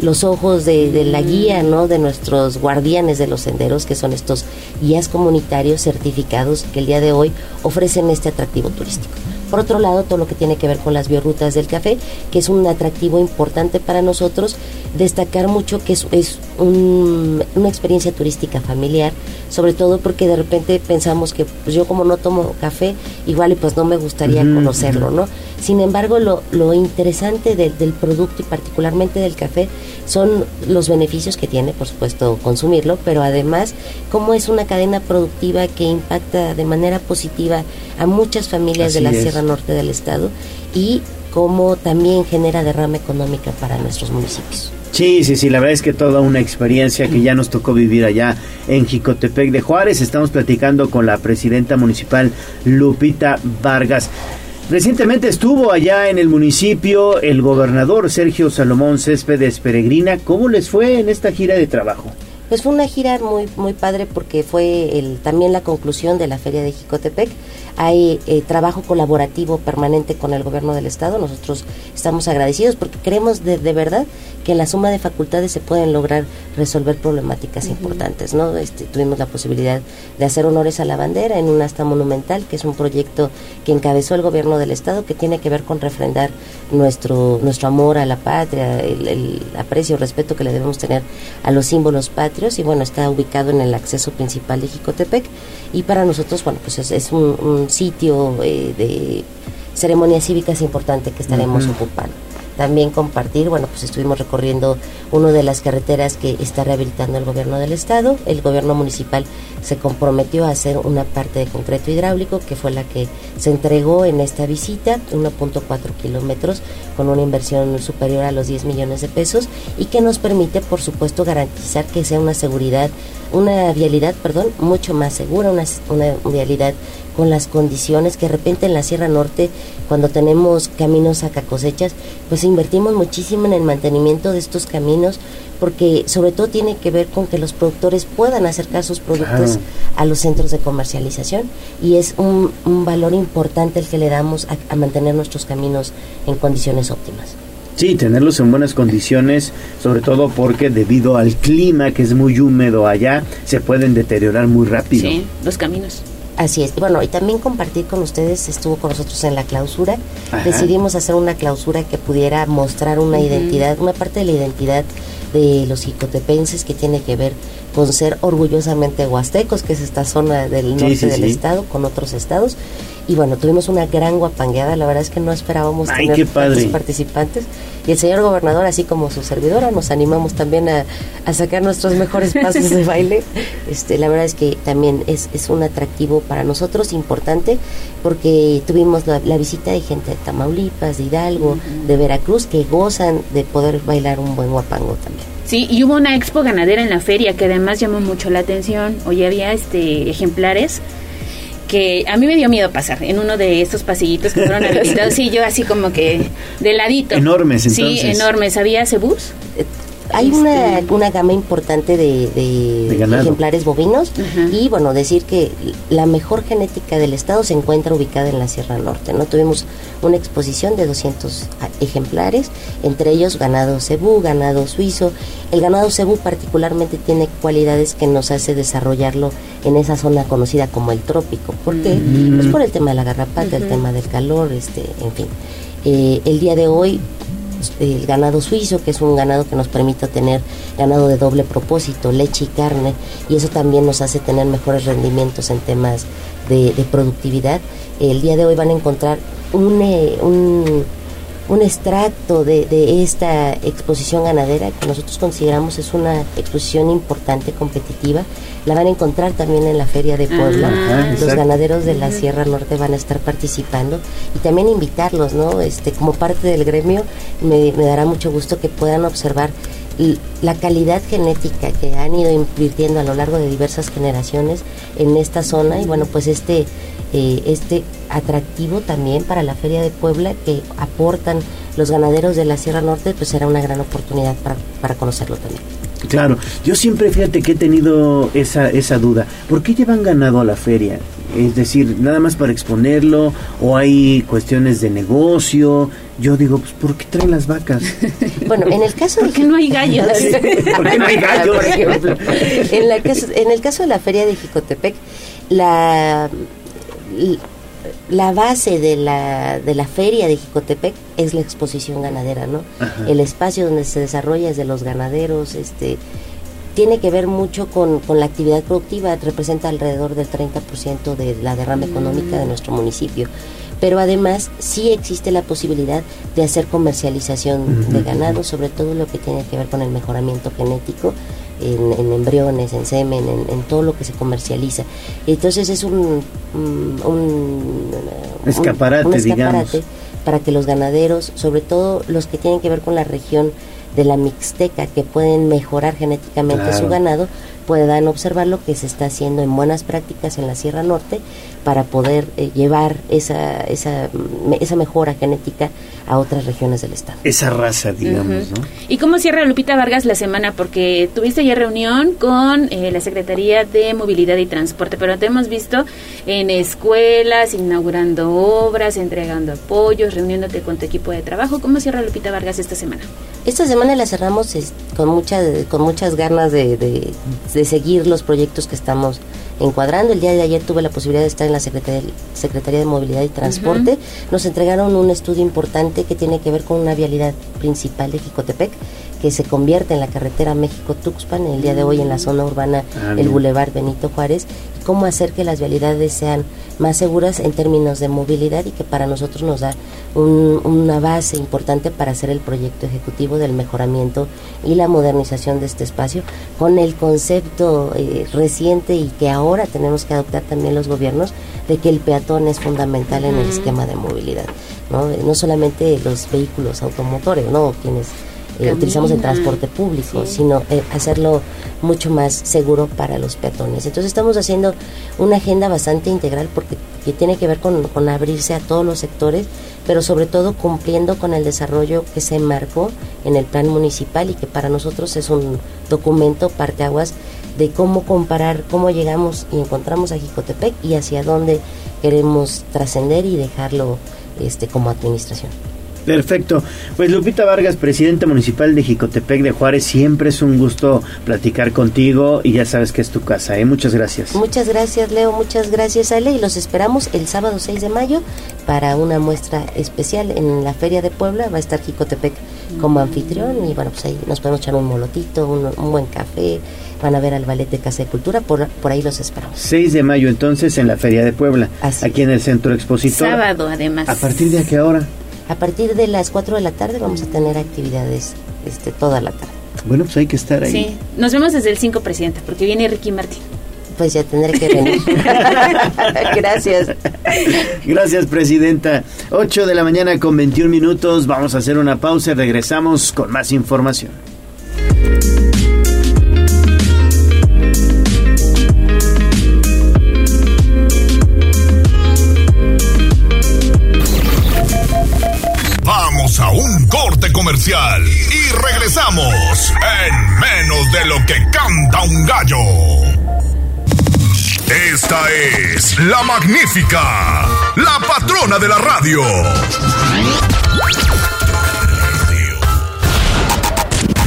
los ojos de, de la guía, ¿no? De nuestros guardianes de los senderos, que son estos guías comunitarios certificados que el día de hoy ofrecen este atractivo turístico. Por otro lado, todo lo que tiene que ver con las biorrutas del café, que es un atractivo importante para nosotros, destacar mucho que es, es un- una experiencia turística familiar, sobre todo porque de repente pensamos que pues, yo como no tomo café, igual y pues no me gustaría conocerlo. ¿no? Sin embargo, lo, lo interesante del- del producto y particularmente del café son los beneficios que tiene, por supuesto, consumirlo, pero además cómo es una cadena productiva que impacta de manera positiva a muchas familias de la es. Sierra Norte del Estado y cómo también genera derrama económica para nuestros municipios. Sí, sí, sí, la verdad es que toda una experiencia que ya nos tocó vivir allá en Jicotepec de Juárez. Estamos platicando con la presidenta municipal Lupita Vargas. Recientemente estuvo allá en el municipio el gobernador Sergio Salomón Céspedes Peregrina. ¿Cómo les fue en esta gira de trabajo? Pues fue una gira muy muy padre porque fue el, también la conclusión de la Feria de Jicotepec. Hay eh, trabajo colaborativo permanente con el gobierno del estado. Nosotros estamos agradecidos porque creemos de, de verdad que en la suma de facultades se pueden lograr resolver problemáticas importantes. ¿no? Este, tuvimos la posibilidad de hacer honores a la bandera en un asta monumental, que es un proyecto que encabezó el gobierno del estado que tiene que ver con refrendar nuestro nuestro amor a la patria, el, el aprecio, respeto que le debemos tener a los símbolos patrios y bueno, está ubicado en el acceso principal de Jicotepec y para nosotros, bueno, pues es, es un, un sitio eh, de ceremonias cívicas importante que estaremos ocupando. También compartir, bueno, pues estuvimos recorriendo una de las carreteras que está rehabilitando el gobierno del estado. El gobierno municipal se comprometió a hacer una parte de concreto hidráulico, que fue la que se entregó en esta visita, 1.4 kilómetros, con una inversión superior a los 10 millones de pesos y que nos permite, por supuesto, garantizar que sea una seguridad, una vialidad, perdón, mucho más segura, una, una vialidad con las condiciones que de repente en la Sierra Norte, cuando tenemos caminos a cosechas, pues invertimos muchísimo en el mantenimiento de estos caminos, porque sobre todo tiene que ver con que los productores puedan acercar sus productos Claro. a los centros de comercialización y es un, un valor importante el que le damos a, a mantener nuestros caminos en condiciones óptimas. Sí, tenerlos en buenas condiciones, sobre todo porque debido al clima que es muy húmedo allá, se pueden deteriorar muy rápido. Sí, los caminos. Así es. Bueno, y también compartir con ustedes, estuvo con nosotros en la clausura. Ajá. Decidimos hacer una clausura que pudiera mostrar una identidad, una parte de la identidad de los jicotepenses que tiene que ver con ser orgullosamente huastecos, que es esta zona del Sí, norte sí, del sí. estado, con otros estados. Y bueno, tuvimos una gran guapangueada, la verdad es que no esperábamos Ay, tener tantos participantes. Y el señor gobernador, así como su servidora, nos animamos también a, a sacar nuestros mejores (laughs) pasos de baile. Este, la verdad es que también es, es un atractivo para nosotros importante porque tuvimos la, la visita de gente de Tamaulipas, de Hidalgo, de Veracruz, que gozan de poder bailar un buen guapango también. Sí, y hubo una expo ganadera en la feria que además llamó mucho la atención. Hoy había este ejemplares que a mí me dio miedo pasar en uno de estos pasillitos que fueron (laughs) habilitados. Sí, yo así como que de ladito. Enormes, Sí, entonces. enormes. ¿Había cebús? Hay una, una gama importante de, de De ganado. ejemplares bovinos y bueno, decir que la mejor genética del estado se encuentra ubicada en la Sierra Norte. No tuvimos una exposición de 200 ejemplares, entre ellos ganado cebú, ganado suizo. El ganado cebú particularmente tiene cualidades que nos hace desarrollarlo en esa zona conocida como el trópico. ¿Por qué? Mm. Pues por el tema de la garrapata, el tema del calor, este, en fin. Eh, el día de hoy el ganado suizo, que es un ganado que nos permite tener ganado de doble propósito, leche y carne, y eso también nos hace tener mejores rendimientos en temas de, productividad. El día de hoy van a encontrar un, eh, un, un extracto de, de esta exposición ganadera que nosotros consideramos es una exposición importante, competitiva. La van a encontrar también en la Feria de Puebla. Ajá, Los exacto. ganaderos de la. Sierra Norte van a estar participando y también invitarlos, ¿no? Este, como parte del gremio, me, me dará mucho gusto que puedan observar la calidad genética que han ido invirtiendo a lo largo de diversas generaciones en esta zona y bueno, pues este, eh, este atractivo también para la Feria de Puebla que aportan los ganaderos de la Sierra Norte, pues será una gran oportunidad para, para conocerlo también. Claro, yo siempre fíjate que he tenido esa, esa duda. ¿Por qué llevan ganado a la feria? Es decir, nada más para exponerlo o hay cuestiones de negocio. Yo digo, pues ¿por qué traen las vacas? (laughs) Bueno, en el caso de que no hay gallos. (laughs) (laughs) ¿Por qué no hay gallos? Por ejemplo, en, la caso- en el caso de la feria de Jicotepec, la, la base de la, de la feria de Jicotepec es la exposición ganadera, ¿no? Ajá. El espacio donde se desarrolla es de los ganaderos, este tiene que ver mucho con, con la actividad productiva, representa alrededor del 30% de la derrama económica de nuestro municipio. Pero además sí existe la posibilidad de hacer comercialización de ganado, sobre todo lo que tiene que ver con el mejoramiento genético en, en embriones, en semen, en, en todo lo que se comercializa. Entonces es un, un, un- Escaparate, un escaparate digamos. para que los ganaderos, sobre todo los que tienen que ver con la región de la Mixteca, que pueden mejorar genéticamente Claro. su ganado, puedan observar lo que se está haciendo en buenas prácticas en la Sierra Norte para poder eh, llevar esa, esa, mm, esa mejora genética a otras regiones del estado. Esa raza, digamos. ¿no? ¿Y cómo cierra Lupita Vargas la semana? Porque tuviste ya reunión con eh, la Secretaría de Movilidad y Transporte, pero te hemos visto en escuelas, inaugurando obras, entregando apoyos, reuniéndote con tu equipo de trabajo. ¿Cómo cierra Lupita Vargas esta semana? Esta semana la cerramos con, mucha, con muchas ganas de, de- de seguir los proyectos que estamos encuadrando. El día de ayer tuve la posibilidad de estar en la Secretaría, Secretaría de Movilidad y Transporte. Nos entregaron un estudio importante que tiene que ver con una vialidad principal de Jicotepec que se convierte en la carretera México-Tuxpan, el día de hoy en la zona urbana Ah, el. Boulevard Benito Juárez, cómo hacer que las vialidades sean más seguras en términos de movilidad y que para nosotros nos da un- una base importante para hacer el proyecto ejecutivo del mejoramiento y la modernización de este espacio con el concepto eh, reciente y que ahora tenemos que adoptar también los gobiernos de que el peatón es fundamental en el esquema de movilidad, ¿no? No solamente los vehículos automotores, ¿no? Quienes eh, utilizamos el transporte público, sino eh, hacerlo mucho más seguro para los peatones. Entonces estamos haciendo una agenda bastante integral porque que tiene que ver con, con abrirse a todos los sectores, pero sobre todo cumpliendo con el desarrollo que se marcó en el plan municipal y que para nosotros es un documento parteaguas de cómo comparar, cómo llegamos y encontramos a Jicotepec y hacia dónde queremos trascender y dejarlo este como administración. Perfecto. Pues Lupita Vargas, presidenta municipal de Jicotepec de Juárez, siempre es un gusto platicar contigo y ya sabes que es tu casa, ¿eh? Muchas gracias. Muchas gracias Leo, muchas gracias Ale y los esperamos el sábado 6 de mayo para una muestra especial en la Feria de Puebla. Va a estar Jicotepec como anfitrión y bueno, pues ahí nos podemos echar un molotito, un, un buen café, van a ver al Ballet de Casa de Cultura, por, por ahí los esperamos. 6 de mayo entonces en la Feria de Puebla, aquí en el Centro Expositor. Sábado, además. ¿A partir de a qué hora? A partir de las 4 de la tarde vamos a tener actividades este, toda la tarde. Bueno, pues hay que estar ahí. Sí, nos vemos desde el 5, Presidenta, porque viene Ricky Martín. Pues ya tendré que venir. (laughs) Gracias. Gracias, Presidenta. 8 de la mañana con 21 minutos. Vamos a hacer una pausa y regresamos con más información. A un corte comercial y regresamos en menos de lo que canta un gallo. Esta es la magnífica, la patrona de la radio.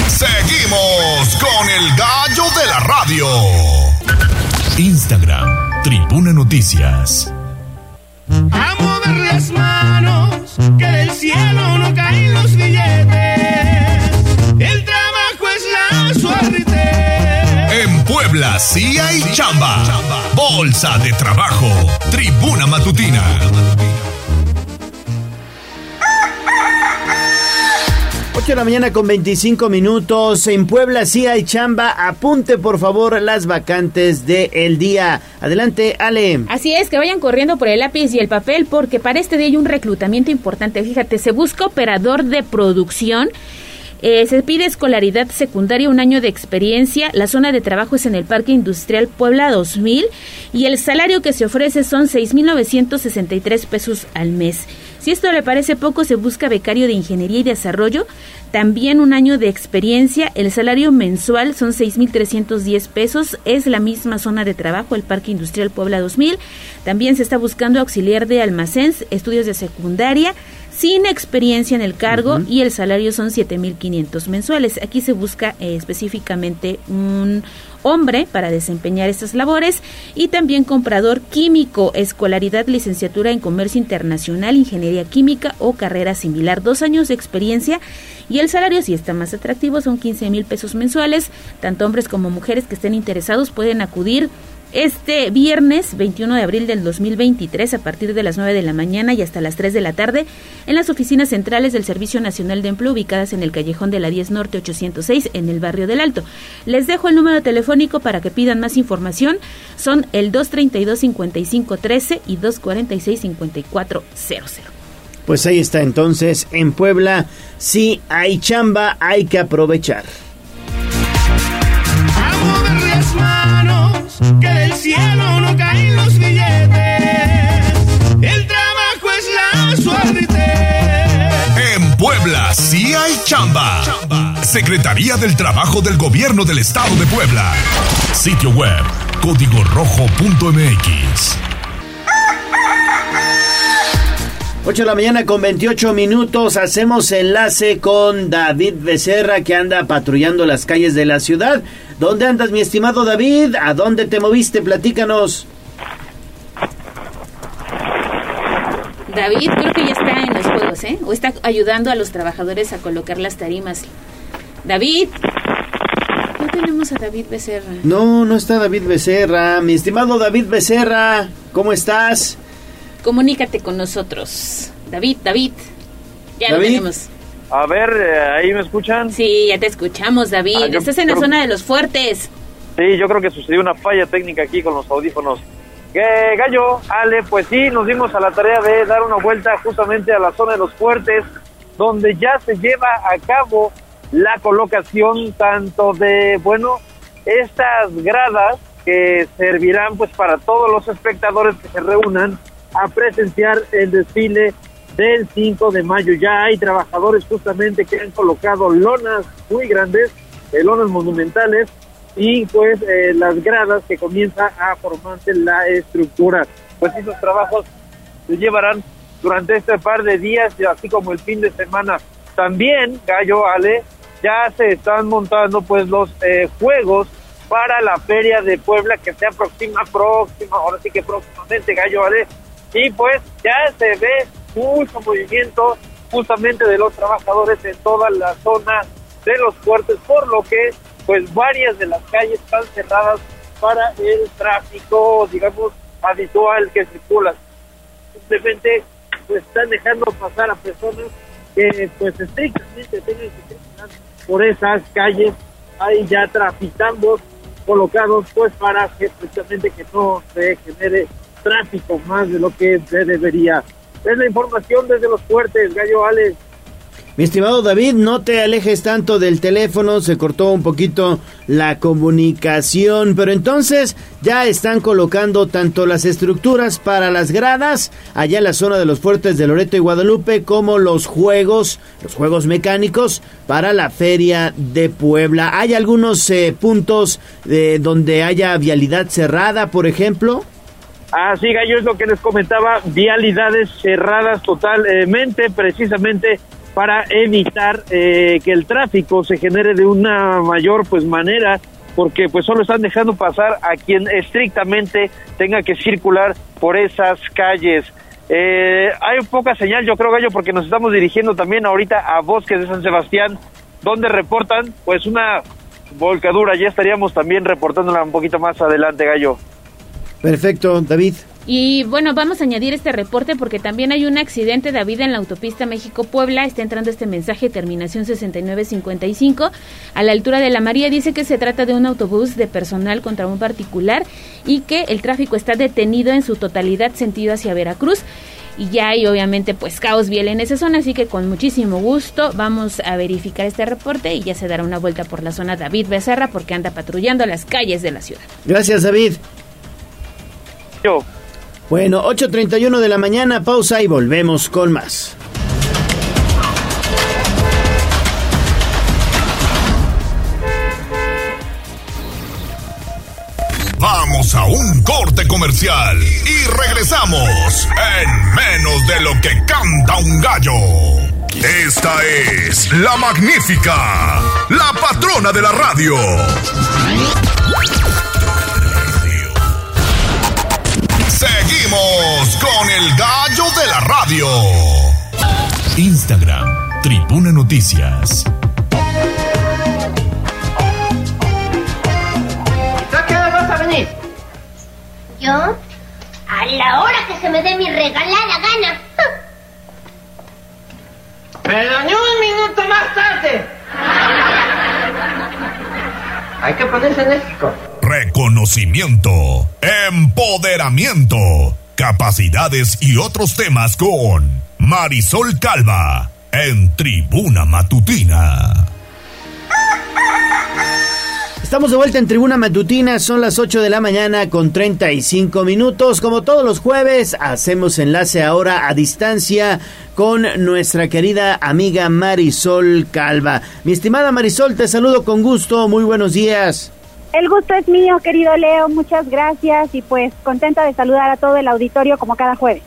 Seguimos con el gallo de la radio. Instagram, Tribuna Noticias. A mover las manos, que del cielo no caen los billetes. El trabajo es la suerte. En Puebla sí hay chamba. Bolsa de trabajo. Tribuna matutina. 8 de la mañana con 25 minutos. En Puebla sí hay chamba. Apunte por favor las vacantes del día. Adelante, Ale. Así es, que vayan corriendo por el lápiz y el papel porque para este día hay un reclutamiento importante. Fíjate, se busca operador de producción. Eh, se pide escolaridad secundaria, un año de experiencia. La zona de trabajo es en el Parque Industrial Puebla 2000 y el salario que se ofrece son 6.963 pesos al mes. Si esto le parece poco, se busca becario de Ingeniería y Desarrollo, también un año de experiencia. El salario mensual son 6.310 pesos. Es la misma zona de trabajo, el Parque Industrial Puebla 2000. También se está buscando auxiliar de almacén, estudios de secundaria sin experiencia en el cargo y el salario son 7.500 mensuales. Aquí se busca eh, específicamente un hombre para desempeñar estas labores y también comprador químico, escolaridad, licenciatura en comercio internacional, ingeniería química o carrera similar, dos años de experiencia y el salario si está más atractivo son 15 mil pesos mensuales, tanto hombres como mujeres que estén interesados pueden acudir este viernes 21 de abril del 2023 a partir de las 9 de la mañana y hasta las 3 de la tarde en las oficinas centrales del Servicio Nacional de Empleo ubicadas en el callejón de la 10 Norte 806 en el barrio del Alto. Les dejo el número telefónico para que pidan más información. Son el 232-5513 y 246-5400. Pues ahí está entonces en Puebla. Si hay chamba, hay que aprovechar. Que del cielo no caen los billetes. El trabajo es la suerte. En Puebla sí hay chamba. Secretaría del Trabajo del Gobierno del Estado de Puebla. Sitio web códigorojo.mx. 8 de la mañana con 28 minutos hacemos enlace con David Becerra que anda patrullando las calles de la ciudad. ¿Dónde andas mi estimado David? ¿A dónde te moviste? Platícanos. David creo que ya está en los juegos, ¿eh? O está ayudando a los trabajadores a colocar las tarimas. David. No tenemos a David Becerra. No, no está David Becerra. Mi estimado David Becerra, ¿cómo estás? Comunícate con nosotros. David, David. Ya lo tenemos. A ver, eh, ¿ahí me escuchan? Sí, ya te escuchamos, David. Ah, Estás en la zona de los fuertes. Sí, yo creo que sucedió una falla técnica aquí con los audífonos. ¿Qué, gallo? Ale, pues sí, nos dimos a la tarea de dar una vuelta justamente a la zona de los fuertes, donde ya se lleva a cabo la colocación tanto de, bueno, estas gradas que servirán pues para todos los espectadores que se reúnan a presenciar el desfile del 5 de mayo. Ya hay trabajadores justamente que han colocado lonas muy grandes, eh, lonas monumentales, y pues eh, las gradas que comienza a formarse la estructura. Pues esos trabajos se llevarán durante este par de días, así como el fin de semana. También, Gallo Ale, ya se están montando pues los eh, juegos para la feria de Puebla que se aproxima próxima, ahora sí que próximamente, Gallo Ale. Y pues ya se ve mucho movimiento justamente de los trabajadores en toda la zona de los puertos, por lo que pues varias de las calles están cerradas para el tráfico, digamos, habitual que circula. Simplemente pues están dejando pasar a personas que pues estrictamente tienen que circular por esas calles. Hay ya traficando colocados pues para que precisamente que no se genere tráfico más de lo que se debería. Es la información desde los fuertes, Gallo Alex. Mi estimado David, no te alejes tanto del teléfono, se cortó un poquito la comunicación, pero entonces ya están colocando tanto las estructuras para las gradas allá en la zona de los fuertes de Loreto y Guadalupe como los juegos, los juegos mecánicos para la feria de Puebla. ¿Hay algunos eh, puntos eh, donde haya vialidad cerrada, por ejemplo? Ah, sí, Gallo, es lo que les comentaba, vialidades cerradas totalmente, precisamente para evitar eh, que el tráfico se genere de una mayor pues manera porque pues solo están dejando pasar a quien estrictamente tenga que circular por esas calles. Eh, hay poca señal, yo creo, Gallo, porque nos estamos dirigiendo también ahorita a Bosques de San Sebastián, donde reportan pues una volcadura. Ya estaríamos también reportándola un poquito más adelante, Gallo. Perfecto, David. Y bueno, vamos a añadir este reporte porque también hay un accidente, David, en la autopista México-Puebla. Está entrando este mensaje, terminación 6955. A la altura de la María dice que se trata de un autobús de personal contra un particular y que el tráfico está detenido en su totalidad sentido hacia Veracruz. Y ya hay obviamente pues caos vial en esa zona, así que con muchísimo gusto vamos a verificar este reporte y ya se dará una vuelta por la zona David Becerra porque anda patrullando las calles de la ciudad. Gracias, David. Yo. Bueno, 8.31 de la mañana, pausa y volvemos con más. Vamos a un corte comercial y regresamos en menos de lo que canta un gallo. Esta es la magnífica, la patrona de la radio. Seguimos con el gallo de la radio. Instagram, Tribuna Noticias. ¿Tú a qué hora vas a venir? ¿Yo? A la hora que se me dé mi regalada gana. (laughs) Pero ni un minuto más tarde. (laughs) Hay que ponerse enérgico. Reconocimiento, empoderamiento, capacidades y otros temas con Marisol Calva en Tribuna Matutina. Estamos de vuelta en Tribuna Matutina, son las 8 de la mañana con 35 minutos. Como todos los jueves, hacemos enlace ahora a distancia con nuestra querida amiga Marisol Calva. Mi estimada Marisol, te saludo con gusto, muy buenos días. El gusto es mío, querido Leo, muchas gracias y pues contenta de saludar a todo el auditorio como cada jueves.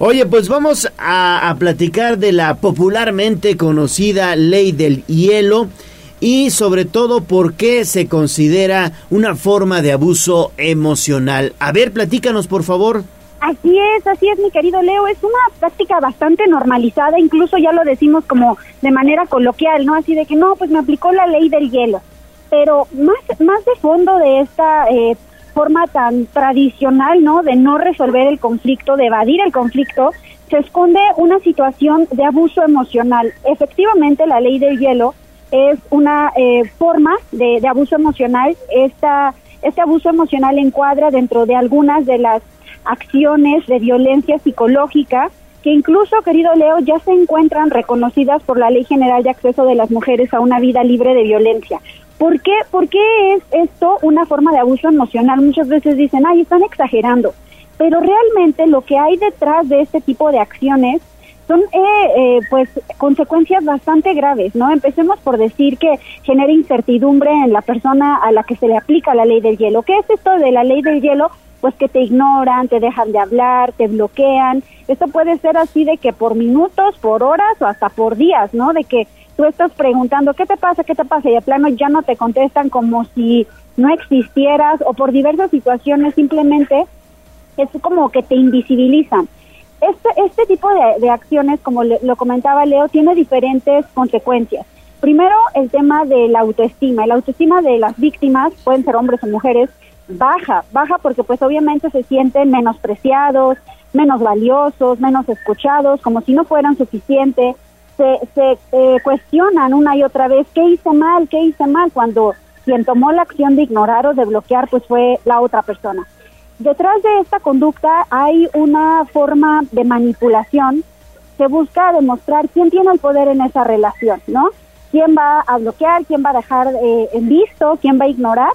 Oye, pues vamos a, a platicar de la popularmente conocida ley del hielo y sobre todo por qué se considera una forma de abuso emocional. A ver, platícanos por favor. Así es, así es, mi querido Leo. Es una práctica bastante normalizada, incluso ya lo decimos como de manera coloquial, ¿no? Así de que no, pues me aplicó la ley del hielo. Pero más, más de fondo de esta eh, forma tan tradicional, ¿no? De no resolver el conflicto, de evadir el conflicto, se esconde una situación de abuso emocional. Efectivamente, la ley del hielo es una eh, forma de, de, abuso emocional. Esta, este abuso emocional encuadra dentro de algunas de las acciones de violencia psicológica que incluso, querido Leo, ya se encuentran reconocidas por la Ley General de Acceso de las Mujeres a una vida libre de violencia. ¿Por qué, ¿Por qué es esto una forma de abuso emocional? Muchas veces dicen, ay, están exagerando. Pero realmente lo que hay detrás de este tipo de acciones son eh, eh, pues consecuencias bastante graves, ¿no? Empecemos por decir que genera incertidumbre en la persona a la que se le aplica la ley del hielo. ¿Qué es esto de la ley del hielo? Pues que te ignoran, te dejan de hablar, te bloquean. Esto puede ser así de que por minutos, por horas o hasta por días, ¿no? De que tú estás preguntando, ¿qué te pasa? ¿Qué te pasa? Y de plano ya no te contestan como si no existieras o por diversas situaciones simplemente es como que te invisibilizan. Este, este tipo de, acciones, como le, lo comentaba Leo, tiene diferentes consecuencias. Primero, el tema de la autoestima. La autoestima de las víctimas, pueden ser hombres o mujeres, baja, baja porque pues obviamente se sienten menospreciados, menos valiosos, menos escuchados, como si no fueran suficientes. Se, se eh, cuestionan una y otra vez, ¿qué hice mal? ¿Qué hice mal? Cuando quien tomó la acción de ignorar o de bloquear pues fue la otra persona. Detrás de esta conducta hay una forma de manipulación se busca demostrar quién tiene el poder en esa relación, ¿no? Quién va a bloquear, quién va a dejar eh, en visto, quién va a ignorar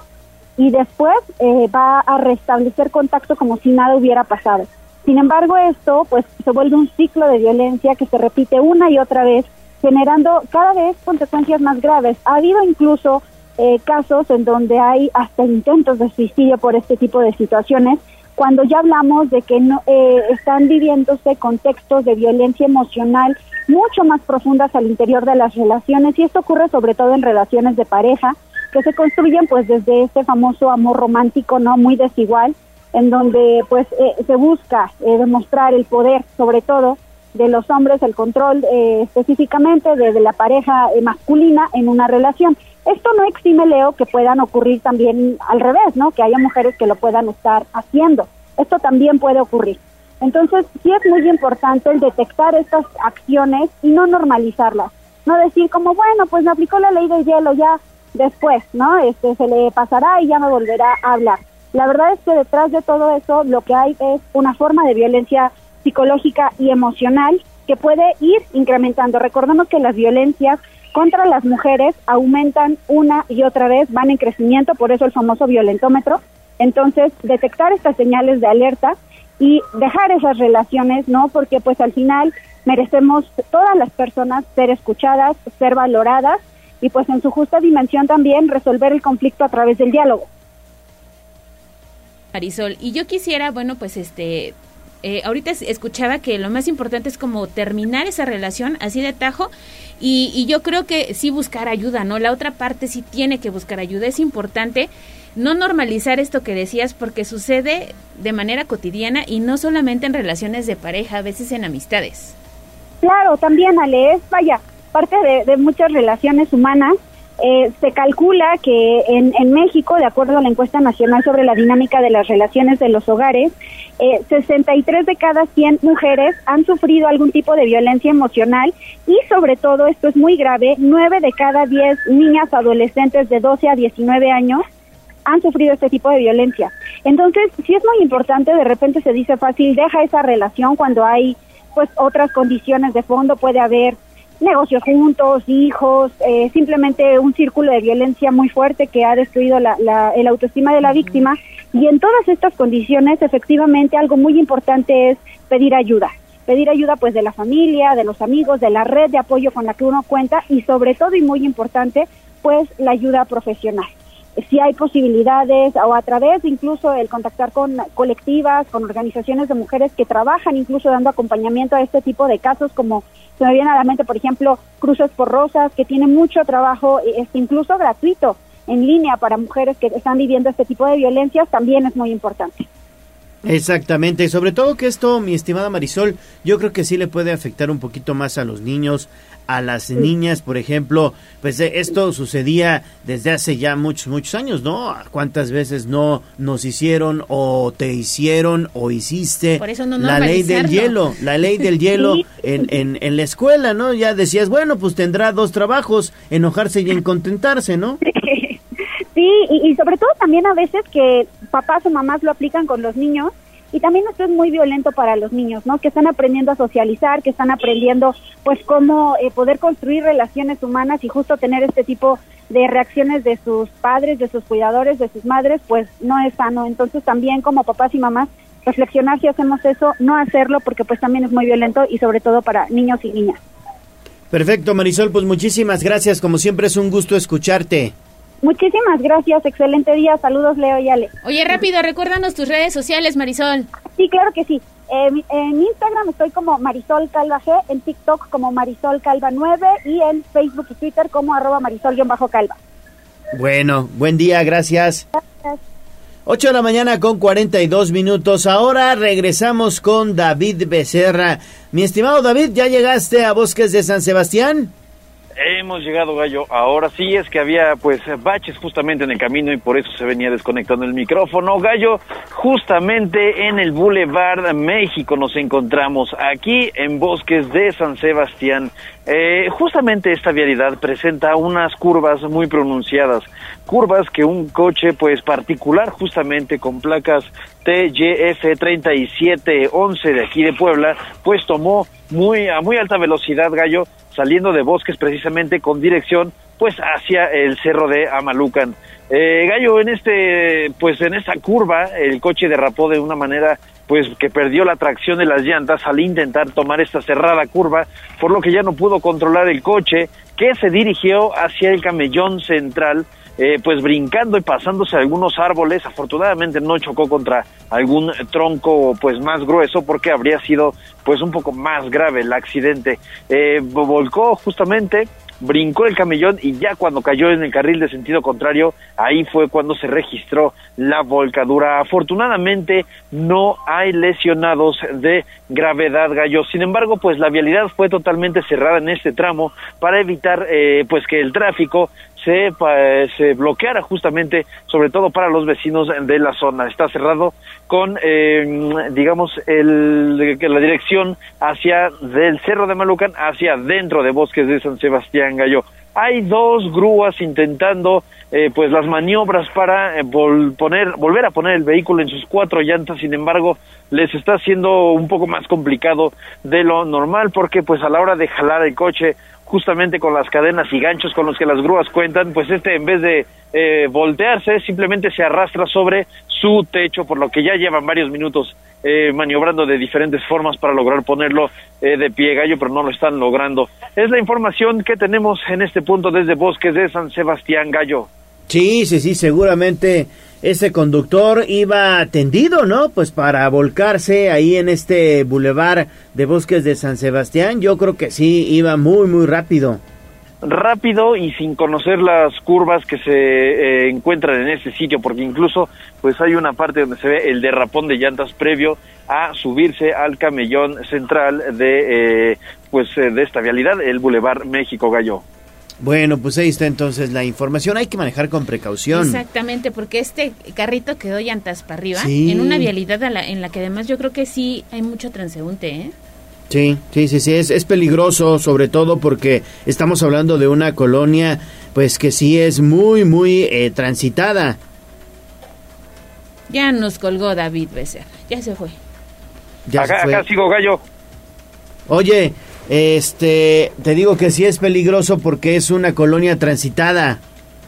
y después eh, va a restablecer contacto como si nada hubiera pasado. Sin embargo, esto pues se vuelve un ciclo de violencia que se repite una y otra vez, generando cada vez consecuencias más graves. Ha habido incluso eh, casos en donde hay hasta intentos de suicidio por este tipo de situaciones, cuando ya hablamos de que no, eh, están viviéndose contextos de violencia emocional mucho más profundas al interior de las relaciones y esto ocurre sobre todo en relaciones de pareja que se construyen pues desde este famoso amor romántico no muy desigual en donde pues eh, se busca eh, demostrar el poder sobre todo de los hombres el control eh, específicamente de, de, la pareja masculina en una relación. Esto no exime Leo que puedan ocurrir también al revés no que haya mujeres que lo puedan estar haciendo. Esto también puede ocurrir. Entonces sí es muy importante el detectar estas acciones y no normalizarlas. No decir como bueno pues me aplicó la ley del hielo ya después no este se le pasará y ya me volverá a hablar la verdad es que detrás de todo eso lo que hay es una forma de violencia psicológica y emocional que puede ir incrementando. Recordemos que las violencias contra las mujeres aumentan una y otra vez, van en crecimiento, por eso el famoso violentómetro. Entonces, detectar estas señales de alerta y dejar esas relaciones, ¿no? Porque pues al final merecemos todas las personas ser escuchadas, ser valoradas y pues en su justa dimensión también resolver el conflicto a través del diálogo. Marisol, y yo quisiera, bueno, pues este, eh, ahorita escuchaba que lo más importante es como terminar esa relación así de tajo y, y, yo creo que sí buscar ayuda, ¿no? La otra parte sí tiene que buscar ayuda, es importante no normalizar esto que decías porque sucede de manera cotidiana y no solamente en relaciones de pareja, a veces en amistades. Claro, también Ale, es vaya, parte de, de muchas relaciones humanas eh, se calcula que en, en, México, de acuerdo a la encuesta nacional sobre la dinámica de las relaciones de los hogares, eh, 63 de cada 100 mujeres han sufrido algún tipo de violencia emocional y sobre todo, esto es muy grave, 9 de cada 10 niñas adolescentes de 12 a 19 años han sufrido este tipo de violencia. Entonces, sí es muy importante, de repente se dice fácil, deja esa relación cuando hay pues otras condiciones de fondo, puede haber negocios juntos, hijos, eh, simplemente un círculo de violencia muy fuerte que ha destruido la, la, el autoestima de la víctima. Y en todas estas condiciones, efectivamente, algo muy importante es pedir ayuda. Pedir ayuda pues de la familia, de los amigos, de la red de apoyo con la que uno cuenta y sobre todo y muy importante, pues la ayuda profesional si hay posibilidades o a través incluso el contactar con colectivas, con organizaciones de mujeres que trabajan incluso dando acompañamiento a este tipo de casos como se me viene a la mente, por ejemplo, Cruces por Rosas, que tiene mucho trabajo, este, incluso gratuito, en línea para mujeres que están viviendo este tipo de violencias, también es muy importante. Exactamente, sobre todo que esto, mi estimada Marisol, yo creo que sí le puede afectar un poquito más a los niños, a las niñas, por ejemplo, pues eh, esto sucedía desde hace ya muchos, muchos años, ¿no? ¿Cuántas veces no nos hicieron o te hicieron o hiciste la ley del hielo, la ley del hielo (laughs) en, en, en, la escuela, ¿no? Ya decías, bueno, pues tendrá dos trabajos, enojarse y contentarse, ¿no? (laughs) Sí, y, y sobre todo también a veces que papás o mamás lo aplican con los niños y también esto es muy violento para los niños, ¿no? Que están aprendiendo a socializar, que están aprendiendo, pues, cómo eh, poder construir relaciones humanas y justo tener este tipo de reacciones de sus padres, de sus cuidadores, de sus madres, pues no es sano. Entonces también como papás y mamás reflexionar si hacemos eso, no hacerlo porque pues también es muy violento y sobre todo para niños y niñas. Perfecto, Marisol, pues muchísimas gracias. Como siempre es un gusto escucharte. Muchísimas gracias, excelente día, saludos Leo y Ale. Oye, rápido, recuérdanos tus redes sociales, Marisol. Sí, claro que sí. Eh, en Instagram estoy como Marisol Calva G, en TikTok como Marisol Calva 9 y en Facebook y Twitter como arroba Marisol-Calva. Bueno, buen día, gracias. Gracias. 8 de la mañana con 42 minutos. Ahora regresamos con David Becerra. Mi estimado David, ¿ya llegaste a Bosques de San Sebastián? Hemos llegado, Gallo. Ahora sí es que había pues baches justamente en el camino y por eso se venía desconectando el micrófono. Gallo, justamente en el Boulevard México nos encontramos aquí en Bosques de San Sebastián. Eh, justamente esta vialidad presenta unas curvas muy pronunciadas, curvas que un coche pues particular justamente con placas TYF 3711 de aquí de Puebla pues tomó muy a muy alta velocidad, Gallo, saliendo de bosques precisamente con dirección pues hacia el cerro de Amalucan. Eh, Gallo, en este, pues en esta curva, el coche derrapó de una manera pues que perdió la tracción de las llantas al intentar tomar esta cerrada curva, por lo que ya no pudo controlar el coche, que se dirigió hacia el camellón central, eh, pues brincando y pasándose algunos árboles, afortunadamente no chocó contra algún tronco pues más grueso porque habría sido pues un poco más grave el accidente. Eh, volcó justamente brincó el camellón y ya cuando cayó en el carril de sentido contrario, ahí fue cuando se registró la volcadura. Afortunadamente no hay lesionados de gravedad, Gallo. Sin embargo, pues la vialidad fue totalmente cerrada en este tramo para evitar eh, pues que el tráfico se, se bloqueara justamente, sobre todo para los vecinos de la zona. Está cerrado con, eh, digamos, el, la dirección hacia del Cerro de Malucan hacia dentro de Bosques de San Sebastián Gallo. Hay dos grúas intentando eh, pues las maniobras para eh, poner, volver a poner el vehículo en sus cuatro llantas, sin embargo les está haciendo un poco más complicado de lo normal porque pues a la hora de jalar el coche justamente con las cadenas y ganchos con los que las grúas cuentan, pues este en vez de eh, voltearse simplemente se arrastra sobre su techo, por lo que ya llevan varios minutos eh, maniobrando de diferentes formas para lograr ponerlo eh, de pie gallo, pero no lo están logrando. Es la información que tenemos en este punto desde Bosques de San Sebastián Gallo. Sí, sí, sí, seguramente ese conductor iba tendido, ¿no? Pues para volcarse ahí en este bulevar de Bosques de San Sebastián, yo creo que sí, iba muy, muy rápido rápido y sin conocer las curvas que se eh, encuentran en ese sitio, porque incluso pues hay una parte donde se ve el derrapón de llantas previo a subirse al camellón central de eh, pues eh, de esta vialidad, el Boulevard México Gallo. Bueno, pues ahí está entonces la información. Hay que manejar con precaución. Exactamente, porque este carrito quedó llantas para arriba en una vialidad en la que además yo creo que sí hay mucho transeúnte, ¿eh? Sí, sí, sí, sí, es, es peligroso, sobre todo porque estamos hablando de una colonia, pues que sí es muy, muy eh, transitada. Ya nos colgó David Becerra, ya se fue. Ya acá, acá sigo gallo. Oye, este, te digo que sí es peligroso porque es una colonia transitada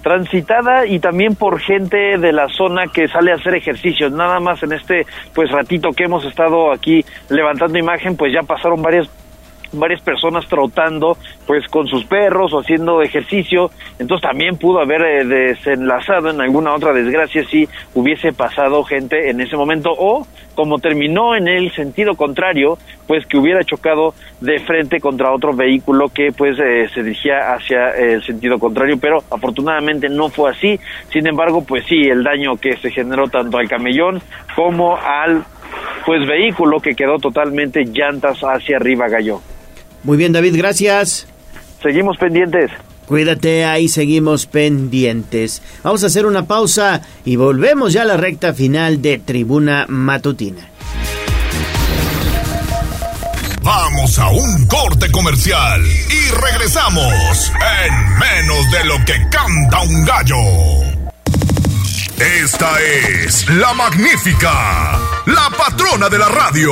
transitada y también por gente de la zona que sale a hacer ejercicios. Nada más en este pues ratito que hemos estado aquí levantando imagen, pues ya pasaron varias varias personas trotando pues con sus perros o haciendo ejercicio. Entonces también pudo haber eh, desenlazado en alguna otra desgracia si hubiese pasado gente en ese momento. O como terminó en el sentido contrario pues que hubiera chocado de frente contra otro vehículo que pues eh, se dirigía hacia el sentido contrario. Pero afortunadamente no fue así. Sin embargo pues sí el daño que se generó tanto al camellón como al pues vehículo que quedó totalmente llantas hacia arriba gallo muy bien, David, gracias. Seguimos pendientes. Cuídate, ahí seguimos pendientes. Vamos a hacer una pausa y volvemos ya a la recta final de Tribuna Matutina. Vamos a un corte comercial y regresamos en menos de lo que canta un gallo. Esta es la magnífica, la patrona de la radio.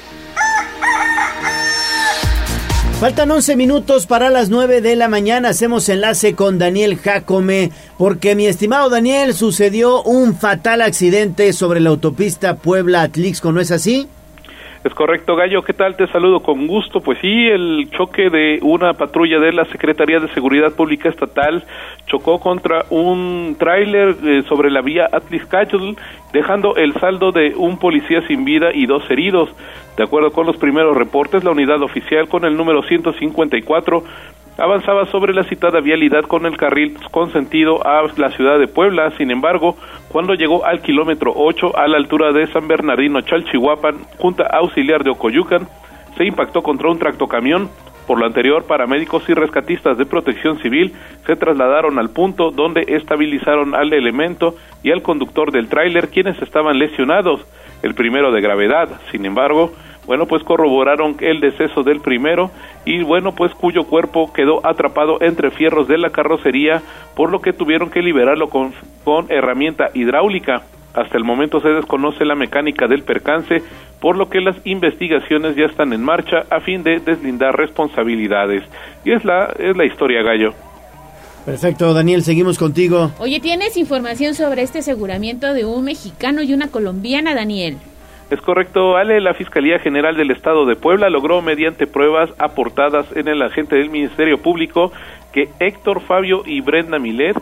Faltan 11 minutos para las 9 de la mañana. Hacemos enlace con Daniel Jacome porque mi estimado Daniel sucedió un fatal accidente sobre la autopista Puebla-Atlixco, ¿no es así? Es correcto, Gallo. ¿Qué tal? Te saludo con gusto. Pues sí, el choque de una patrulla de la Secretaría de Seguridad Pública Estatal chocó contra un tráiler eh, sobre la vía Atliscayotl, dejando el saldo de un policía sin vida y dos heridos. De acuerdo con los primeros reportes, la unidad oficial con el número 154 avanzaba sobre la citada vialidad con el carril con sentido a la ciudad de Puebla. Sin embargo, cuando llegó al kilómetro 8 a la altura de San Bernardino Chalchihuapan, Junta Auxiliar de Ocoyucan, se impactó contra un tractocamión. Por lo anterior, paramédicos y rescatistas de protección civil se trasladaron al punto donde estabilizaron al elemento y al conductor del tráiler, quienes estaban lesionados, el primero de gravedad. Sin embargo, bueno, pues corroboraron el deceso del primero y bueno, pues cuyo cuerpo quedó atrapado entre fierros de la carrocería, por lo que tuvieron que liberarlo con, con herramienta hidráulica. Hasta el momento se desconoce la mecánica del percance, por lo que las investigaciones ya están en marcha a fin de deslindar responsabilidades. Y es la, es la historia, Gallo. Perfecto, Daniel, seguimos contigo. Oye, ¿tienes información sobre este aseguramiento de un mexicano y una colombiana, Daniel? Es correcto, Ale. La Fiscalía General del Estado de Puebla logró, mediante pruebas aportadas en el agente del Ministerio Público, que Héctor Fabio y Brenda Milet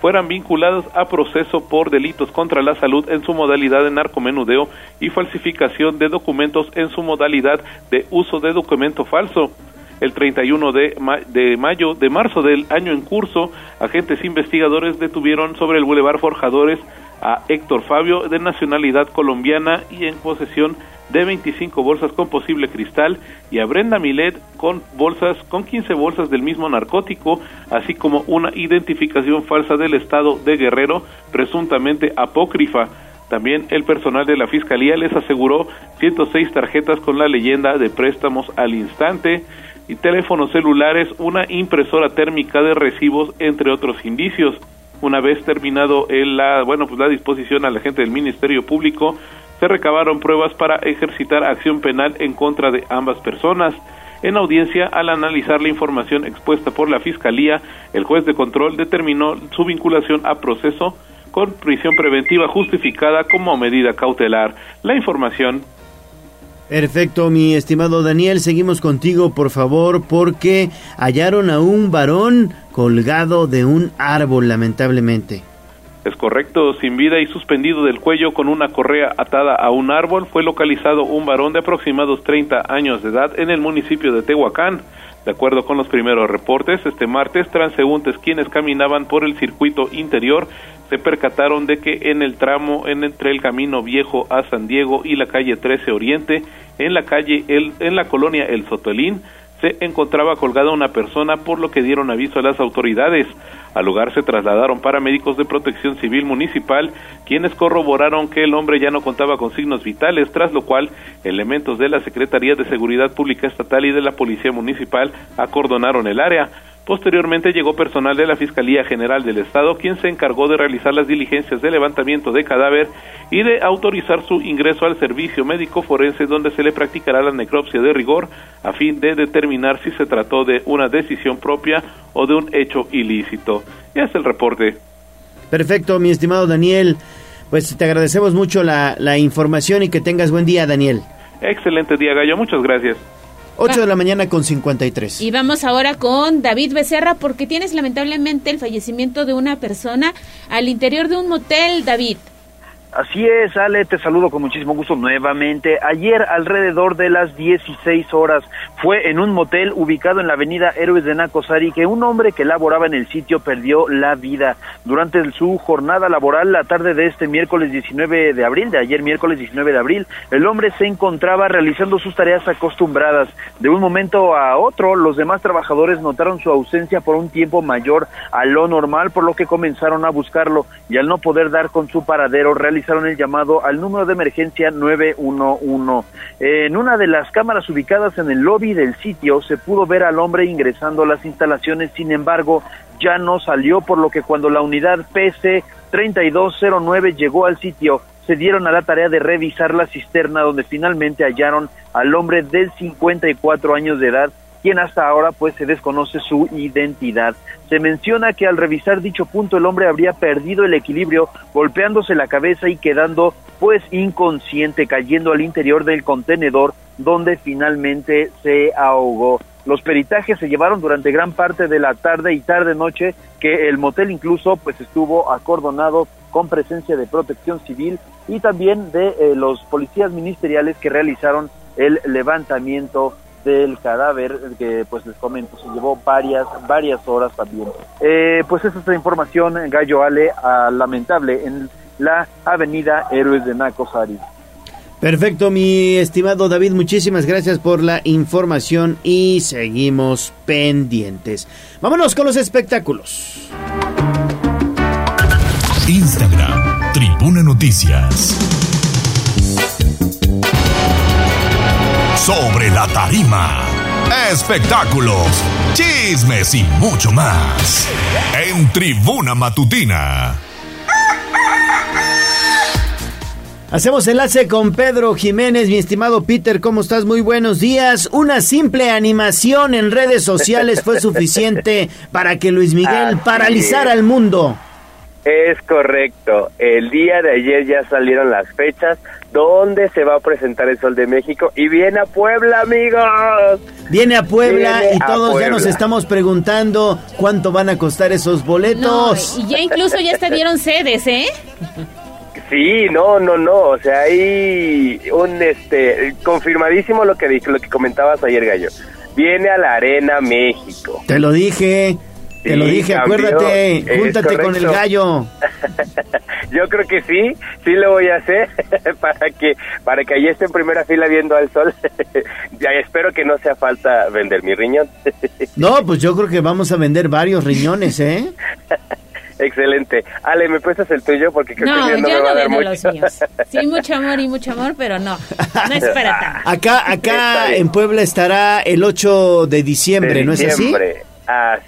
fueran vinculados a proceso por delitos contra la salud en su modalidad de narcomenudeo y falsificación de documentos en su modalidad de uso de documento falso. El 31 de, de mayo de marzo del año en curso, agentes investigadores detuvieron sobre el Boulevard Forjadores a Héctor Fabio de nacionalidad colombiana y en posesión de 25 bolsas con posible cristal y a Brenda Milet con bolsas con 15 bolsas del mismo narcótico, así como una identificación falsa del estado de Guerrero presuntamente apócrifa. También el personal de la Fiscalía les aseguró 106 tarjetas con la leyenda de préstamos al instante y teléfonos celulares, una impresora térmica de recibos, entre otros indicios una vez terminado el, la, bueno, pues la disposición a la gente del Ministerio Público, se recabaron pruebas para ejercitar acción penal en contra de ambas personas. En audiencia, al analizar la información expuesta por la Fiscalía, el juez de control determinó su vinculación a proceso con prisión preventiva justificada como medida cautelar. La información Perfecto, mi estimado Daniel, seguimos contigo, por favor, porque hallaron a un varón colgado de un árbol, lamentablemente. Es correcto, sin vida y suspendido del cuello con una correa atada a un árbol, fue localizado un varón de aproximados 30 años de edad en el municipio de Tehuacán. De acuerdo con los primeros reportes, este martes, transeúntes quienes caminaban por el circuito interior se percataron de que en el tramo entre el camino viejo a San Diego y la calle 13 Oriente, en la calle el, en la colonia El Sotolín, se encontraba colgada una persona por lo que dieron aviso a las autoridades. Al lugar se trasladaron paramédicos de protección civil municipal, quienes corroboraron que el hombre ya no contaba con signos vitales, tras lo cual elementos de la Secretaría de Seguridad Pública Estatal y de la Policía Municipal acordonaron el área. Posteriormente llegó personal de la Fiscalía General del Estado, quien se encargó de realizar las diligencias de levantamiento de cadáver y de autorizar su ingreso al servicio médico forense, donde se le practicará la necropsia de rigor a fin de determinar si se trató de una decisión propia o de un hecho ilícito. Y es el reporte. Perfecto, mi estimado Daniel. Pues te agradecemos mucho la, la información y que tengas buen día, Daniel. Excelente día, Gallo. Muchas gracias. 8 de la mañana con 53. Y vamos ahora con David Becerra porque tienes lamentablemente el fallecimiento de una persona al interior de un motel, David. Así es, Ale, te saludo con muchísimo gusto nuevamente. Ayer, alrededor de las 16 horas, fue en un motel ubicado en la avenida Héroes de Nacosari que un hombre que laboraba en el sitio perdió la vida. Durante su jornada laboral, la tarde de este miércoles 19 de abril, de ayer miércoles 19 de abril, el hombre se encontraba realizando sus tareas acostumbradas. De un momento a otro, los demás trabajadores notaron su ausencia por un tiempo mayor a lo normal, por lo que comenzaron a buscarlo y al no poder dar con su paradero, realizaron el llamado al número de emergencia 911. En una de las cámaras ubicadas en el lobby del sitio se pudo ver al hombre ingresando a las instalaciones, sin embargo, ya no salió, por lo que cuando la unidad PC 3209 llegó al sitio, se dieron a la tarea de revisar la cisterna donde finalmente hallaron al hombre de 54 años de edad quien hasta ahora pues se desconoce su identidad. Se menciona que al revisar dicho punto el hombre habría perdido el equilibrio golpeándose la cabeza y quedando pues inconsciente cayendo al interior del contenedor donde finalmente se ahogó. Los peritajes se llevaron durante gran parte de la tarde y tarde noche que el motel incluso pues estuvo acordonado con presencia de protección civil y también de eh, los policías ministeriales que realizaron el levantamiento del cadáver que pues les comento se llevó varias varias horas también eh, pues esa es la información Gallo Ale a lamentable en la avenida Héroes de Nacosari Perfecto, mi estimado David, muchísimas gracias por la información y seguimos pendientes. Vámonos con los espectáculos. Instagram, Tribuna Noticias. Sobre la tarima, espectáculos, chismes y mucho más. En Tribuna Matutina. Hacemos enlace con Pedro Jiménez, mi estimado Peter, ¿cómo estás? Muy buenos días. Una simple animación en redes sociales fue suficiente para que Luis Miguel paralizara el mundo. Es correcto. El día de ayer ya salieron las fechas donde se va a presentar el Sol de México y viene a Puebla, amigos. Viene a Puebla Viene y todos ya nos estamos preguntando cuánto van a costar esos No, boletos. y ya incluso ya hasta dieron sedes, ¿eh? Sí, no, no, no, o sea, hay un este confirmadísimo lo que dije, lo que comentabas ayer, Gallo. Viene a la Arena México. Te lo dije, te lo dije, cambió, acuérdate, júntate con el gallo. (laughs) Yo creo que sí, sí lo voy a hacer (laughs) para que para que allí esté en primera fila viendo al sol. (laughs) ya espero que no sea falta vender mi riñón. No, pues yo creo que vamos a vender varios riñones, ¿eh? Excelente. Ale, ¿me prestas el tuyo? Porque creo No, que no yo me va a no dar vendo mucho. los míos. Sí, mucho amor y mucho amor, pero no. No es para tanto. Acá, acá en Puebla estará el 8 de diciembre, De ¿no es diciembre. Así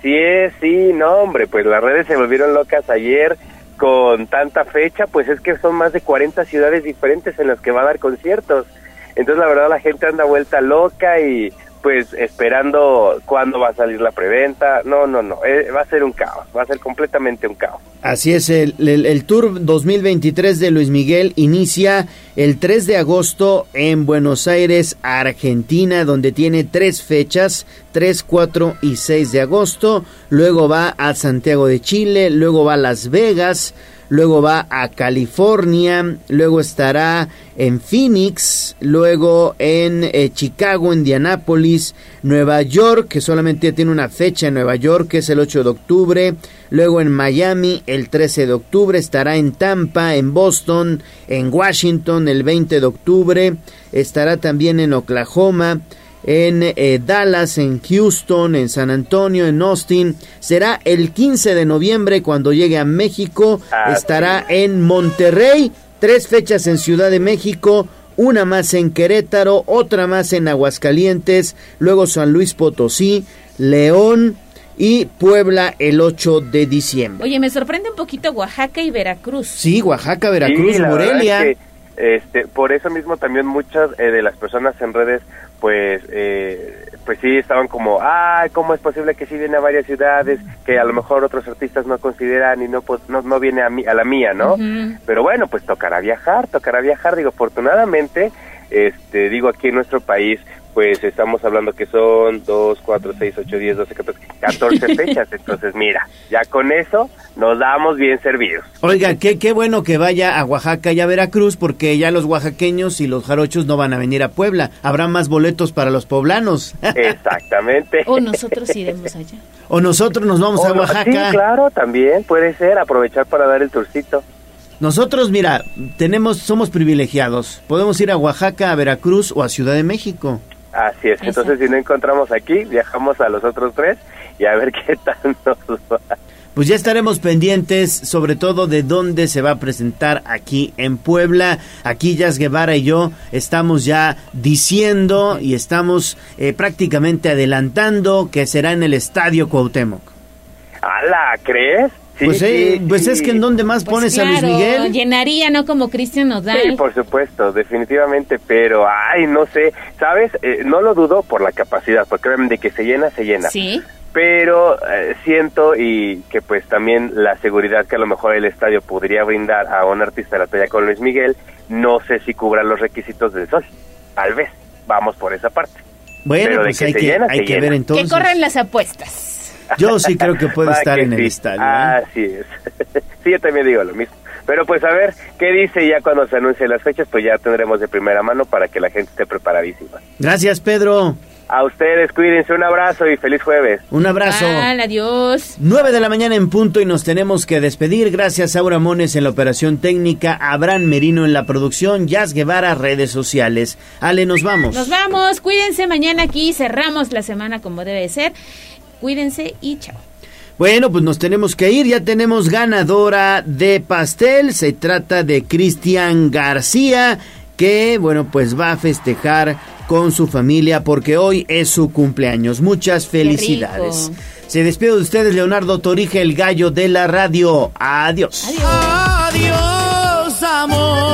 es, sí, no, hombre, pues las redes se volvieron locas ayer con tanta fecha, pues es que son más de 40 ciudades diferentes en las que va a dar conciertos. Entonces, la verdad, la gente anda vuelta loca y pues esperando cuándo va a salir la preventa. No, no, no, eh, va a ser un caos, va a ser completamente un caos. Así es, el, el- el Tour 2023 de Luis Miguel inicia el 3 de agosto en Buenos Aires, Argentina, donde tiene tres fechas, 3, 4 y 6 de agosto. Luego va a Santiago de Chile, luego va a Las Vegas, luego va a California, luego estará en Phoenix, luego en eh, Chicago, Indianápolis, Nueva York, que solamente tiene una fecha en Nueva York, que es el 8 de octubre, luego en Miami el 13 de octubre, estará en Tampa, en Boston, en Washington el 20 de octubre, estará también en Oklahoma, en eh, Dallas, en Houston, en San Antonio, en Austin. Será el 15 de noviembre cuando llegue a México. Así Estará en Monterrey, tres fechas en Ciudad de México, una más en Querétaro, otra más en Aguascalientes, luego San Luis Potosí, León y Puebla el 8 de diciembre. Oye, me sorprende un poquito Oaxaca y Veracruz. Sí, Oaxaca, Veracruz, Sí, Morelia. es que, este, por eso mismo también muchas eh, de las personas en redes, pues, eh, pues sí estaban como, ah, ¿cómo es posible que sí viene a varias ciudades que a lo mejor otros artistas no consideran y no pues, no, no viene a, mí, a la mía, ¿no? Pero bueno, pues tocará viajar, tocará viajar. Digo, afortunadamente, este, digo, aquí en nuestro país, pues estamos hablando que son 2, 4, 6, 8, 10, 12, 14, 14 fechas. Entonces, mira, ya con eso nos damos bien servidos. Oiga, qué, qué bueno que vaya a Oaxaca y a Veracruz, porque ya los oaxaqueños y los jarochos no van a venir a Puebla. Habrá más boletos para los poblanos. (laughs) Exactamente. O nosotros iremos allá. o nosotros nos vamos a O no- Oaxaca. Sí, claro, también puede ser aprovechar para dar el tourcito. Nosotros, mira, tenemos, somos privilegiados. Podemos ir a Oaxaca, a Veracruz o a Ciudad de México. Así es. Entonces, si no encontramos aquí, viajamos a los otros tres y a ver (laughs) qué tal nos va. Pues ya estaremos pendientes, sobre todo de dónde se va a presentar aquí en Puebla. Aquí Jazz Guevara y yo estamos ya diciendo y estamos eh, prácticamente adelantando que será en el Estadio Cuauhtémoc. ¡Hala! ¿Crees? Sí, pues eh, sí, pues sí. es que en dónde más pones a Luis Miguel. llenaría, ¿no? Como Cristian Nodal. Sí, por supuesto, definitivamente, pero, ay, no sé, ¿sabes? Eh, no lo dudo por la capacidad, porque obviamente que se llena, se llena. Sí. Pero eh, siento y que pues también la seguridad que a lo mejor el estadio podría brindar a un artista de la talla con Luis Miguel, no sé si cubran los requisitos del sol. Tal vez, vamos por esa parte. Bueno, Pero de pues que hay se que, llena, hay se que ver entonces. que corren las apuestas. Yo sí creo que puede Va (laughs) estar que en el estadio. ¿eh? Así es. (laughs) sí, yo también digo lo mismo. Pero pues a ver, ¿qué dice ya cuando se anuncien las fechas? Pues ya tendremos de primera mano para que la gente esté preparadísima. Gracias, Pedro. A ustedes, cuídense, un abrazo y feliz jueves. Un abrazo. Al, adiós. 9 de la mañana en punto y nos tenemos que despedir. Gracias a Aura Mones en la operación técnica, Abraham Merino en la producción, Jazz Guevara, redes sociales. Ale, nos vamos. Nos vamos. Cuídense. Mañana aquí cerramos la semana como debe de ser. Cuídense y chao. Bueno, pues nos tenemos que ir. Ya tenemos ganadora de pastel. Se trata de Cristian García, que, bueno, pues va a festejar con su familia porque hoy es su cumpleaños. Muchas felicidades. Se despide de ustedes Leonardo Torija, el gallo de la radio. Adiós. Adiós, amor,